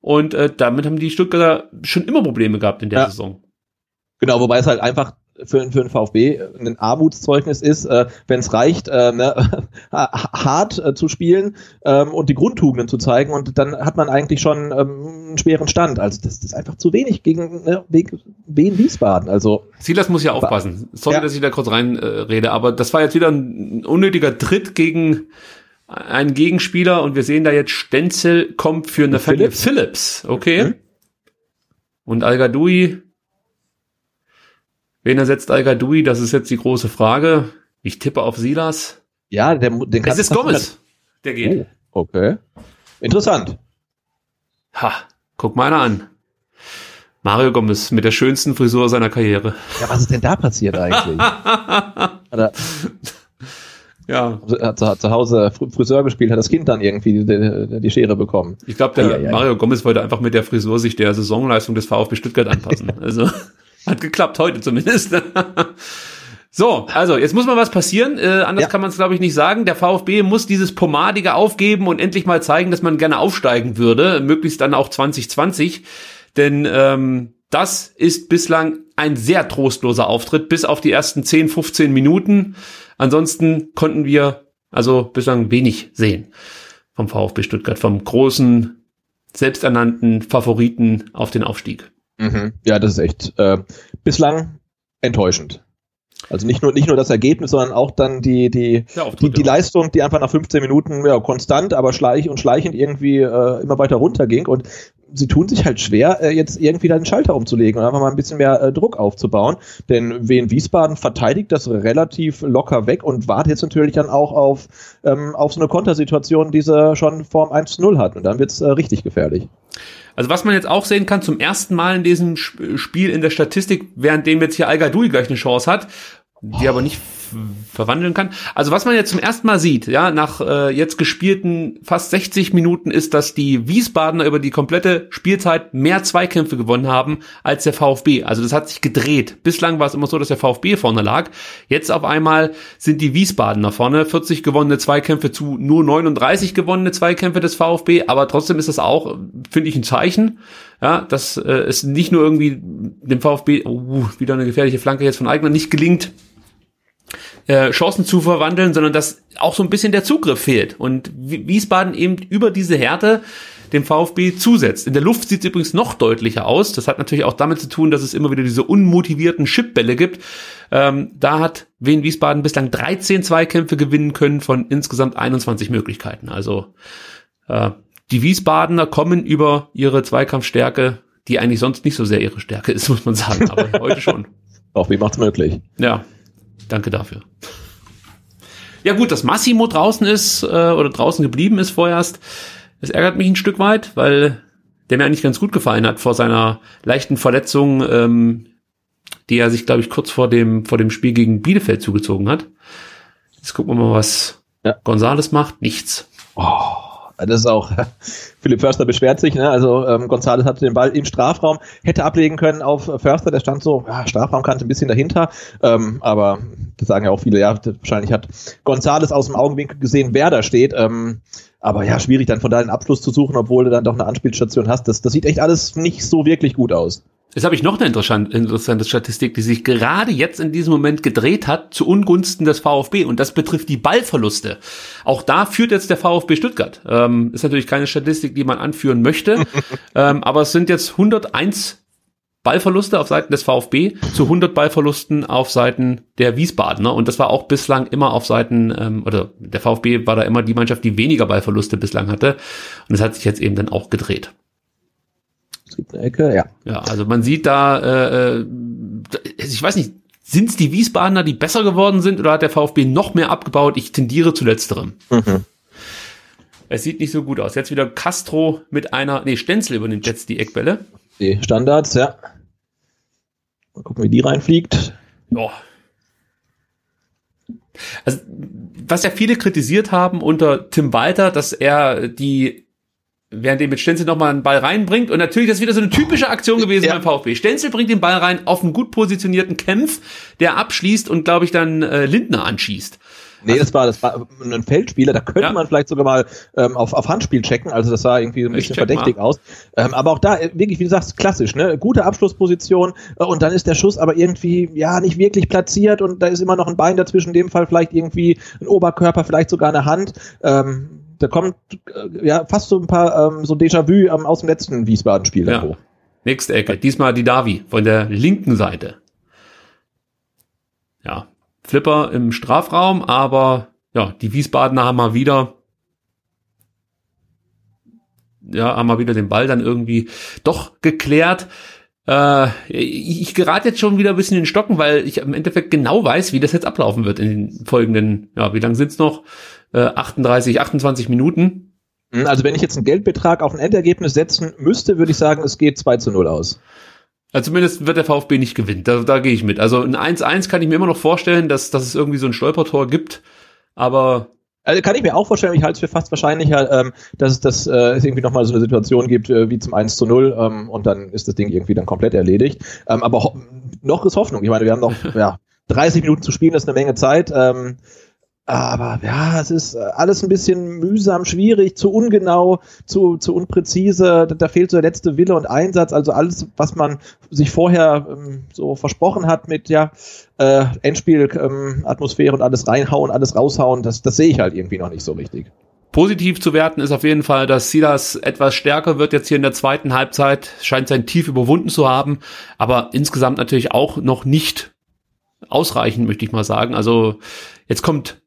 Und äh, damit haben die Stuttgarter schon immer Probleme gehabt in der ja. Saison. Genau, wobei es halt einfach für, für den VfB ein Armutszeugnis ist, äh, wenn es reicht, äh, ne, hart äh, zu spielen ähm, und die Grundtugenden zu zeigen und dann hat man eigentlich schon ähm, einen schweren Stand. Also das, das ist einfach zu wenig gegen ne, Wien Wiesbaden. Also Silas muss ja aufpassen. Sorry, ja. dass ich da kurz reinrede, äh, aber das war jetzt wieder ein unnötiger Tritt gegen einen Gegenspieler und wir sehen da jetzt Stenzel kommt für eine Phillips. Phillips, okay. Mhm. Und al Wen ersetzt al Das ist jetzt die große Frage. Ich tippe auf Silas. Ja, der, den Es ist Gomez. Der geht. Oh, okay. Interessant. Ha, guck mal einer an. Mario Gomez mit der schönsten Frisur seiner Karriere. Ja, was ist denn da passiert eigentlich? ja. Hat zu, zu, Hause Friseur gespielt, hat das Kind dann irgendwie die, die Schere bekommen. Ich glaube, der ja, Mario Gomez wollte einfach mit der Frisur sich der Saisonleistung des VfB Stuttgart anpassen. also. Hat geklappt, heute zumindest. So, also jetzt muss mal was passieren. Äh, anders ja. kann man es, glaube ich, nicht sagen. Der VfB muss dieses Pomadige aufgeben und endlich mal zeigen, dass man gerne aufsteigen würde, möglichst dann auch 2020. Denn ähm, das ist bislang ein sehr trostloser Auftritt, bis auf die ersten 10, 15 Minuten. Ansonsten konnten wir also bislang wenig sehen vom VfB Stuttgart, vom großen, selbsternannten Favoriten auf den Aufstieg. Mhm. Ja, das ist echt äh, bislang enttäuschend. Also nicht nur nicht nur das Ergebnis, sondern auch dann die die die, die Leistung, die einfach nach 15 Minuten ja, konstant, aber schleich und schleichend irgendwie äh, immer weiter runterging und sie tun sich halt schwer, äh, jetzt irgendwie da den Schalter umzulegen und einfach mal ein bisschen mehr äh, Druck aufzubauen. Denn Wien Wiesbaden verteidigt das relativ locker weg und wartet jetzt natürlich dann auch auf, ähm, auf so eine Kontersituation, die sie schon Form 1-0 hat. Und dann wird's äh, richtig gefährlich. Also was man jetzt auch sehen kann, zum ersten Mal in diesem Spiel in der Statistik, während dem jetzt hier Al gleich eine Chance hat, die aber nicht verwandeln kann. Also was man jetzt zum ersten Mal sieht, ja, nach äh, jetzt gespielten fast 60 Minuten ist, dass die Wiesbadener über die komplette Spielzeit mehr Zweikämpfe gewonnen haben als der VfB. Also das hat sich gedreht. Bislang war es immer so, dass der VfB vorne lag. Jetzt auf einmal sind die Wiesbadener vorne. 40 gewonnene Zweikämpfe zu nur 39 gewonnene Zweikämpfe des VfB. Aber trotzdem ist das auch, finde ich, ein Zeichen. Ja, dass äh, es nicht nur irgendwie dem VfB, uh, wieder eine gefährliche Flanke jetzt von Eigner, nicht gelingt, äh, Chancen zu verwandeln, sondern dass auch so ein bisschen der Zugriff fehlt. Und Wiesbaden eben über diese Härte dem VfB zusetzt. In der Luft sieht es übrigens noch deutlicher aus. Das hat natürlich auch damit zu tun, dass es immer wieder diese unmotivierten Chipbälle gibt. Ähm, da hat Wien Wiesbaden bislang 13 Zweikämpfe gewinnen können von insgesamt 21 Möglichkeiten. Also äh, die Wiesbadener kommen über ihre Zweikampfstärke, die eigentlich sonst nicht so sehr ihre Stärke ist, muss man sagen, aber heute schon. Auch wie macht's möglich? Ja, Danke dafür. Ja gut, dass Massimo draußen ist äh, oder draußen geblieben ist vorerst, das ärgert mich ein Stück weit, weil der mir eigentlich ganz gut gefallen hat vor seiner leichten Verletzung, ähm, die er sich, glaube ich, kurz vor dem, vor dem Spiel gegen Bielefeld zugezogen hat. Jetzt gucken wir mal, was ja. Gonzales macht. Nichts. Oh, das ist auch, Philipp Förster beschwert sich, ne? also ähm, González hatte den Ball im Strafraum, hätte ablegen können auf Förster, der stand so, ja, Strafraumkante ein bisschen dahinter, ähm, aber das sagen ja auch viele, ja, wahrscheinlich hat González aus dem Augenwinkel gesehen, wer da steht, ähm, aber ja, schwierig dann von da einen Abschluss zu suchen, obwohl du dann doch eine Anspielstation hast, das, das sieht echt alles nicht so wirklich gut aus. Jetzt habe ich noch eine interessante Statistik, die sich gerade jetzt in diesem Moment gedreht hat zu Ungunsten des VfB und das betrifft die Ballverluste. Auch da führt jetzt der VfB Stuttgart. Ähm, ist natürlich keine Statistik, die man anführen möchte, ähm, aber es sind jetzt 101 Ballverluste auf Seiten des VfB zu 100 Ballverlusten auf Seiten der Wiesbadener und das war auch bislang immer auf Seiten ähm, oder der VfB war da immer die Mannschaft, die weniger Ballverluste bislang hatte und es hat sich jetzt eben dann auch gedreht. Es gibt eine Ecke, ja. Ja, also man sieht da, äh, äh ich weiß nicht, sind es die Wiesbadener, die besser geworden sind oder hat der VfB noch mehr abgebaut? Ich tendiere zu letzterem. Mhm. Es sieht nicht so gut aus. Jetzt wieder Castro mit einer, nee, Stenzel übernimmt jetzt die Eckbälle. Die Standards, ja. Mal gucken, wie die reinfliegt. Ja. Also, was ja viele kritisiert haben unter Tim Walter, dass er die während er mit Stenzel nochmal einen Ball reinbringt. Und natürlich, das ist wieder so eine typische Aktion gewesen ja. beim VfB. Stenzel bringt den Ball rein auf einen gut positionierten Kämpf, der abschließt und, glaube ich, dann äh, Lindner anschießt. Nee, also, das war, das war ein Feldspieler, da könnte ja. man vielleicht sogar mal ähm, auf, auf Handspiel checken, also das sah irgendwie ein bisschen verdächtig mal. aus. Ähm, aber auch da, äh, wirklich, wie du sagst, klassisch, ne? Gute Abschlussposition äh, und dann ist der Schuss aber irgendwie, ja, nicht wirklich platziert und da ist immer noch ein Bein dazwischen, in dem Fall vielleicht irgendwie ein Oberkörper, vielleicht sogar eine Hand. Ähm, da kommt äh, ja fast so ein paar ähm, so Déjà-vu ähm, aus dem letzten Wiesbaden-Spiel ja. Nächste Ecke, diesmal die Davi von der linken Seite. Ja, Flipper im Strafraum, aber ja, die Wiesbadener haben mal wieder ja, haben mal wieder den Ball dann irgendwie doch geklärt. Äh, ich gerate jetzt schon wieder ein bisschen in den Stocken, weil ich im Endeffekt genau weiß, wie das jetzt ablaufen wird in den folgenden, ja, wie lange sind's noch? Äh, 38, 28 Minuten. Also wenn ich jetzt einen Geldbetrag auf ein Endergebnis setzen müsste, würde ich sagen, es geht 2 zu 0 aus. Also zumindest wird der VfB nicht gewinnen. Da, da gehe ich mit. Also ein 1-1 kann ich mir immer noch vorstellen, dass, dass es irgendwie so ein Stolpertor gibt. Aber also kann ich mir auch vorstellen, ich halte es für fast wahrscheinlicher, ähm, dass es das, äh, es irgendwie nochmal so eine Situation gibt äh, wie zum 1 zu 0 ähm, und dann ist das Ding irgendwie dann komplett erledigt. Ähm, aber noch ist Hoffnung. Ich meine, wir haben noch ja, 30 Minuten zu spielen, das ist eine Menge Zeit. Ähm, aber ja, es ist äh, alles ein bisschen mühsam, schwierig, zu ungenau, zu, zu unpräzise. Da, fehlt so der letzte Wille und Einsatz. Also alles, was man sich vorher ähm, so versprochen hat mit ja äh, Endspiel, ähm, Atmosphäre und alles reinhauen, alles raushauen, das, das sehe ich halt irgendwie noch nicht so richtig. Positiv zu werten ist auf jeden Fall, dass Silas etwas stärker wird jetzt hier in der zweiten Halbzeit, scheint sein Tief überwunden zu haben, aber insgesamt natürlich auch noch nicht ausreichend, möchte ich mal sagen. Also jetzt kommt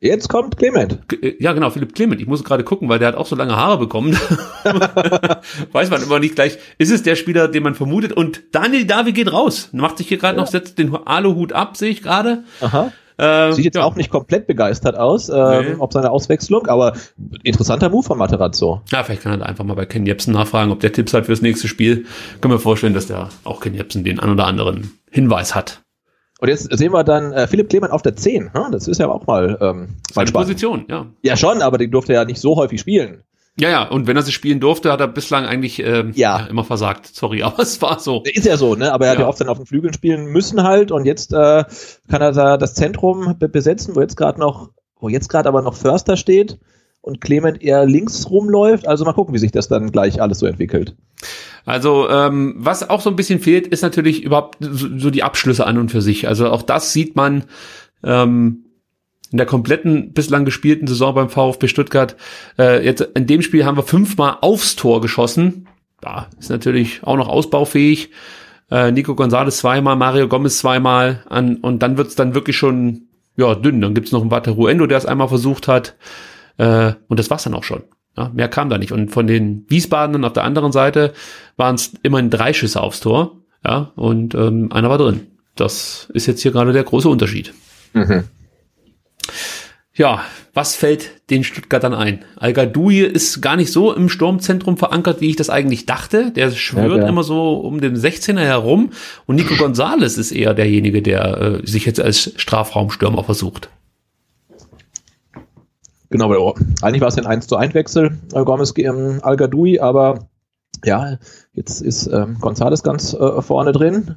Jetzt kommt Clement. Äh, ja, genau, Philipp Clement. Ich muss gerade gucken, weil der hat auch so lange Haare bekommen. Weiß man immer nicht gleich. Ist es der Spieler, den man vermutet? Und Daniel Davi geht raus. Macht sich hier gerade ja. noch, setzt den Aluhut ab, sehe ich gerade. Aha. Ähm, Sieht jetzt ja. auch nicht komplett begeistert aus, ähm, nee. ob seine Auswechslung, aber interessanter Move von Materazzo. Ja, vielleicht kann er einfach mal bei Ken Jebsen nachfragen, ob der Tipps hat fürs nächste Spiel. Können wir vorstellen, dass der auch Ken Jebsen den ein oder anderen Hinweis hat. Und jetzt sehen wir dann äh, Philipp Klemann auf der 10. Hm? Das ist ja auch mal, ähm, mal spannend. Position, ja. Ja, schon, aber den durfte er ja nicht so häufig spielen. Ja, ja, und wenn er sie spielen durfte, hat er bislang eigentlich ähm, ja. ja. immer versagt. Sorry, aber es war so. Ist ja so, ne? Aber er hat ja oft dann auf den Flügeln spielen müssen halt und jetzt äh, kann er da das Zentrum besetzen, wo jetzt gerade noch, wo jetzt gerade aber noch Förster steht und Clement eher links rumläuft. Also mal gucken, wie sich das dann gleich alles so entwickelt. Also ähm, was auch so ein bisschen fehlt, ist natürlich überhaupt so, so die Abschlüsse an und für sich. Also auch das sieht man ähm, in der kompletten bislang gespielten Saison beim VfB Stuttgart. Äh, jetzt in dem Spiel haben wir fünfmal aufs Tor geschossen. Ja, ist natürlich auch noch ausbaufähig. Äh, Nico Gonzalez zweimal, Mario Gomez zweimal an und dann wird's dann wirklich schon ja dünn. Dann gibt's noch einen Wataruendo, der es einmal versucht hat. Äh, und das war's dann auch schon. Ja, mehr kam da nicht. Und von den Wiesbadenern auf der anderen Seite waren es immerhin drei Schüsse aufs Tor. Ja, und ähm, einer war drin. Das ist jetzt hier gerade der große Unterschied. Mhm. Ja, was fällt den Stuttgartern ein? al ist gar nicht so im Sturmzentrum verankert, wie ich das eigentlich dachte. Der schwört ja, ja. immer so um den 16er herum. Und Nico Gonzales ist eher derjenige, der äh, sich jetzt als Strafraumstürmer versucht. Genau, aber eigentlich war es ein 1 zu 1 Wechsel, äh, Gomez ähm, Al Gadoui, aber ja, jetzt ist ähm, González ganz äh, vorne drin.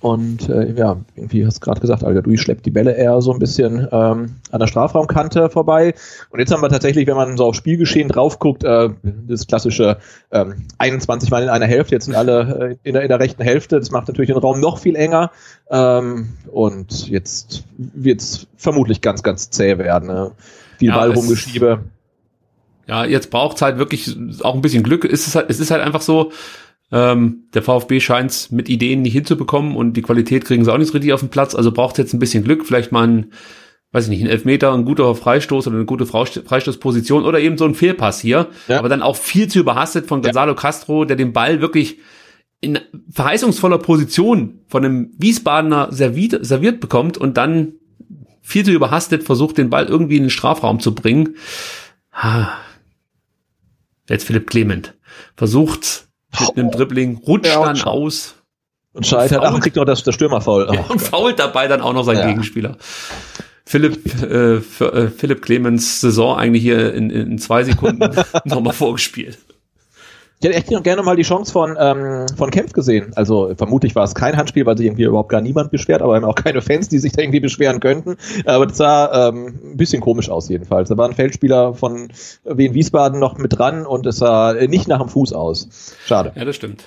Und äh, ja, irgendwie hast du gerade gesagt, Al-Gadoui schleppt die Bälle eher so ein bisschen ähm, an der Strafraumkante vorbei. Und jetzt haben wir tatsächlich, wenn man so aufs Spielgeschehen drauf guckt, äh, das klassische ähm, 21 Mal in einer Hälfte, jetzt sind alle äh, in, der, in der rechten Hälfte. Das macht natürlich den Raum noch viel enger. Ähm, und jetzt wird es vermutlich ganz, ganz zäh werden. Ne? Viel Ja, Ball es- rumgeschiebe. Ja, jetzt braucht's halt wirklich auch ein bisschen Glück. Es ist halt, es ist halt einfach so, ähm, der VfB scheint's mit Ideen nicht hinzubekommen und die Qualität kriegen sie auch nicht richtig auf den Platz. Also braucht's jetzt ein bisschen Glück, vielleicht mal ein, weiß ich nicht, ein Elfmeter, ein guter Freistoß oder eine gute Freistoßposition oder eben so ein Fehlpass hier. Ja. Aber dann auch viel zu überhastet von Gonzalo Castro, der den Ball wirklich in verheißungsvoller Position von einem Wiesbadener serviert, serviert bekommt und dann viel zu überhastet versucht, den Ball irgendwie in den Strafraum zu bringen. Ha. Jetzt Philipp Clement. Versucht mit einem Dribbling, rutscht Ja, dann aus Und scheitert, ach, und kriegt noch das, das Stürmerfoul. ja, und fault dabei dann auch noch seinen Ja. Gegenspieler. Philipp, äh, für, äh, Philipp Clemens Saison eigentlich hier in, in zwei Sekunden nochmal vorgespielt. Ich hätte echt gerne mal die Chance von, ähm, von Kempf gesehen. Also vermutlich war es kein Handspiel, weil sich irgendwie überhaupt gar niemand beschwert, aber haben auch keine Fans, die sich da irgendwie beschweren könnten. Aber das sah ähm, ein bisschen komisch aus jedenfalls. Da war ein Feldspieler von Wien Wiesbaden noch mit dran und es sah nicht nach dem Fuß aus. Schade. Ja, das stimmt.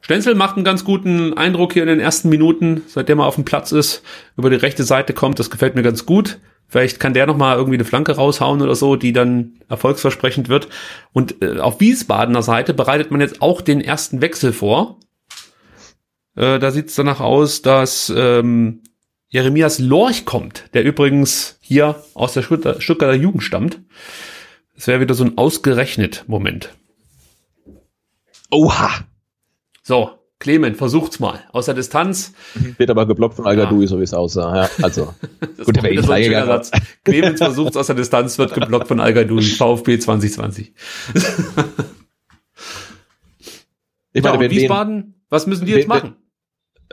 Stenzel macht einen ganz guten Eindruck hier in den ersten Minuten, seitdem er auf dem Platz ist, über die rechte Seite kommt. Das gefällt mir ganz gut. Vielleicht kann der noch mal irgendwie eine Flanke raushauen oder so, die dann erfolgsversprechend wird. Und äh, auf Wiesbadener Seite bereitet man jetzt auch den ersten Wechsel vor. Äh, da sieht es danach aus, dass ähm, Jeremias Lorch kommt, der übrigens hier aus der Stuttgarter, Stuttgarter Jugend stammt. Das wäre wieder so ein ausgerechnet Moment. Oha! So, Clement, versucht's mal. Aus der Distanz. Wird aber geblockt von Al-Gadoui, so wie es aussah. Ja, also. Das Gut, der eh so ein. Satz. Clemens versucht's aus der Distanz, wird geblockt von Al Gadoui. VfB 2020. Ich Ja, meine, wen, Wiesbaden, was müssen die jetzt machen?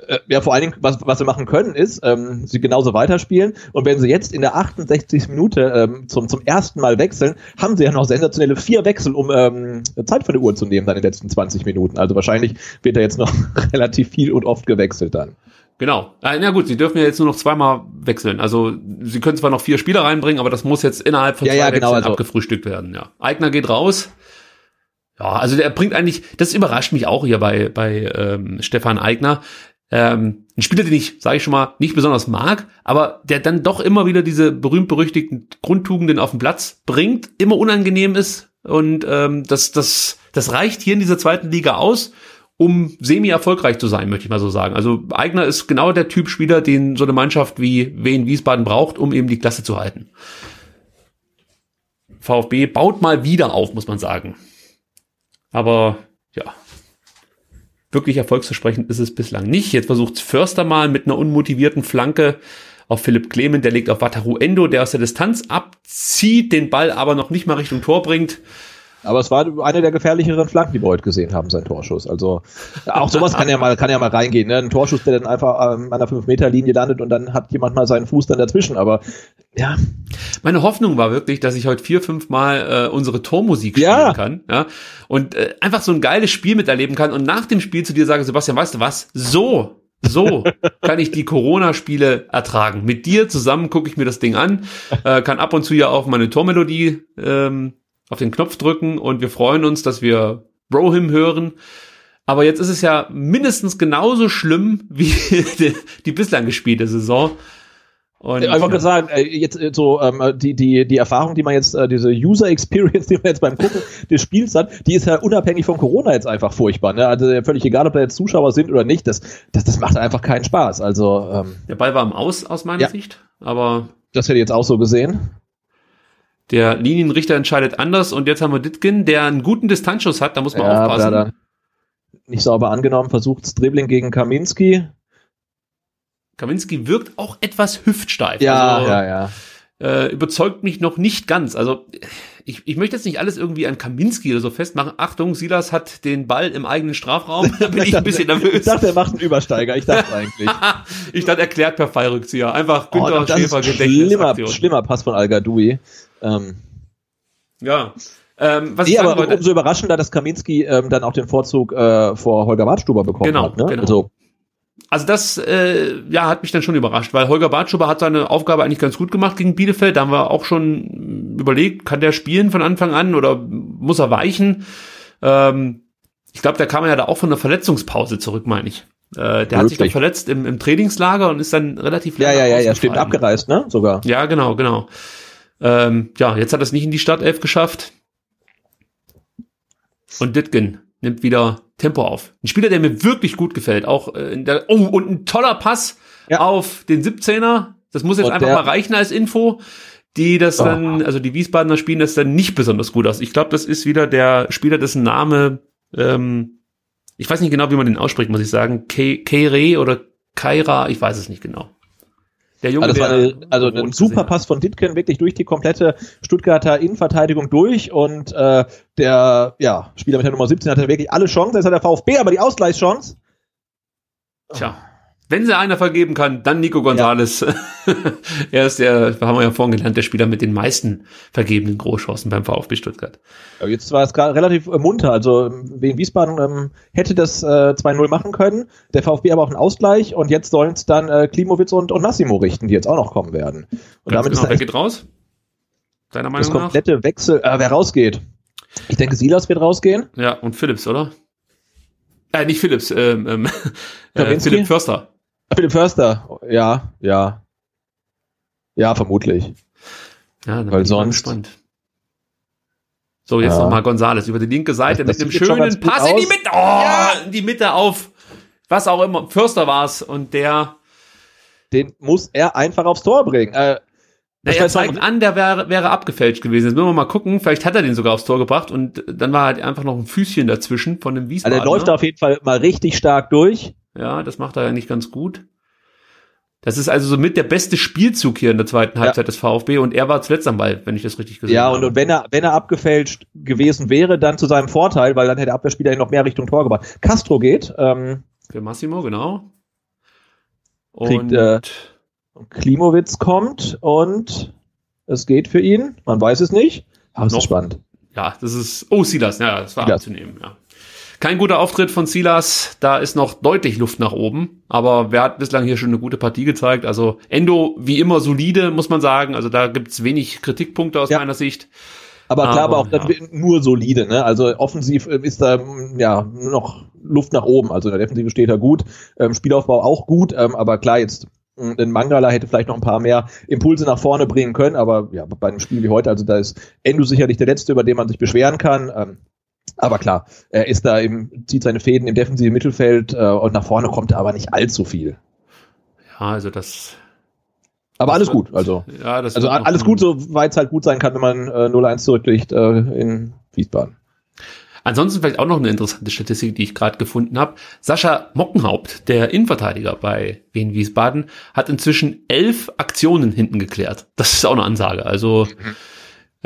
Äh, ja, vor allen Dingen, was, was sie machen können, ist, ähm, sie genauso weiterspielen. Und wenn sie jetzt in der 68. Minute ähm, zum, zum ersten Mal wechseln, haben sie ja noch sensationelle vier Wechsel, um ähm, Zeit von der Uhr zu nehmen, dann in den letzten 20 Minuten. Also wahrscheinlich wird da jetzt noch relativ viel und oft gewechselt dann. Genau. Äh, na gut, sie dürfen ja jetzt nur noch zweimal wechseln. Also sie können zwar noch vier Spieler reinbringen, aber das muss jetzt innerhalb von Ja, zwei ja, genau, Wechseln also- abgefrühstückt werden. Ja. Eigner geht raus. Ja, also der bringt eigentlich, das überrascht mich auch hier bei, bei ähm, Stefan Eigner. Ähm, ein Spieler, den ich, sage ich schon mal, nicht besonders mag, aber der dann doch immer wieder diese berühmt-berüchtigten Grundtugenden auf den Platz bringt, immer unangenehm ist und ähm, das, das, das reicht hier in dieser zweiten Liga aus, um semi-erfolgreich zu sein, möchte ich mal so sagen. Also Eigner ist genau der Typ Spieler, den so eine Mannschaft wie Wien Wiesbaden braucht, um eben die Klasse zu halten. VfB baut mal wieder auf, muss man sagen. Aber ja, wirklich erfolgsversprechend ist es bislang nicht. Jetzt versucht Förster mal mit einer unmotivierten Flanke auf Philipp Clement, der legt auf Wataru Endo, der aus der Distanz abzieht, den Ball aber noch nicht mal Richtung Tor bringt. Aber es war eine der gefährlicheren Flanken, die wir heute gesehen haben, sein Torschuss. Also auch sowas kann ja mal, kann ja mal reingehen. Ne? Ein Torschuss, der dann einfach ähm, an der 5-Meter-Linie landet und dann hat jemand mal seinen Fuß dann dazwischen. Aber ja, Meine Hoffnung war wirklich, dass ich heute vier, fünf Mal äh, unsere Tormusik spielen Ja. kann. Ja? Und äh, einfach so ein geiles Spiel miterleben kann und nach dem Spiel zu dir sage, Sebastian, weißt du was? So, so kann ich die Corona-Spiele ertragen. Mit dir zusammen gucke ich mir das Ding an, äh, kann ab und zu ja auch meine Tormelodie ähm, auf den Knopf drücken und wir freuen uns, dass wir Brohim hören. Aber jetzt ist es ja mindestens genauso schlimm wie die, die bislang gespielte Saison. Und, ich wollte gerade sagen, äh, jetzt äh, so ähm, die, die, die Erfahrung, die man jetzt, äh, diese User Experience, die man jetzt beim Gucken des Spiels hat, die ist ja unabhängig von Corona jetzt einfach furchtbar. Ne? Also äh, völlig egal, ob da jetzt Zuschauer sind oder nicht, das, das, das macht einfach keinen Spaß. Also ähm, Der Ball war im Aus aus meiner Ja. Sicht, aber das hätte ich jetzt auch so gesehen. Der Linienrichter entscheidet anders und jetzt haben wir Ditkin, der einen guten Distanzschuss hat, da muss man Ja, aufpassen. nicht sauber angenommen, versucht's Dribbling gegen Kaminski. Kaminski wirkt auch etwas hüftsteif. Ja, also, ja, ja. äh, überzeugt mich noch nicht ganz. Also ich, ich möchte jetzt nicht alles irgendwie an Kaminski oder so festmachen. Achtung, Silas hat den Ball im eigenen Strafraum. Da bin ich ein bisschen nervös. Ich dachte, er macht einen Übersteiger. Ich dachte eigentlich. ich dachte, erklärt per Fallrückzieher. Einfach Oh, Günther das Schäfer ist ein schlimmer, schlimmer Pass von Al-Gadoui. Ähm, Ja. Ähm, was nee, ich aber wollte, umso überraschender, dass Kaminski ähm, dann auch den Vorzug äh, vor Holger Bartstuber bekommen Genau, hat. Ne? genau. Also, Also das äh, ja, hat mich dann schon überrascht, weil Holger Bartschuber hat seine Aufgabe eigentlich ganz gut gemacht gegen Bielefeld. Da haben wir auch schon überlegt, kann der spielen von Anfang an oder muss er weichen? Ähm, ich glaube, der kam ja da auch von einer Verletzungspause zurück, meine ich. Äh, der hat sich Möglich. verletzt im, im Trainingslager und ist dann relativ ja, lange ja, ja, ja, ausgefallen. stimmt, abgereist, ne? Sogar. Ja, genau, genau. Ähm, ja, jetzt hat er es nicht in die Startelf geschafft. Und Ditgen nimmt wieder Tempo auf. Ein Spieler, der mir wirklich gut gefällt. Auch äh, in der, oh, und ein toller Pass Ja. auf den 17er. Das muss jetzt Und einfach mal reichen als Info. Die das Oh. dann, also die Wiesbadener spielen das dann nicht besonders gut aus. Ich glaube, das ist wieder der Spieler, dessen Name, ähm, ich weiß nicht genau, wie man den ausspricht, muss ich sagen. Ke- Keire oder Kaira, ich weiß es nicht genau. Der Junge, Also, eine, also ein super. Pass von Ditken, wirklich durch die komplette Stuttgarter Innenverteidigung durch und äh, der ja, Spieler mit der Nummer 17 hatte wirklich alle Chancen. Jetzt hat der VfB aber die Ausgleichschance. Tja. Wenn sie einer vergeben kann, dann Nico Gonzales. er ist der, haben wir ja vorhin gelernt, der Spieler mit den meisten vergebenen Großchancen beim VfB Stuttgart. Ja, Jetzt war es gerade relativ äh, munter. Also Wien Wiesbaden ähm, hätte das äh, 2-0 machen können. Der VfB aber auch einen Ausgleich und jetzt sollen es dann äh, Klimowitz und, und Nassimo richten, die jetzt auch noch kommen werden. Und Ganz damit genau, ist wer das, geht raus? Deiner das Meinung nach? komplette Wechsel, äh, wer rausgeht. Ich denke, Silas wird rausgehen. Ja, und Philips, oder? Äh, nicht Philips, ähm, ähm, äh? Philipp Förster. Philipp Förster. Ja, ja. Ja, vermutlich. Ja, dann Weil bin sonst- gespannt. So, jetzt Ja. nochmal Gonzales über die linke Seite Das- das mit einem schönen Pass in die. Mitte. Oh, in die Mitte auf, was auch immer. Förster war's und der Den muss er einfach aufs Tor bringen. Äh, Na, er war zeigt an, der wäre, wäre abgefälscht gewesen. Jetzt müssen wir mal gucken. Vielleicht hat er den sogar aufs Tor gebracht und dann war halt einfach noch ein Füßchen dazwischen von dem also Wiesbadener. der läuft auf jeden Fall mal richtig stark durch. Ja, das macht er ja nicht ganz gut. Das ist also somit der beste Spielzug hier in der zweiten Halbzeit des VfB und er war zuletzt am Ball, wenn ich das richtig gesehen Ja, habe. und, und wenn er, wenn er abgefälscht gewesen wäre, dann zu seinem Vorteil, weil dann hätte der Abwehrspieler ihn noch mehr Richtung Tor gebracht. Castro geht, ähm, Für Massimo, genau. Und Kriegt, äh, Klimowitz kommt und es geht für ihn. Man weiß es nicht. Aber es Noch. ist spannend. ja, das ist. Oh, Silas, ja, das war Silas. abzunehmen, ja. Kein guter Auftritt von Silas, da ist noch deutlich Luft nach oben, aber wer hat bislang hier schon eine gute Partie gezeigt? Also Endo wie immer solide, muss man sagen. Also da gibt's wenig Kritikpunkte aus Ja. meiner Sicht. Aber klar, aber, Aber, auch ja. nur solide. Ne? Also offensiv ähm, ist da ähm, ja nur noch Luft nach oben. Also in der Defensive steht er gut, ähm, Spielaufbau auch gut. Ähm, aber klar, jetzt ähm, ein Mangala hätte vielleicht noch ein paar mehr Impulse nach vorne bringen können. Aber ja, bei einem Spiel wie heute, also da ist Endo sicherlich der Letzte, über den man sich beschweren kann. Ähm, aber klar, er ist da im, zieht seine Fäden im defensiven Mittelfeld äh, und nach vorne kommt er aber nicht allzu viel. Ja, also das. Aber das alles wird- gut. Also, Ja, das also alles gut, soweit es halt gut sein kann, wenn man äh, 0-1 zurückliegt äh, in Wiesbaden. Ansonsten vielleicht auch noch eine interessante Statistik, die ich gerade gefunden habe. Sascha Mockenhaupt, der Innenverteidiger bei Wien Wiesbaden, hat inzwischen elf Aktionen hinten geklärt. Das ist auch eine Ansage. Also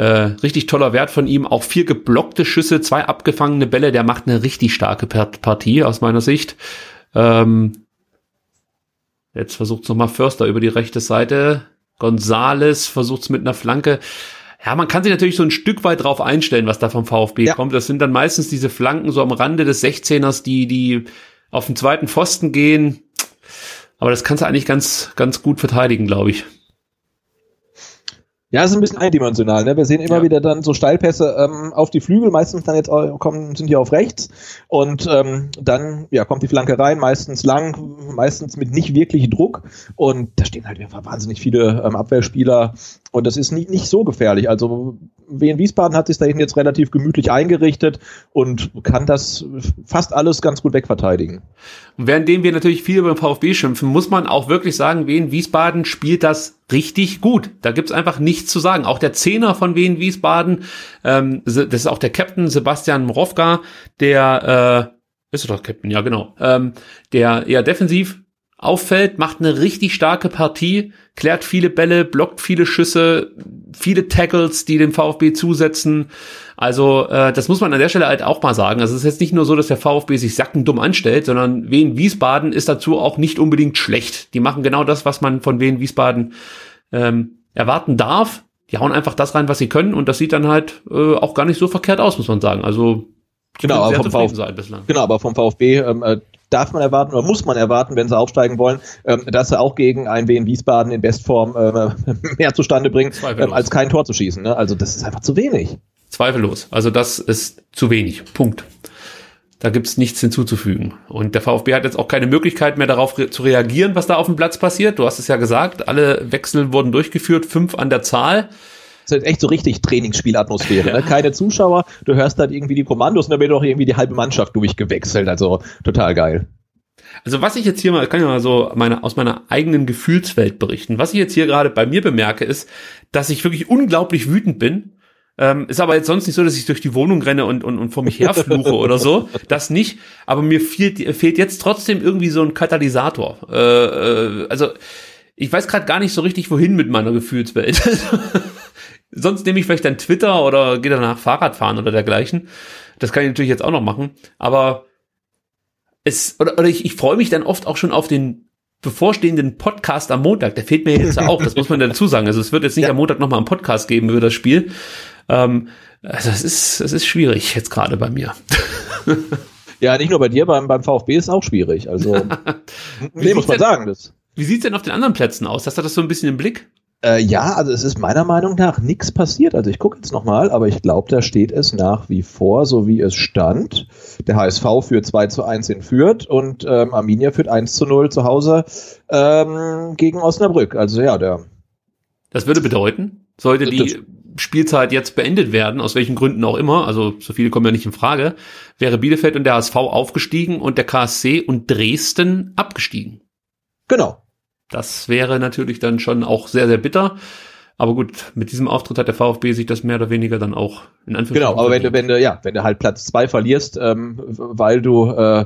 äh, richtig toller Wert von ihm. Auch vier geblockte Schüsse, zwei abgefangene Bälle. Der macht eine richtig starke Part- Partie aus meiner Sicht. Ähm, jetzt versucht nochmal Förster über die rechte Seite. Gonzales versucht es mit einer Flanke. Ja, man kann sich natürlich so ein Stück weit drauf einstellen, was da vom VfB Ja. kommt. Das sind dann meistens diese Flanken so am Rande des 16ers, die, die auf den zweiten Pfosten gehen. Aber das kannst du eigentlich ganz, ganz gut verteidigen, glaube ich. Ja, es ist ein bisschen eindimensional. Ne? Wir sehen immer Ja. wieder dann so Steilpässe ähm, auf die Flügel, meistens dann jetzt auch, kommen, sind die auf rechts und ähm, dann ja, kommt die Flanke rein, meistens lang, meistens mit nicht wirklich Druck und da stehen halt einfach wahnsinnig viele ähm, Abwehrspieler und das ist nicht, nicht so gefährlich. Also Wien Wiesbaden hat sich da jetzt relativ gemütlich eingerichtet und kann das fast alles ganz gut wegverteidigen. Und währenddem wir natürlich viel über den VfB schimpfen, muss man auch wirklich sagen, Wien Wiesbaden spielt das richtig gut. Da gibt's einfach nichts zu sagen. Auch der Zehner von Wien Wiesbaden, ähm, das ist auch der Captain Sebastian Mrowka, der äh, ist er doch Captain, ja genau, ähm, der eher defensiv auffällt, macht eine richtig starke Partie, klärt viele Bälle, blockt viele Schüsse, viele Tackles, die dem VfB zusetzen. Also äh, das muss man an der Stelle halt auch mal sagen. Also es ist jetzt nicht nur so, dass der VfB sich sackendumm anstellt, sondern Wien Wiesbaden ist dazu auch nicht unbedingt schlecht. Die machen genau das, was man von Wien Wiesbaden ähm, erwarten darf. Die hauen einfach das rein, was sie können und das sieht dann halt äh, auch gar nicht so verkehrt aus, muss man sagen. Also Genau, aber vom, VfB, genau, aber vom VfB ähm, äh, darf man erwarten oder muss man erwarten, wenn sie aufsteigen wollen, ähm, dass sie auch gegen ein Wien Wiesbaden in Bestform äh, mehr zustande bringen, ähm, als kein Tor zu schießen. Ne? Also das ist einfach zu wenig. Zweifellos. Also das ist zu wenig. Punkt. Da gibt's nichts hinzuzufügen. Und der VfB hat jetzt auch keine Möglichkeit mehr darauf re zu reagieren, was da auf dem Platz passiert. Du hast es ja gesagt, alle Wechsel wurden durchgeführt, fünf an der Zahl. Das ist echt so richtig Trainingsspielatmosphäre. Ne? Keine Zuschauer, du hörst halt irgendwie die Kommandos und dann wird auch irgendwie die halbe Mannschaft durchgewechselt. Also total geil. Also was ich jetzt hier mal, kann ich mal so meine, aus meiner eigenen Gefühlswelt berichten. Was ich jetzt hier gerade bei mir bemerke, ist, dass ich wirklich unglaublich wütend bin. Ähm, ist aber jetzt sonst nicht so, dass ich durch die Wohnung renne und, und, und vor mich herfluche oder so. Das nicht. Aber mir fehlt, fehlt jetzt trotzdem irgendwie so ein Katalysator. Äh, äh, also ich weiß gerade gar nicht so richtig, wohin mit meiner Gefühlswelt. Sonst nehme ich vielleicht dann Twitter oder gehe danach Fahrrad fahren oder dergleichen. Das kann ich natürlich jetzt auch noch machen. Aber es, oder, oder ich, ich freue mich dann oft auch schon auf den bevorstehenden Podcast am Montag. Der fehlt mir jetzt auch, das muss man dazu sagen. Also es wird jetzt nicht ja. am Montag nochmal einen Podcast geben über das Spiel. Ähm, also es ist, es ist schwierig jetzt gerade bei mir. Ja, nicht nur bei dir, beim, beim VfB ist es auch schwierig. Also, nee, muss man denn, sagen. Das. Wie sieht's denn auf den anderen Plätzen aus? Hast du das so ein bisschen im Blick? Äh, ja, also es ist meiner Meinung nach nichts passiert. Also ich gucke jetzt nochmal, aber ich glaube, da steht es nach wie vor, so wie es stand. Der HSV führt 2 zu 1 in Fürth und ähm, Arminia führt 1 zu 0 zu Hause ähm, gegen Osnabrück. Also ja, der. Das würde bedeuten, sollte die Spielzeit jetzt beendet werden, aus welchen Gründen auch immer, also so viele kommen ja nicht in Frage, wäre Bielefeld und der HSV aufgestiegen und der KSC und Dresden abgestiegen. Genau. Das wäre natürlich dann schon auch sehr, sehr bitter. Aber gut, mit diesem Auftritt hat der VfB sich das mehr oder weniger dann auch in Anführungszeichen. Genau, aber wenn du, wenn du, ja, wenn du halt Platz zwei verlierst, ähm, weil du äh,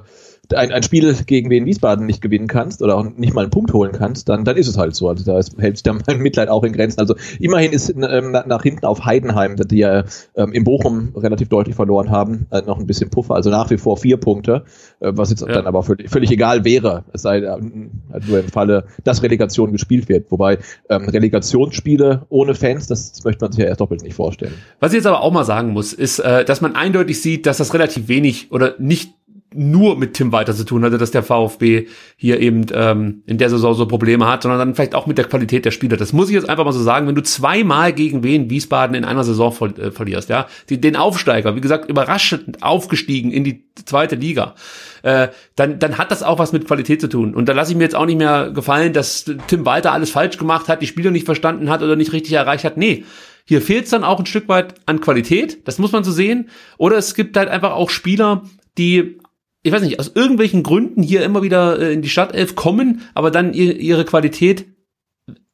ein, ein Spiel gegen Wien Wiesbaden nicht gewinnen kannst oder auch nicht mal einen Punkt holen kannst, dann, dann ist es halt so. Also da ist, hält sich dann mein Mitleid auch in Grenzen. Also immerhin ist ähm, nach hinten auf Heidenheim, die ja ähm, in Bochum relativ deutlich verloren haben, äh, noch ein bisschen Puffer. Also nach wie vor vier Punkte, äh, was jetzt ja. dann aber völlig, völlig egal wäre, es sei äh, nur im Falle, dass Relegation gespielt wird. Wobei ähm, Relegationsspiele ohne Fans, das, das möchte man sich ja erst doppelt nicht vorstellen. Was ich jetzt aber auch mal sagen muss, ist, äh, dass man eindeutig sieht, dass das relativ wenig oder nicht nur mit Tim Walter zu tun hatte, dass der VfB hier eben ähm, in der Saison so Probleme hat, sondern dann vielleicht auch mit der Qualität der Spieler. Das muss ich jetzt einfach mal so sagen, wenn du zweimal gegen wen Wiesbaden in einer Saison ver äh, verlierst, ja, die, den Aufsteiger, wie gesagt, überraschend aufgestiegen in die zweite Liga, äh, dann, dann hat das auch was mit Qualität zu tun. Und da lasse ich mir jetzt auch nicht mehr gefallen, dass Tim Walter alles falsch gemacht hat, die Spieler nicht verstanden hat oder nicht richtig erreicht hat. Nee, hier fehlt es dann auch ein Stück weit an Qualität, das muss man so sehen. Oder es gibt halt einfach auch Spieler, die ich weiß nicht, aus irgendwelchen Gründen hier immer wieder äh, in die Stadtelf kommen, aber dann ihr, ihre Qualität,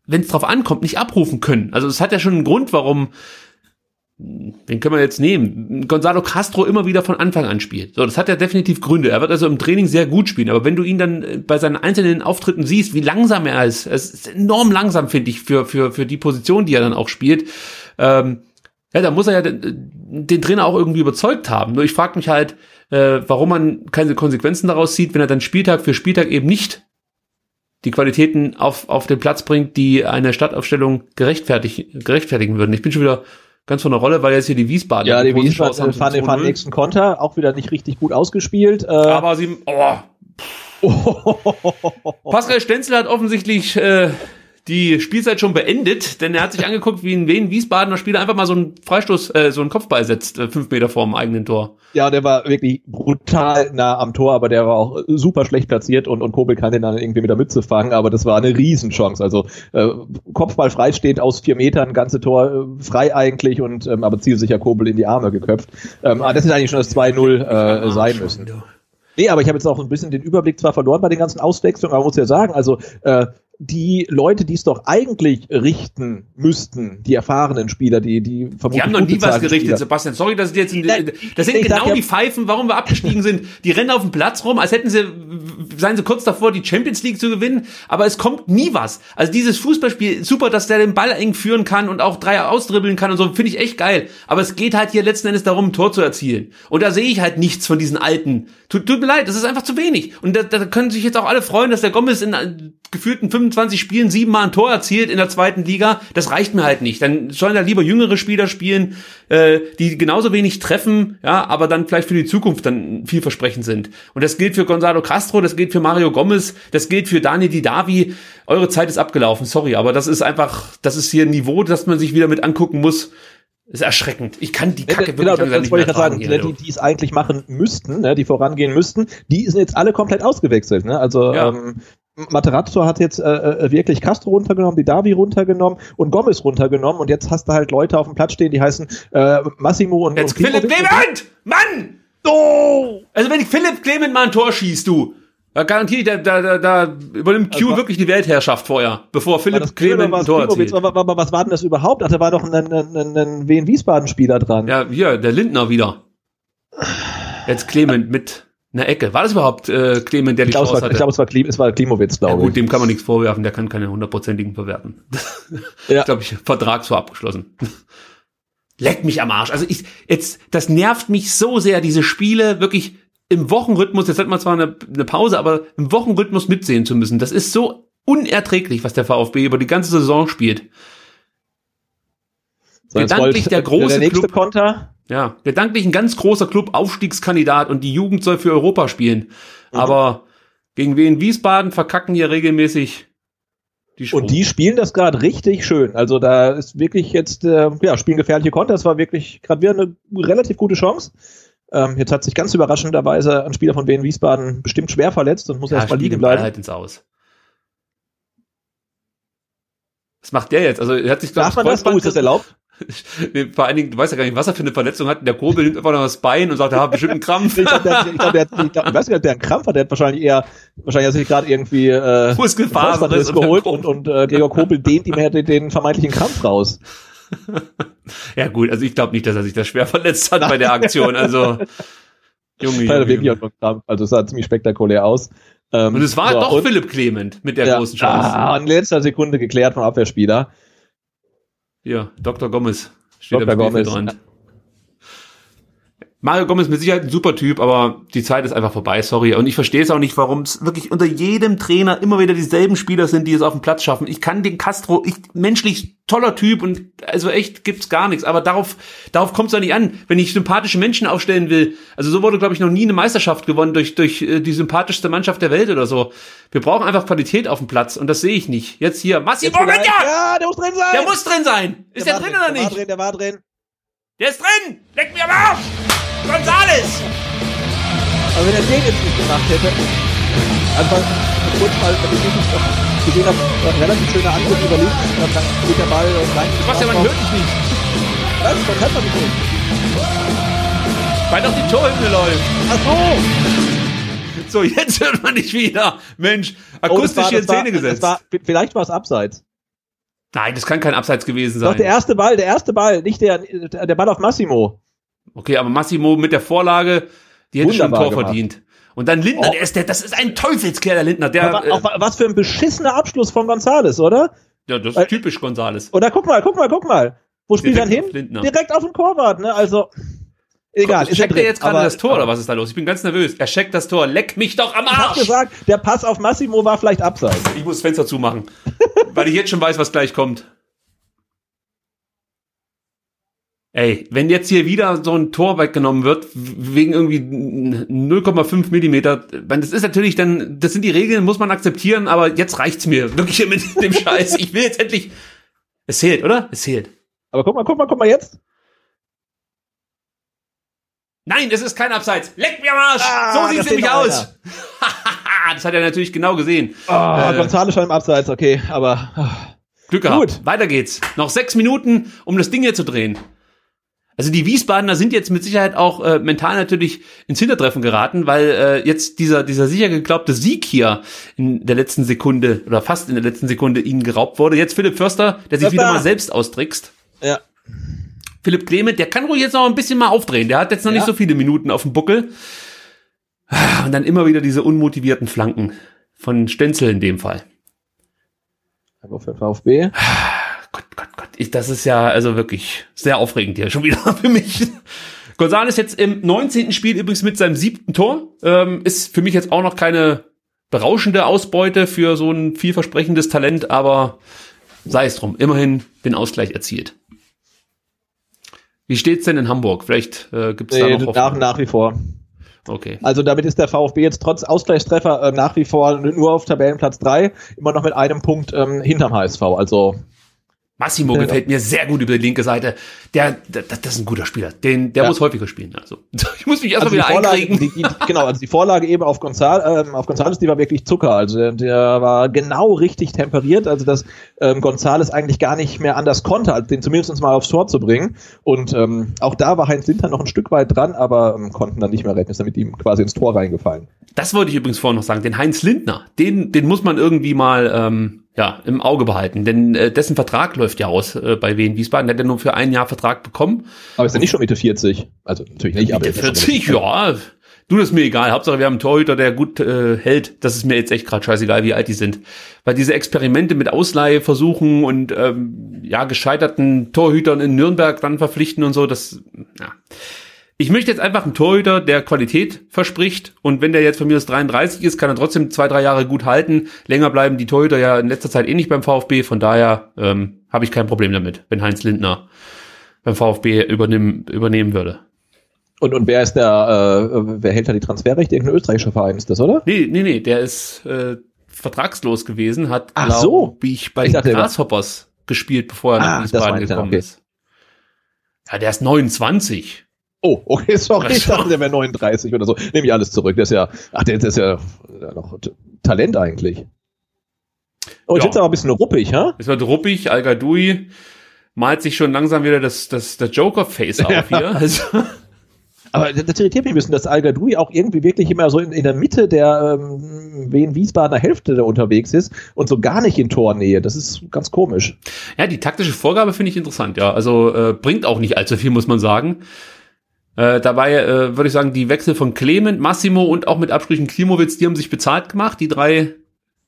wenn es drauf ankommt, nicht abrufen können. Also es hat ja schon einen Grund, warum, den können wir jetzt nehmen, Gonzalo Castro immer wieder von Anfang an spielt. So, das hat ja definitiv Gründe. Er wird also im Training sehr gut spielen, aber wenn du ihn dann äh, bei seinen einzelnen Auftritten siehst, wie langsam er ist, es ist enorm langsam, finde ich, für, für, für die Position, die er dann auch spielt, ähm, ja, da muss er ja den, den Trainer auch irgendwie überzeugt haben. Nur ich frage mich halt, äh, warum man keine Konsequenzen daraus zieht, wenn er dann Spieltag für Spieltag eben nicht die Qualitäten auf, auf den Platz bringt, die eine Stadtaufstellung gerechtfertig, gerechtfertigen würden. Ich bin schon wieder ganz von der Rolle, weil jetzt hier die Wiesbaden. Ja, die Wiesbaden fahren den, fahren nächsten Konter, auch wieder nicht richtig gut ausgespielt. Äh Aber sie, oh. Pascal Stenzel hat offensichtlich äh, die Spielzeit schon beendet, denn er hat sich angeguckt, wie ein Wien Wiesbadener Spieler einfach mal so einen Freistoß, äh, so einen Kopfball setzt, äh, fünf Meter vor dem eigenen Tor. Ja, der war wirklich brutal nah am Tor, aber der war auch super schlecht platziert und, und Kobel kann den dann irgendwie mit der Mütze fangen, aber das war eine Riesenchance. Also äh, Kopfball frei steht aus vier Metern, ganze Tor äh, frei eigentlich und ähm, aber zielsicher Kobel in die Arme geköpft. Ähm, ah, das ist eigentlich schon das 2-0 äh, sein müssen. Nee, aber ich habe jetzt auch ein bisschen den Überblick zwar verloren bei den ganzen Auswechslungen, aber man muss ja sagen, also äh, die Leute, die es doch eigentlich richten müssten, die erfahrenen Spieler, die die vermutlich Die haben noch nie was gerichtet, Spieler. Sebastian. Sorry, dass ich jetzt. In, Nein, das sind sag genau ja- die Pfeifen, warum wir abgestiegen sind. Die rennen auf dem Platz rum, als hätten sie, seien sie kurz davor, die Champions League zu gewinnen, aber es kommt nie was. Also dieses Fußballspiel, super, dass der den Ball eng führen kann und auch drei ausdribbeln kann und so, finde ich echt geil. Aber es geht halt hier letzten Endes darum, ein Tor zu erzielen. Und da sehe ich halt nichts von diesen alten. Tut, tut mir leid, das ist einfach zu wenig. Und da, da können sich jetzt auch alle freuen, dass der Gomez in äh, gefühlten 25 Spielen siebenmal ein Tor erzielt in der zweiten Liga. Das reicht mir halt nicht. Dann sollen da lieber jüngere Spieler spielen, äh, die genauso wenig treffen, ja, aber dann vielleicht für die Zukunft dann vielversprechend sind. Und das gilt für Gonzalo Castro, das gilt für Mario Gomez, das gilt für Dani Didavi. Eure Zeit ist abgelaufen, sorry, aber das ist einfach, das ist hier ein Niveau, das man sich wieder mit angucken muss. Das ist erschreckend. Ich kann die Kacke genau, wirklich langsam das wollte ich gerade sagen. ertragen die, die es eigentlich machen müssten, ne, die vorangehen müssten, die sind jetzt alle komplett ausgewechselt. Ne? Also Ja. ähm, Materazzo hat jetzt äh, äh, wirklich Castro runtergenommen, die Davi runtergenommen und Gomez runtergenommen und jetzt hast du halt Leute auf dem Platz stehen, die heißen äh, Massimo und, Jetzt und Philipp. Clement! Mann! Oh! Also wenn ich Philipp Clement mal ein Tor schießt, du, da garantiere ich, da, da, da, übernimmt Q Also- wirklich die Weltherrschaft vorher, bevor Philipp Clement ein Tor erzielt. aber, aber was war denn das überhaupt? Ach, da war doch ein, ein, ein, ein Wien Wiesbaden-Spieler dran. Ja, hier, der Lindner wieder. Jetzt Clement mit einer Ecke. War das überhaupt äh, Clement, der die ich glaube, es, Chance war- hatte? ich glaub, es war Klim, es war Klimowitz, ja, glaube gut, ich. dem kann man nichts vorwerfen, der kann keine hundertprozentigen bewerten. Ja. Ich glaube, ich Vertrag so abgeschlossen. Leck mich am Arsch. Also ich, jetzt, das nervt mich so sehr, diese Spiele wirklich im Wochenrhythmus, jetzt hat man zwar eine, eine Pause, aber im Wochenrhythmus mitsehen zu müssen. Das ist so unerträglich, was der VfB über die ganze Saison spielt. So, gedanklich der große der nächste Club. Konter. Ja, gedanklich ein ganz großer Club, Aufstiegskandidat und die Jugend soll für Europa spielen. Mhm. Aber gegen wen Wiesbaden verkacken hier regelmäßig die. Und die spielen das gerade richtig schön. Also da ist wirklich jetzt, äh, ja, spielen gefährliche Konter. Das war wirklich gerade wieder eine relativ gute Chance. Ähm, jetzt hat sich ganz überraschenderweise ein Spieler von Wien Wiesbaden bestimmt schwer verletzt und muss ja, erstmal spiel liegen bleiben. halt ins Aus. Was macht der jetzt? Also er hat sich Darf man das? Oh, ist das erlaubt? Vor allen Dingen, du weißt ja gar nicht, was er für eine Verletzung hat. Der Kobel nimmt einfach noch das Bein und sagt, er hat bestimmt einen Krampf. Ich glaube, der, ich glaub, der, hat- ich glaub, ich weiß nicht, der einen Krampf hat. Der hat wahrscheinlich eher, wahrscheinlich hat sich gerade irgendwie äh, Kreuzbandriss geholt und, und äh, Gregor Kobel dehnt ihm ja den, den vermeintlichen Krampf raus. Ja gut, also ich glaube nicht, dass er sich da schwer verletzt hat bei der Aktion. Also Junge, Junge, wirklich Krampf. Also es sah ziemlich spektakulär aus. Ähm, Und es war so, doch und- Philipp Clement mit der ja, großen Chance. Ah, in letzter Sekunde geklärt vom Abwehrspieler. Hier, Dr. Gomez steht Dr. am Gomez, Spielfeldrand. Mario Gomez mit Sicherheit ein super Typ, aber die Zeit ist einfach vorbei, sorry. Und ich verstehe es auch nicht, warum es wirklich unter jedem Trainer immer wieder dieselben Spieler sind, die es auf den Platz schaffen. Ich kann den Castro, ich, menschlich toller Typ und also echt gibt's gar nichts. Aber darauf, darauf kommt es doch nicht an, wenn ich sympathische Menschen aufstellen will. Also so wurde, glaube ich, noch nie eine Meisterschaft gewonnen durch, durch äh, die sympathischste Mannschaft der Welt oder so. Wir brauchen einfach Qualität auf dem Platz und das sehe ich nicht. Jetzt hier, vielleicht- Gagna! Ja, der muss drin sein! Der muss drin sein! Ist der, war drin oder Der war nicht? drin, der war drin. Der ist drin! Leck mir am Arsch! Gonzales! Aber wenn er den jetzt nicht gemacht hätte, einfach kurz mal, wenn ich nicht noch gesehen habe, ein relativ schöner Angriff überlegt, dann dann geht der Ball rein. Was ja, man hört dich nicht. Was? Man hört man nicht. Weil doch die Torhymne läuft. Ach so! So, jetzt hört man dich wieder. Mensch, Oh, akustisch war- hier in Szene gesetzt. War, vielleicht war es abseits. Nein, das kann kein Abseits gewesen Doch, sein. der erste Ball, der erste Ball, nicht der, der Ball auf Massimo. Okay, aber Massimo mit der Vorlage, die hätte schon ein Wunderbar Tor gemacht. verdient. Und dann Lindner, Oh. der ist der, das ist ein Teufelskerl, der Lindner. Der, Aber äh, auch, was für ein beschissener Abschluss von Gonzales, oder? ja, das ist typisch Gonzales. Oder guck mal, guck mal, guck mal. Wo spielt er hin? Lindner. Direkt auf den Torwart, ne? Also, egal. ist Checkt drin. er jetzt gerade Aber- das Tor oder was ist da los? Ich bin ganz nervös. Er checkt das Tor. Leck mich doch am Ich hab Arsch! gesagt, der Pass auf Massimo war vielleicht abseits. Ich muss das Fenster zumachen. weil ich jetzt schon weiß, was gleich kommt. Ey, wenn jetzt hier wieder so ein Tor weggenommen wird, wegen irgendwie 0,5 Millimeter, das ist natürlich dann, das sind die Regeln, muss man akzeptieren, aber jetzt reicht's mir. Wirklich mit dem Scheiß. Ich will jetzt endlich, es zählt, oder? Es zählt. Aber guck mal, guck mal, guck mal jetzt. Nein, es ist kein Abseits. Leck mir am Arsch! Ah, so sieht's nämlich aus. das hat er natürlich genau gesehen. Ah, Äh. Gonzales schon im Abseits, okay, aber ah, Glück gehabt. Gut. Weiter geht's. Noch sechs Minuten, um das Ding hier zu drehen. Also die Wiesbadener sind jetzt mit Sicherheit auch äh, mental natürlich ins Hintertreffen geraten, weil äh, jetzt dieser, dieser sicher geglaubte Sieg hier in der letzten Sekunde oder fast in der letzten Sekunde ihnen geraubt wurde. Jetzt Philipp Förster, der sich Papa. wieder mal selbst austrickst. Ja. Philipp Clement, der kann ruhig jetzt noch ein bisschen mal aufdrehen. Der hat jetzt noch Ja. nicht so viele Minuten auf dem Buckel. Und dann immer wieder diese unmotivierten Flanken von Stenzel in dem Fall. Aber für VfB. Ich, das ist ja also wirklich sehr aufregend hier schon wieder für mich. González jetzt im 19. Spiel übrigens mit seinem siebten Tor. Ähm, ist für mich jetzt auch noch keine berauschende Ausbeute für so ein vielversprechendes Talent, aber sei es drum. Immerhin den Ausgleich erzielt. Wie steht's denn in Hamburg? Vielleicht äh, gibt es da Nee, noch nach, nach wie vor. Okay. Also damit ist der VfB jetzt trotz Ausgleichstreffer äh, nach wie vor nur auf Tabellenplatz 3, immer noch mit einem Punkt ähm, hinterm HSV. Also Massimo Ja. gefällt mir sehr gut über die linke Seite. Der, der das ist ein guter Spieler. Den, der Ja. muss häufiger spielen. Also ich muss mich erstmal also wieder Vorlage, einkriegen. die, die, genau, also die Vorlage eben auf Gonzal, ähm, auf Gonzales, die war wirklich Zucker. Also der, der war genau richtig temperiert, also dass ähm, Gonzales eigentlich gar nicht mehr anders konnte, als den zumindest mal aufs Tor zu bringen. Und ähm, auch da war Heinz Linter noch ein Stück weit dran, aber ähm, konnten dann nicht mehr retten, ist dann mit ihm quasi ins Tor reingefallen. Das wollte ich übrigens vorhin noch sagen. Den Heinz Lindner, den, den muss man irgendwie mal ähm, ja, im Auge behalten. Denn äh, dessen Vertrag läuft ja aus äh, bei Wien Wiesbaden. Der hat ja nur für ein Jahr Vertrag bekommen. Aber ist er nicht schon Mitte 40? Also natürlich nicht, aber Mitte er schon 40, ja. Du, das ist mir egal. Hauptsache, wir haben einen Torhüter, der gut äh, hält. Das ist mir jetzt echt gerade scheißegal, wie alt die sind. Weil diese Experimente mit Ausleihe versuchen und ähm, ja, gescheiterten Torhütern in Nürnberg dann verpflichten und so, das, ja. Ich möchte jetzt einfach einen Torhüter, der Qualität verspricht. Und wenn der jetzt von mir aus 33 ist, kann er trotzdem zwei, drei Jahre gut halten. Länger bleiben die Torhüter ja in letzter Zeit eh nicht beim VfB. Von daher ähm, habe ich kein Problem damit, wenn Heinz Lindner beim VfB übernehmen, übernehmen würde. Und, und wer ist der, äh, wer hält da die Transferrechte? Irgendein österreichischer Verein ist das, oder? Nee, nee, nee, der ist äh, vertragslos gewesen, hat, Ach glaub so. ich, bei Ich den Grasshoppers gespielt, bevor er Ah, nach das Wiesbaden gekommen okay. ist. Ja, der ist 29. Oh, okay, sorry, ich dachte, der wäre 39 oder so. Nehme ich alles zurück. Der ist ja, ach, der, der ist ja, ja noch Talent eigentlich. Oh, jetzt Ja. wird's aber ein bisschen ruppig, ha? Es wird ruppig, Al malt sich schon langsam wieder das, das, das Joker-Face auf hier. Also, Aber das, irritiert mich ein bisschen, dass Al auch irgendwie wirklich immer so in, in der Mitte der ähm, Wien-Wiesbadener Hälfte da unterwegs ist und so gar nicht in Tornähe. Das ist ganz komisch. ja, die taktische Vorgabe finde ich interessant, ja. Also äh, bringt auch nicht allzu viel, muss man sagen. Äh, dabei äh, würde ich sagen, die Wechsel von Clement, Massimo und auch mit Abstrichen Klimowitz, die haben sich bezahlt gemacht. Die drei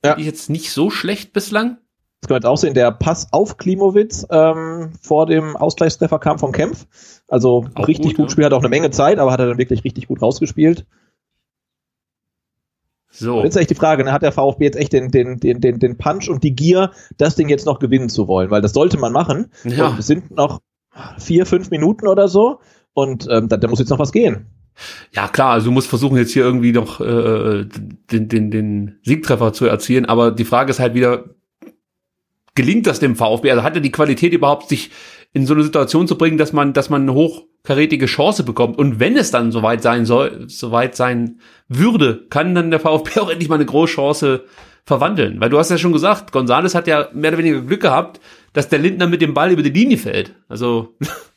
Ja. ich jetzt nicht so schlecht bislang. Das jetzt auch sehen, der Pass auf Klimowitz ähm, vor dem Ausgleichstreffer kam von Kempf. Also Auch richtig gut, gut, ja. gespielt, hat auch eine Menge Zeit, aber hat er dann wirklich richtig gut rausgespielt. So. Und jetzt ist echt die Frage, ne, hat der VfB jetzt echt den, den, den, den, den Punch und die Gier, das Ding jetzt noch gewinnen zu wollen? Weil das sollte man machen. Ja. Und es sind noch vier, fünf Minuten oder so. Und ähm, da, da muss jetzt noch was gehen. Ja, klar, also du musst versuchen, jetzt hier irgendwie noch äh, den, den, den Siegtreffer zu erzielen, aber die Frage ist halt wieder, gelingt das dem VfB? Also hat er die Qualität überhaupt, sich in so eine Situation zu bringen, dass man, dass man eine hochkarätige Chance bekommt? Und wenn es dann soweit sein soll, soweit sein würde, kann dann der VfB auch endlich mal eine große Chance verwandeln. Weil du hast ja schon gesagt, Gonzales hat ja mehr oder weniger Glück gehabt, dass der Lindner mit dem Ball über die Linie fällt. Also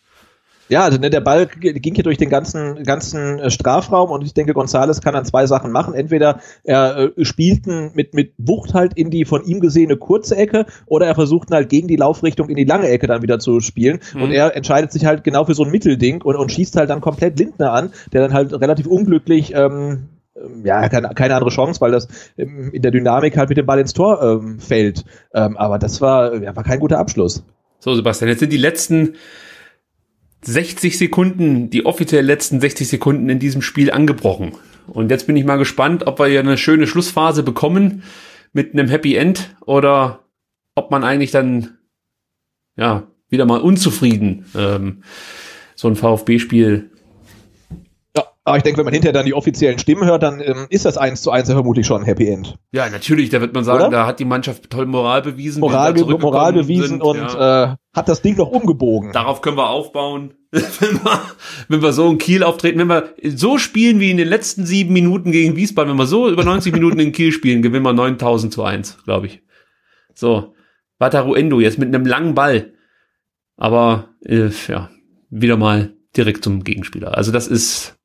Ja, also ne, der Ball ging hier durch den ganzen, ganzen äh, Strafraum und ich denke, Gonzales kann dann zwei Sachen machen. Entweder er äh, spielt ihn mit, mit Wucht halt in die von ihm gesehene kurze Ecke oder er versucht ihn halt gegen die Laufrichtung in die lange Ecke dann wieder zu spielen. Und er entscheidet sich halt genau für so ein Mittelding und, und schießt halt dann komplett Lindner an, der dann halt relativ unglücklich ähm, ähm, ja, keine, keine andere Chance, weil das ähm, in der Dynamik halt mit dem Ball ins Tor ähm, fällt. Ähm, aber das war, ja, war kein guter Abschluss. So, Sebastian, jetzt sind die letzten 60 Sekunden, die offiziell letzten 60 Sekunden in diesem Spiel angebrochen. Und jetzt bin ich mal gespannt, ob wir hier eine schöne Schlussphase bekommen mit einem Happy End oder ob man eigentlich dann, ja, wieder mal unzufrieden ähm, so ein VfB-Spiel aber ich denke, wenn man hinterher dann die offiziellen Stimmen hört, dann ähm, ist das eins zu eins ja vermutlich schon ein Happy End. Ja, natürlich, da wird man sagen, Oder? da hat die Mannschaft toll Moral bewiesen. Moral, Moral bewiesen sind, und ja. äh, hat das Ding noch umgebogen. Darauf können wir aufbauen, wenn wir, wenn wir so in Kiel auftreten, wenn wir so spielen wie in den letzten sieben Minuten gegen Wiesbaden, wenn wir so über 90 Minuten in Kiel spielen, gewinnen wir 9000 zu 1, glaube ich. So, Wataruendo jetzt mit einem langen Ball. Aber, äh, ja, wieder mal direkt zum Gegenspieler. Also das ist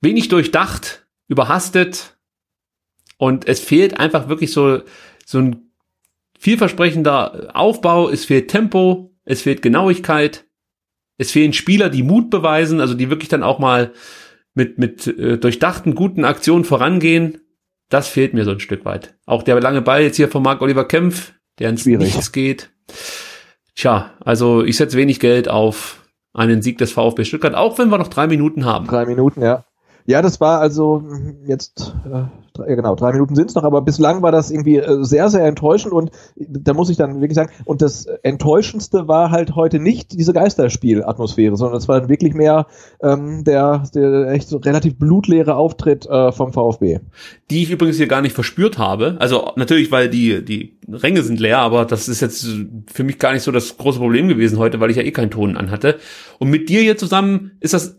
wenig durchdacht, überhastet und es fehlt einfach wirklich so, so ein vielversprechender Aufbau, es fehlt Tempo, es fehlt Genauigkeit, es fehlen Spieler, die Mut beweisen, also die wirklich dann auch mal mit, mit äh, durchdachten, guten Aktionen vorangehen. Das fehlt mir so ein Stück weit. Auch der lange Ball jetzt hier von Marc Oliver Kempf, der ins Schwierig. Nichts geht. Tja, also ich setze wenig Geld auf einen Sieg des VfB Stuttgart, auch wenn wir noch drei Minuten haben. Drei Minuten, ja. Ja, das war also mm, jetzt, äh, drei, genau, drei Minuten sind es noch, aber bislang war das irgendwie äh, sehr, sehr enttäuschend und da muss ich dann wirklich sagen, und das Enttäuschendste war halt heute nicht diese Geisterspiel-Atmosphäre, sondern es war wirklich mehr ähm, der, der echt so relativ blutleere Auftritt äh, vom VfB. Die ich übrigens hier gar nicht verspürt habe. Also natürlich, weil die, die Ränge sind leer, aber das ist jetzt für mich gar nicht so das große Problem gewesen heute, weil ich ja eh keinen Ton anhatte. Und mit dir hier zusammen ist das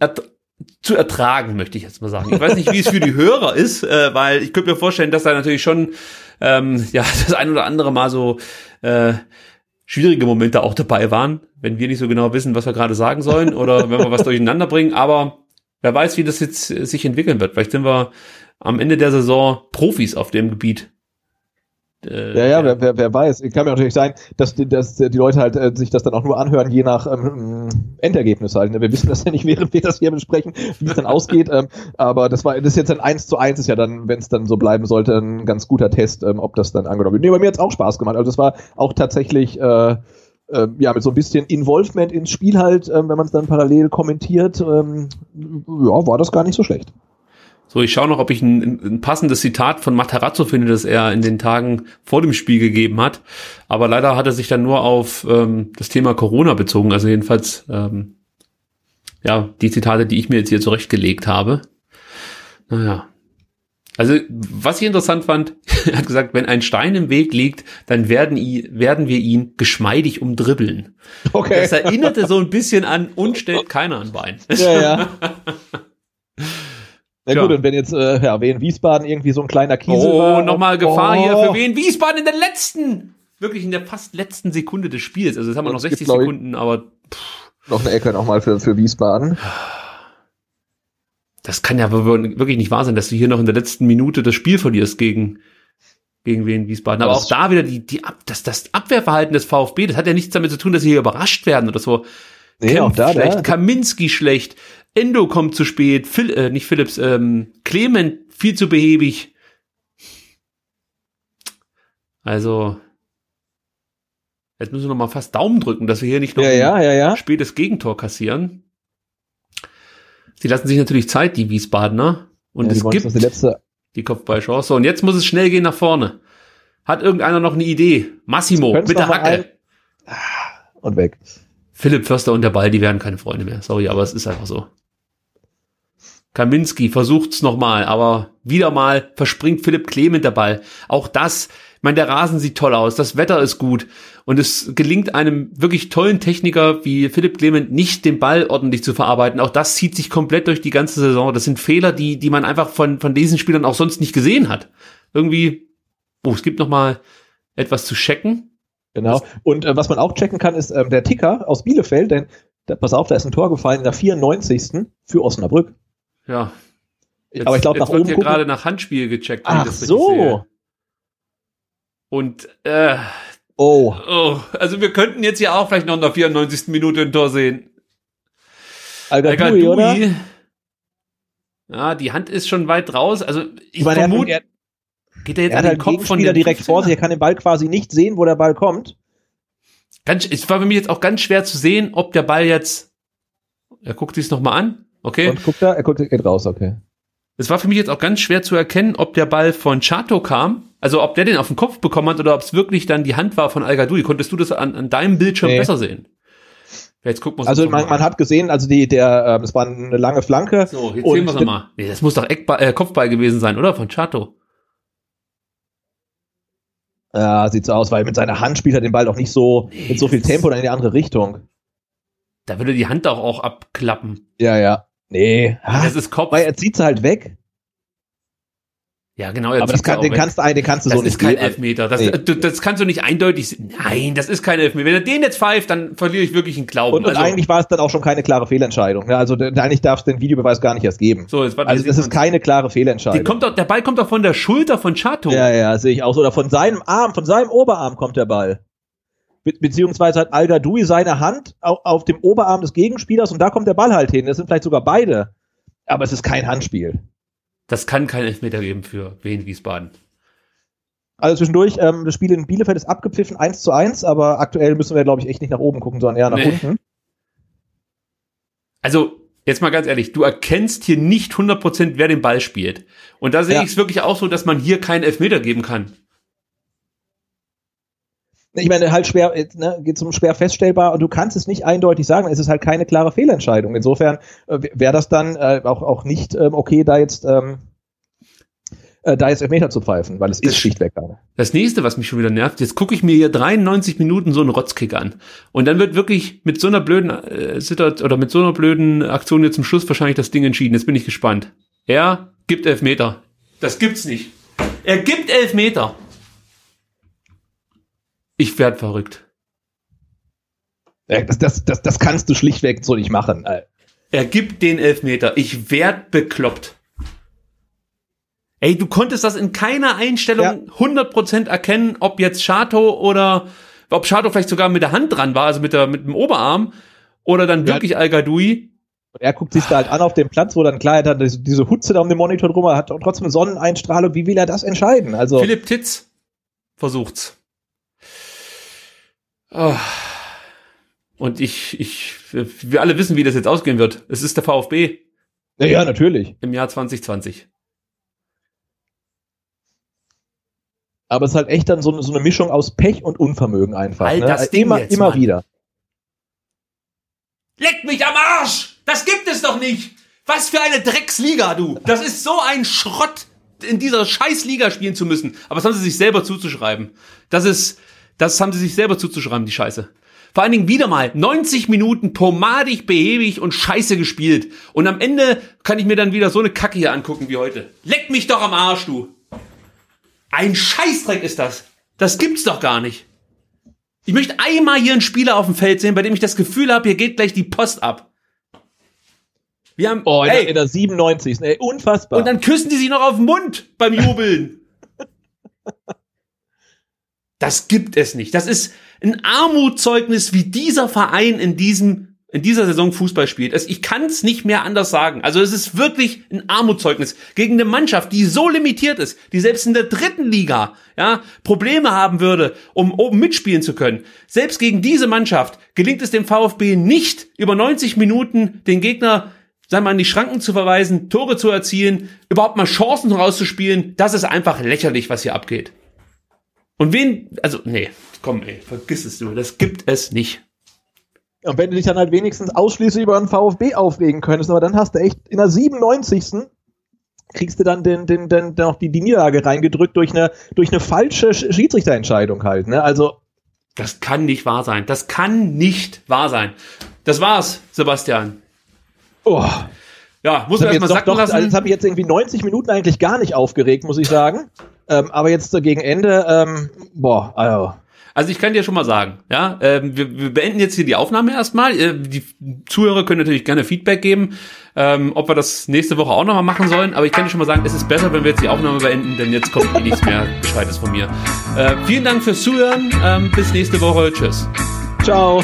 zu ertragen, möchte ich jetzt mal sagen. Ich weiß nicht, wie es für die Hörer ist, äh, weil ich könnte mir vorstellen, dass da natürlich schon ähm, ja das ein oder andere Mal so äh, schwierige Momente auch dabei waren, wenn wir nicht so genau wissen, was wir gerade sagen sollen oder wenn wir was durcheinander bringen. Aber wer weiß, wie das jetzt äh, sich entwickeln wird. Vielleicht sind wir am Ende der Saison Profis auf dem Gebiet. Äh, Ja, ja, wer, wer, wer weiß. Kann mir natürlich sein, dass die, dass die Leute halt äh, sich das dann auch nur anhören, je nach ähm, Endergebnis halt. ne? Wir wissen das ja nicht, während wir das hier besprechen, wie es dann ausgeht. Ähm, aber das war das ist jetzt ein 1 zu 1 ist ja dann, wenn es dann so bleiben sollte, ein ganz guter Test, ähm, ob das dann angenommen wird. Nee, bei mir hat's auch Spaß gemacht. Also das war auch tatsächlich äh, äh, ja, mit so ein bisschen Involvement ins Spiel halt, ähm, wenn man es dann parallel kommentiert, ähm, ja, war das gar nicht so schlecht. So, ich schaue noch, ob ich ein, ein passendes Zitat von Matarazzo finde, das er in den Tagen vor dem Spiel gegeben hat. Aber leider hat er sich dann nur auf ähm, das Thema Corona bezogen. Also jedenfalls, ähm, ja, die Zitate, die ich mir jetzt hier zurechtgelegt habe. Naja. Also, was ich interessant fand, er hat gesagt, wenn ein Stein im Weg liegt, dann werden, i- werden wir ihn geschmeidig umdribbeln. Okay. Das erinnerte so ein bisschen an, uns stellt keiner an Bein. Ja, ja. Na Tja. gut, und wenn jetzt, äh, ja, Wien Wiesbaden irgendwie so ein kleiner Kiesel Oh, war. nochmal Gefahr oh, hier für wen? Wiesbaden in der letzten, wirklich in der fast letzten Sekunde des Spiels. Also jetzt haben wir noch Und es 60 gibt, ich, Sekunden, aber Noch eine Ecke nochmal für, für Wiesbaden. das kann ja wirklich nicht wahr sein, dass du hier noch in der letzten Minute das Spiel verlierst gegen, gegen wen Wiesbaden. Aber Das- auch da wieder die, die Ab, das, das Abwehrverhalten des VfB, das hat ja nichts damit zu tun, dass sie hier überrascht werden oder so. Nee, Kempf auch da, schlecht, da. Kaminski schlecht, Endo kommt zu spät, Phil, äh, nicht Philips, ähm, Clement viel zu behäbig. Also, jetzt müssen wir noch mal fast Daumen drücken, dass wir hier nicht noch Ja, ja, ja, ja. ein spätes Gegentor kassieren. Sie lassen sich natürlich Zeit, die Wiesbadener. Und es gibt die letzte. die Kopfballchance. So, und jetzt muss es schnell gehen nach vorne. Hat irgendeiner noch eine Idee? Massimo mit der Hacke. ein- Und weg. Philipp Förster und der Ball, die werden keine Freunde mehr. Sorry, aber es ist einfach so. Kaminski versucht's nochmal, aber wieder mal verspringt Philipp Clement der Ball. Auch das, ich meine, der Rasen sieht toll aus, das Wetter ist gut und es gelingt einem wirklich tollen Techniker wie Philipp Clement nicht, den Ball ordentlich zu verarbeiten. Auch das zieht sich komplett durch die ganze Saison. Das sind Fehler, die, die man einfach von, von diesen Spielern auch sonst nicht gesehen hat. Irgendwie, oh, es gibt nochmal etwas zu checken. Genau. Und äh, was man auch checken kann, ist ähm, der Ticker aus Bielefeld, denn da, pass auf, da ist ein Tor gefallen in der 94. für Osnabrück. Ja. Jetzt, Aber ich glaube, jetzt nach wird oben hier gucken. gerade nach Handspiel gecheckt. Ach so. Und äh, Oh. oh, also wir könnten jetzt ja auch vielleicht noch in der 94. Minute ein Tor sehen. Al-Gadoui, oder? Ja, die Hand ist schon weit raus. Also ich, meine, er, vermute, er, geht er jetzt er an den halt Kopf von dem direkt vor sich, er kann den Ball quasi nicht sehen, wo der Ball kommt. Ganz, es war für mich jetzt auch ganz schwer zu sehen, ob der Ball jetzt. Er guckt sich noch mal an. Okay. Und guckt da, er guckt, geht raus, okay. Es war für mich jetzt auch ganz schwer zu erkennen, ob der Ball von Chato kam, also ob der den auf den Kopf bekommen hat oder ob es wirklich dann die Hand war von al -Gadoui. Konntest du das an, an deinem Bildschirm Nee. besser sehen? Jetzt gucken wir Also man, man hat gesehen, also die, der, ähm, es war eine lange Flanke. So, jetzt sehen wir es nochmal. Nee, das muss doch Eckball, äh, Kopfball gewesen sein, oder? Von Chato. Ja, sieht so aus, weil mit seiner Hand spielt er den Ball doch nicht so Nee, mit so viel Tempo dann in die andere Richtung. Da würde die Hand doch auch abklappen. Ja, ja. Nee. Ah, Das ist Kopf. weil er zieht sie halt weg. Ja, genau. Aber das kann, den, kannst, du, den kannst du das so nicht ist kein. Elfmeter. Das, Nee. das, das kannst du nicht eindeutig. Nein, das ist kein Elfmeter. Wenn er den jetzt pfeift, dann verliere ich wirklich einen Glauben. Und, und Also, eigentlich war es dann auch schon keine klare Fehlentscheidung. Ja, also d- eigentlich darf es den Videobeweis gar nicht erst geben. So, jetzt warte, also das ist keine klare Fehlentscheidung. kommt doch, der Ball kommt doch von der Schulter von Chato. ja, ja, sehe ich auch so. Oder von seinem Arm, von seinem Oberarm kommt der Ball. Be beziehungsweise hat Al Gadoui seine Hand auf, auf dem Oberarm des Gegenspielers und da kommt der Ball halt hin. Das sind vielleicht sogar beide. Aber es ist kein Handspiel. Das kann kein Elfmeter geben für Wien Wiesbaden. Also zwischendurch, ähm, das Spiel in Bielefeld ist abgepfiffen, 1 zu 1, aber aktuell müssen wir, glaube ich, echt nicht nach oben gucken, sondern eher nach Nee. unten. Also, jetzt mal ganz ehrlich, du erkennst hier nicht 100%, wer den Ball spielt. Und da sehe Ja. ich es wirklich auch so, dass man hier keinen Elfmeter geben kann. Ich meine, halt schwer, äh, ne, geht zum schwer feststellbar und du kannst es nicht eindeutig sagen. Es ist halt keine klare Fehlentscheidung. Insofern äh, wäre das dann äh, auch, auch nicht ähm, okay, da jetzt, ähm, äh, da jetzt Elfmeter zu pfeifen, weil es ist Das- schlichtweg keine. Das nächste, was mich schon wieder nervt, jetzt gucke ich mir hier 93 Minuten so einen Rotzkick an. Und dann wird wirklich mit so einer blöden äh, Sitter oder mit so einer blöden Aktion jetzt zum Schluss wahrscheinlich das Ding entschieden. Jetzt bin ich gespannt. Er gibt Elfmeter. Das gibt's nicht. Er gibt Elfmeter. Ich werd verrückt. Das, das, das, das kannst du schlichtweg so nicht machen. Äh, Er gibt den Elfmeter. Ich werd bekloppt. Ey, du konntest das in keiner Einstellung 100% erkennen, ob jetzt Chato oder ob Chato vielleicht sogar mit der Hand dran war, also mit, der, mit dem Oberarm, oder dann Ja. wirklich Al Gadoui. Er guckt sich da halt an auf dem Platz, wo dann klar er hat diese, diese Hutze da um den Monitor drum, er hat trotzdem Sonneneinstrahlung. Wie will er das entscheiden? Also Philipp Titz versucht's. Ah. Und ich, ich, wir alle wissen, wie das jetzt ausgehen wird. Es ist der VfB ja, ja, natürlich. im Jahr 2020. Aber es ist halt echt dann so, eine- so eine Mischung aus Pech und Unvermögen einfach. Halt ne? das Ding immer, jetzt, immer Mann. wieder. Leck mich am Arsch! Das gibt es doch nicht! Was für eine Drecksliga, du! Das ist so ein Schrott, in dieser Scheißliga spielen zu müssen. Aber das haben sie sich selber zuzuschreiben. Das ist, das haben sie sich selber zuzuschreiben, die Scheiße. Vor allen Dingen wieder mal 90 Minuten pomadig, behäbig und scheiße gespielt. Und am Ende kann ich mir dann wieder so eine Kacke hier angucken wie heute. Leck mich doch am Arsch, du! Ein Scheißdreck ist das. Das gibt's doch gar nicht. Ich möchte einmal hier einen Spieler auf dem Feld sehen, bei dem ich das Gefühl habe, hier geht gleich die Post ab. Wir haben, Oh, in, ey, der, in der 97. Ey, unfassbar. und dann küssen die sich noch auf den Mund beim Jubeln. Das gibt es nicht. Das ist ein Armutszeugnis, wie dieser Verein in diesem in dieser Saison Fußball spielt. Es- Ich kann es nicht mehr anders sagen. Also es ist wirklich ein Armutszeugnis gegen eine Mannschaft, die so limitiert ist, die selbst in der dritten Liga ja Probleme haben würde, um oben mitspielen zu können. Selbst gegen diese Mannschaft gelingt es dem VfB nicht über 90 Minuten den Gegner sagen wir in die Schranken zu verweisen, Tore zu erzielen, überhaupt mal Chancen rauszuspielen. Das ist einfach lächerlich, was hier abgeht. Und wen, also, nee, komm, ey, vergiss es du, das gibt es nicht. Und wenn du dich dann halt wenigstens ausschließlich über den VfB aufregen könntest, aber dann hast du echt in der 97. kriegst du dann den, den, den, den noch die, die Niederlage reingedrückt durch eine, durch eine falsche Sch- Schiedsrichterentscheidung halt, ne? Also, Das kann nicht wahr sein. Das kann nicht wahr sein. Das war's, Sebastian. oh. Ja, muss man erstmal sacken doch, also lassen. das habe ich jetzt irgendwie 90 Minuten eigentlich gar nicht aufgeregt, muss ich sagen. Ähm, aber jetzt so gegen Ende, ähm, boah, also, Also ich kann dir schon mal sagen, ja, ähm, wir, wir beenden jetzt hier die Aufnahme erstmal. Äh, die Zuhörer können natürlich gerne Feedback geben, ähm, ob wir das nächste Woche auch nochmal machen sollen. Aber ich kann dir schon mal sagen, es ist besser, wenn wir jetzt die Aufnahme beenden, denn jetzt kommt eh nichts mehr Gescheites von mir. Äh, vielen Dank fürs Zuhören. Ähm, bis nächste Woche. Tschüss. ciao.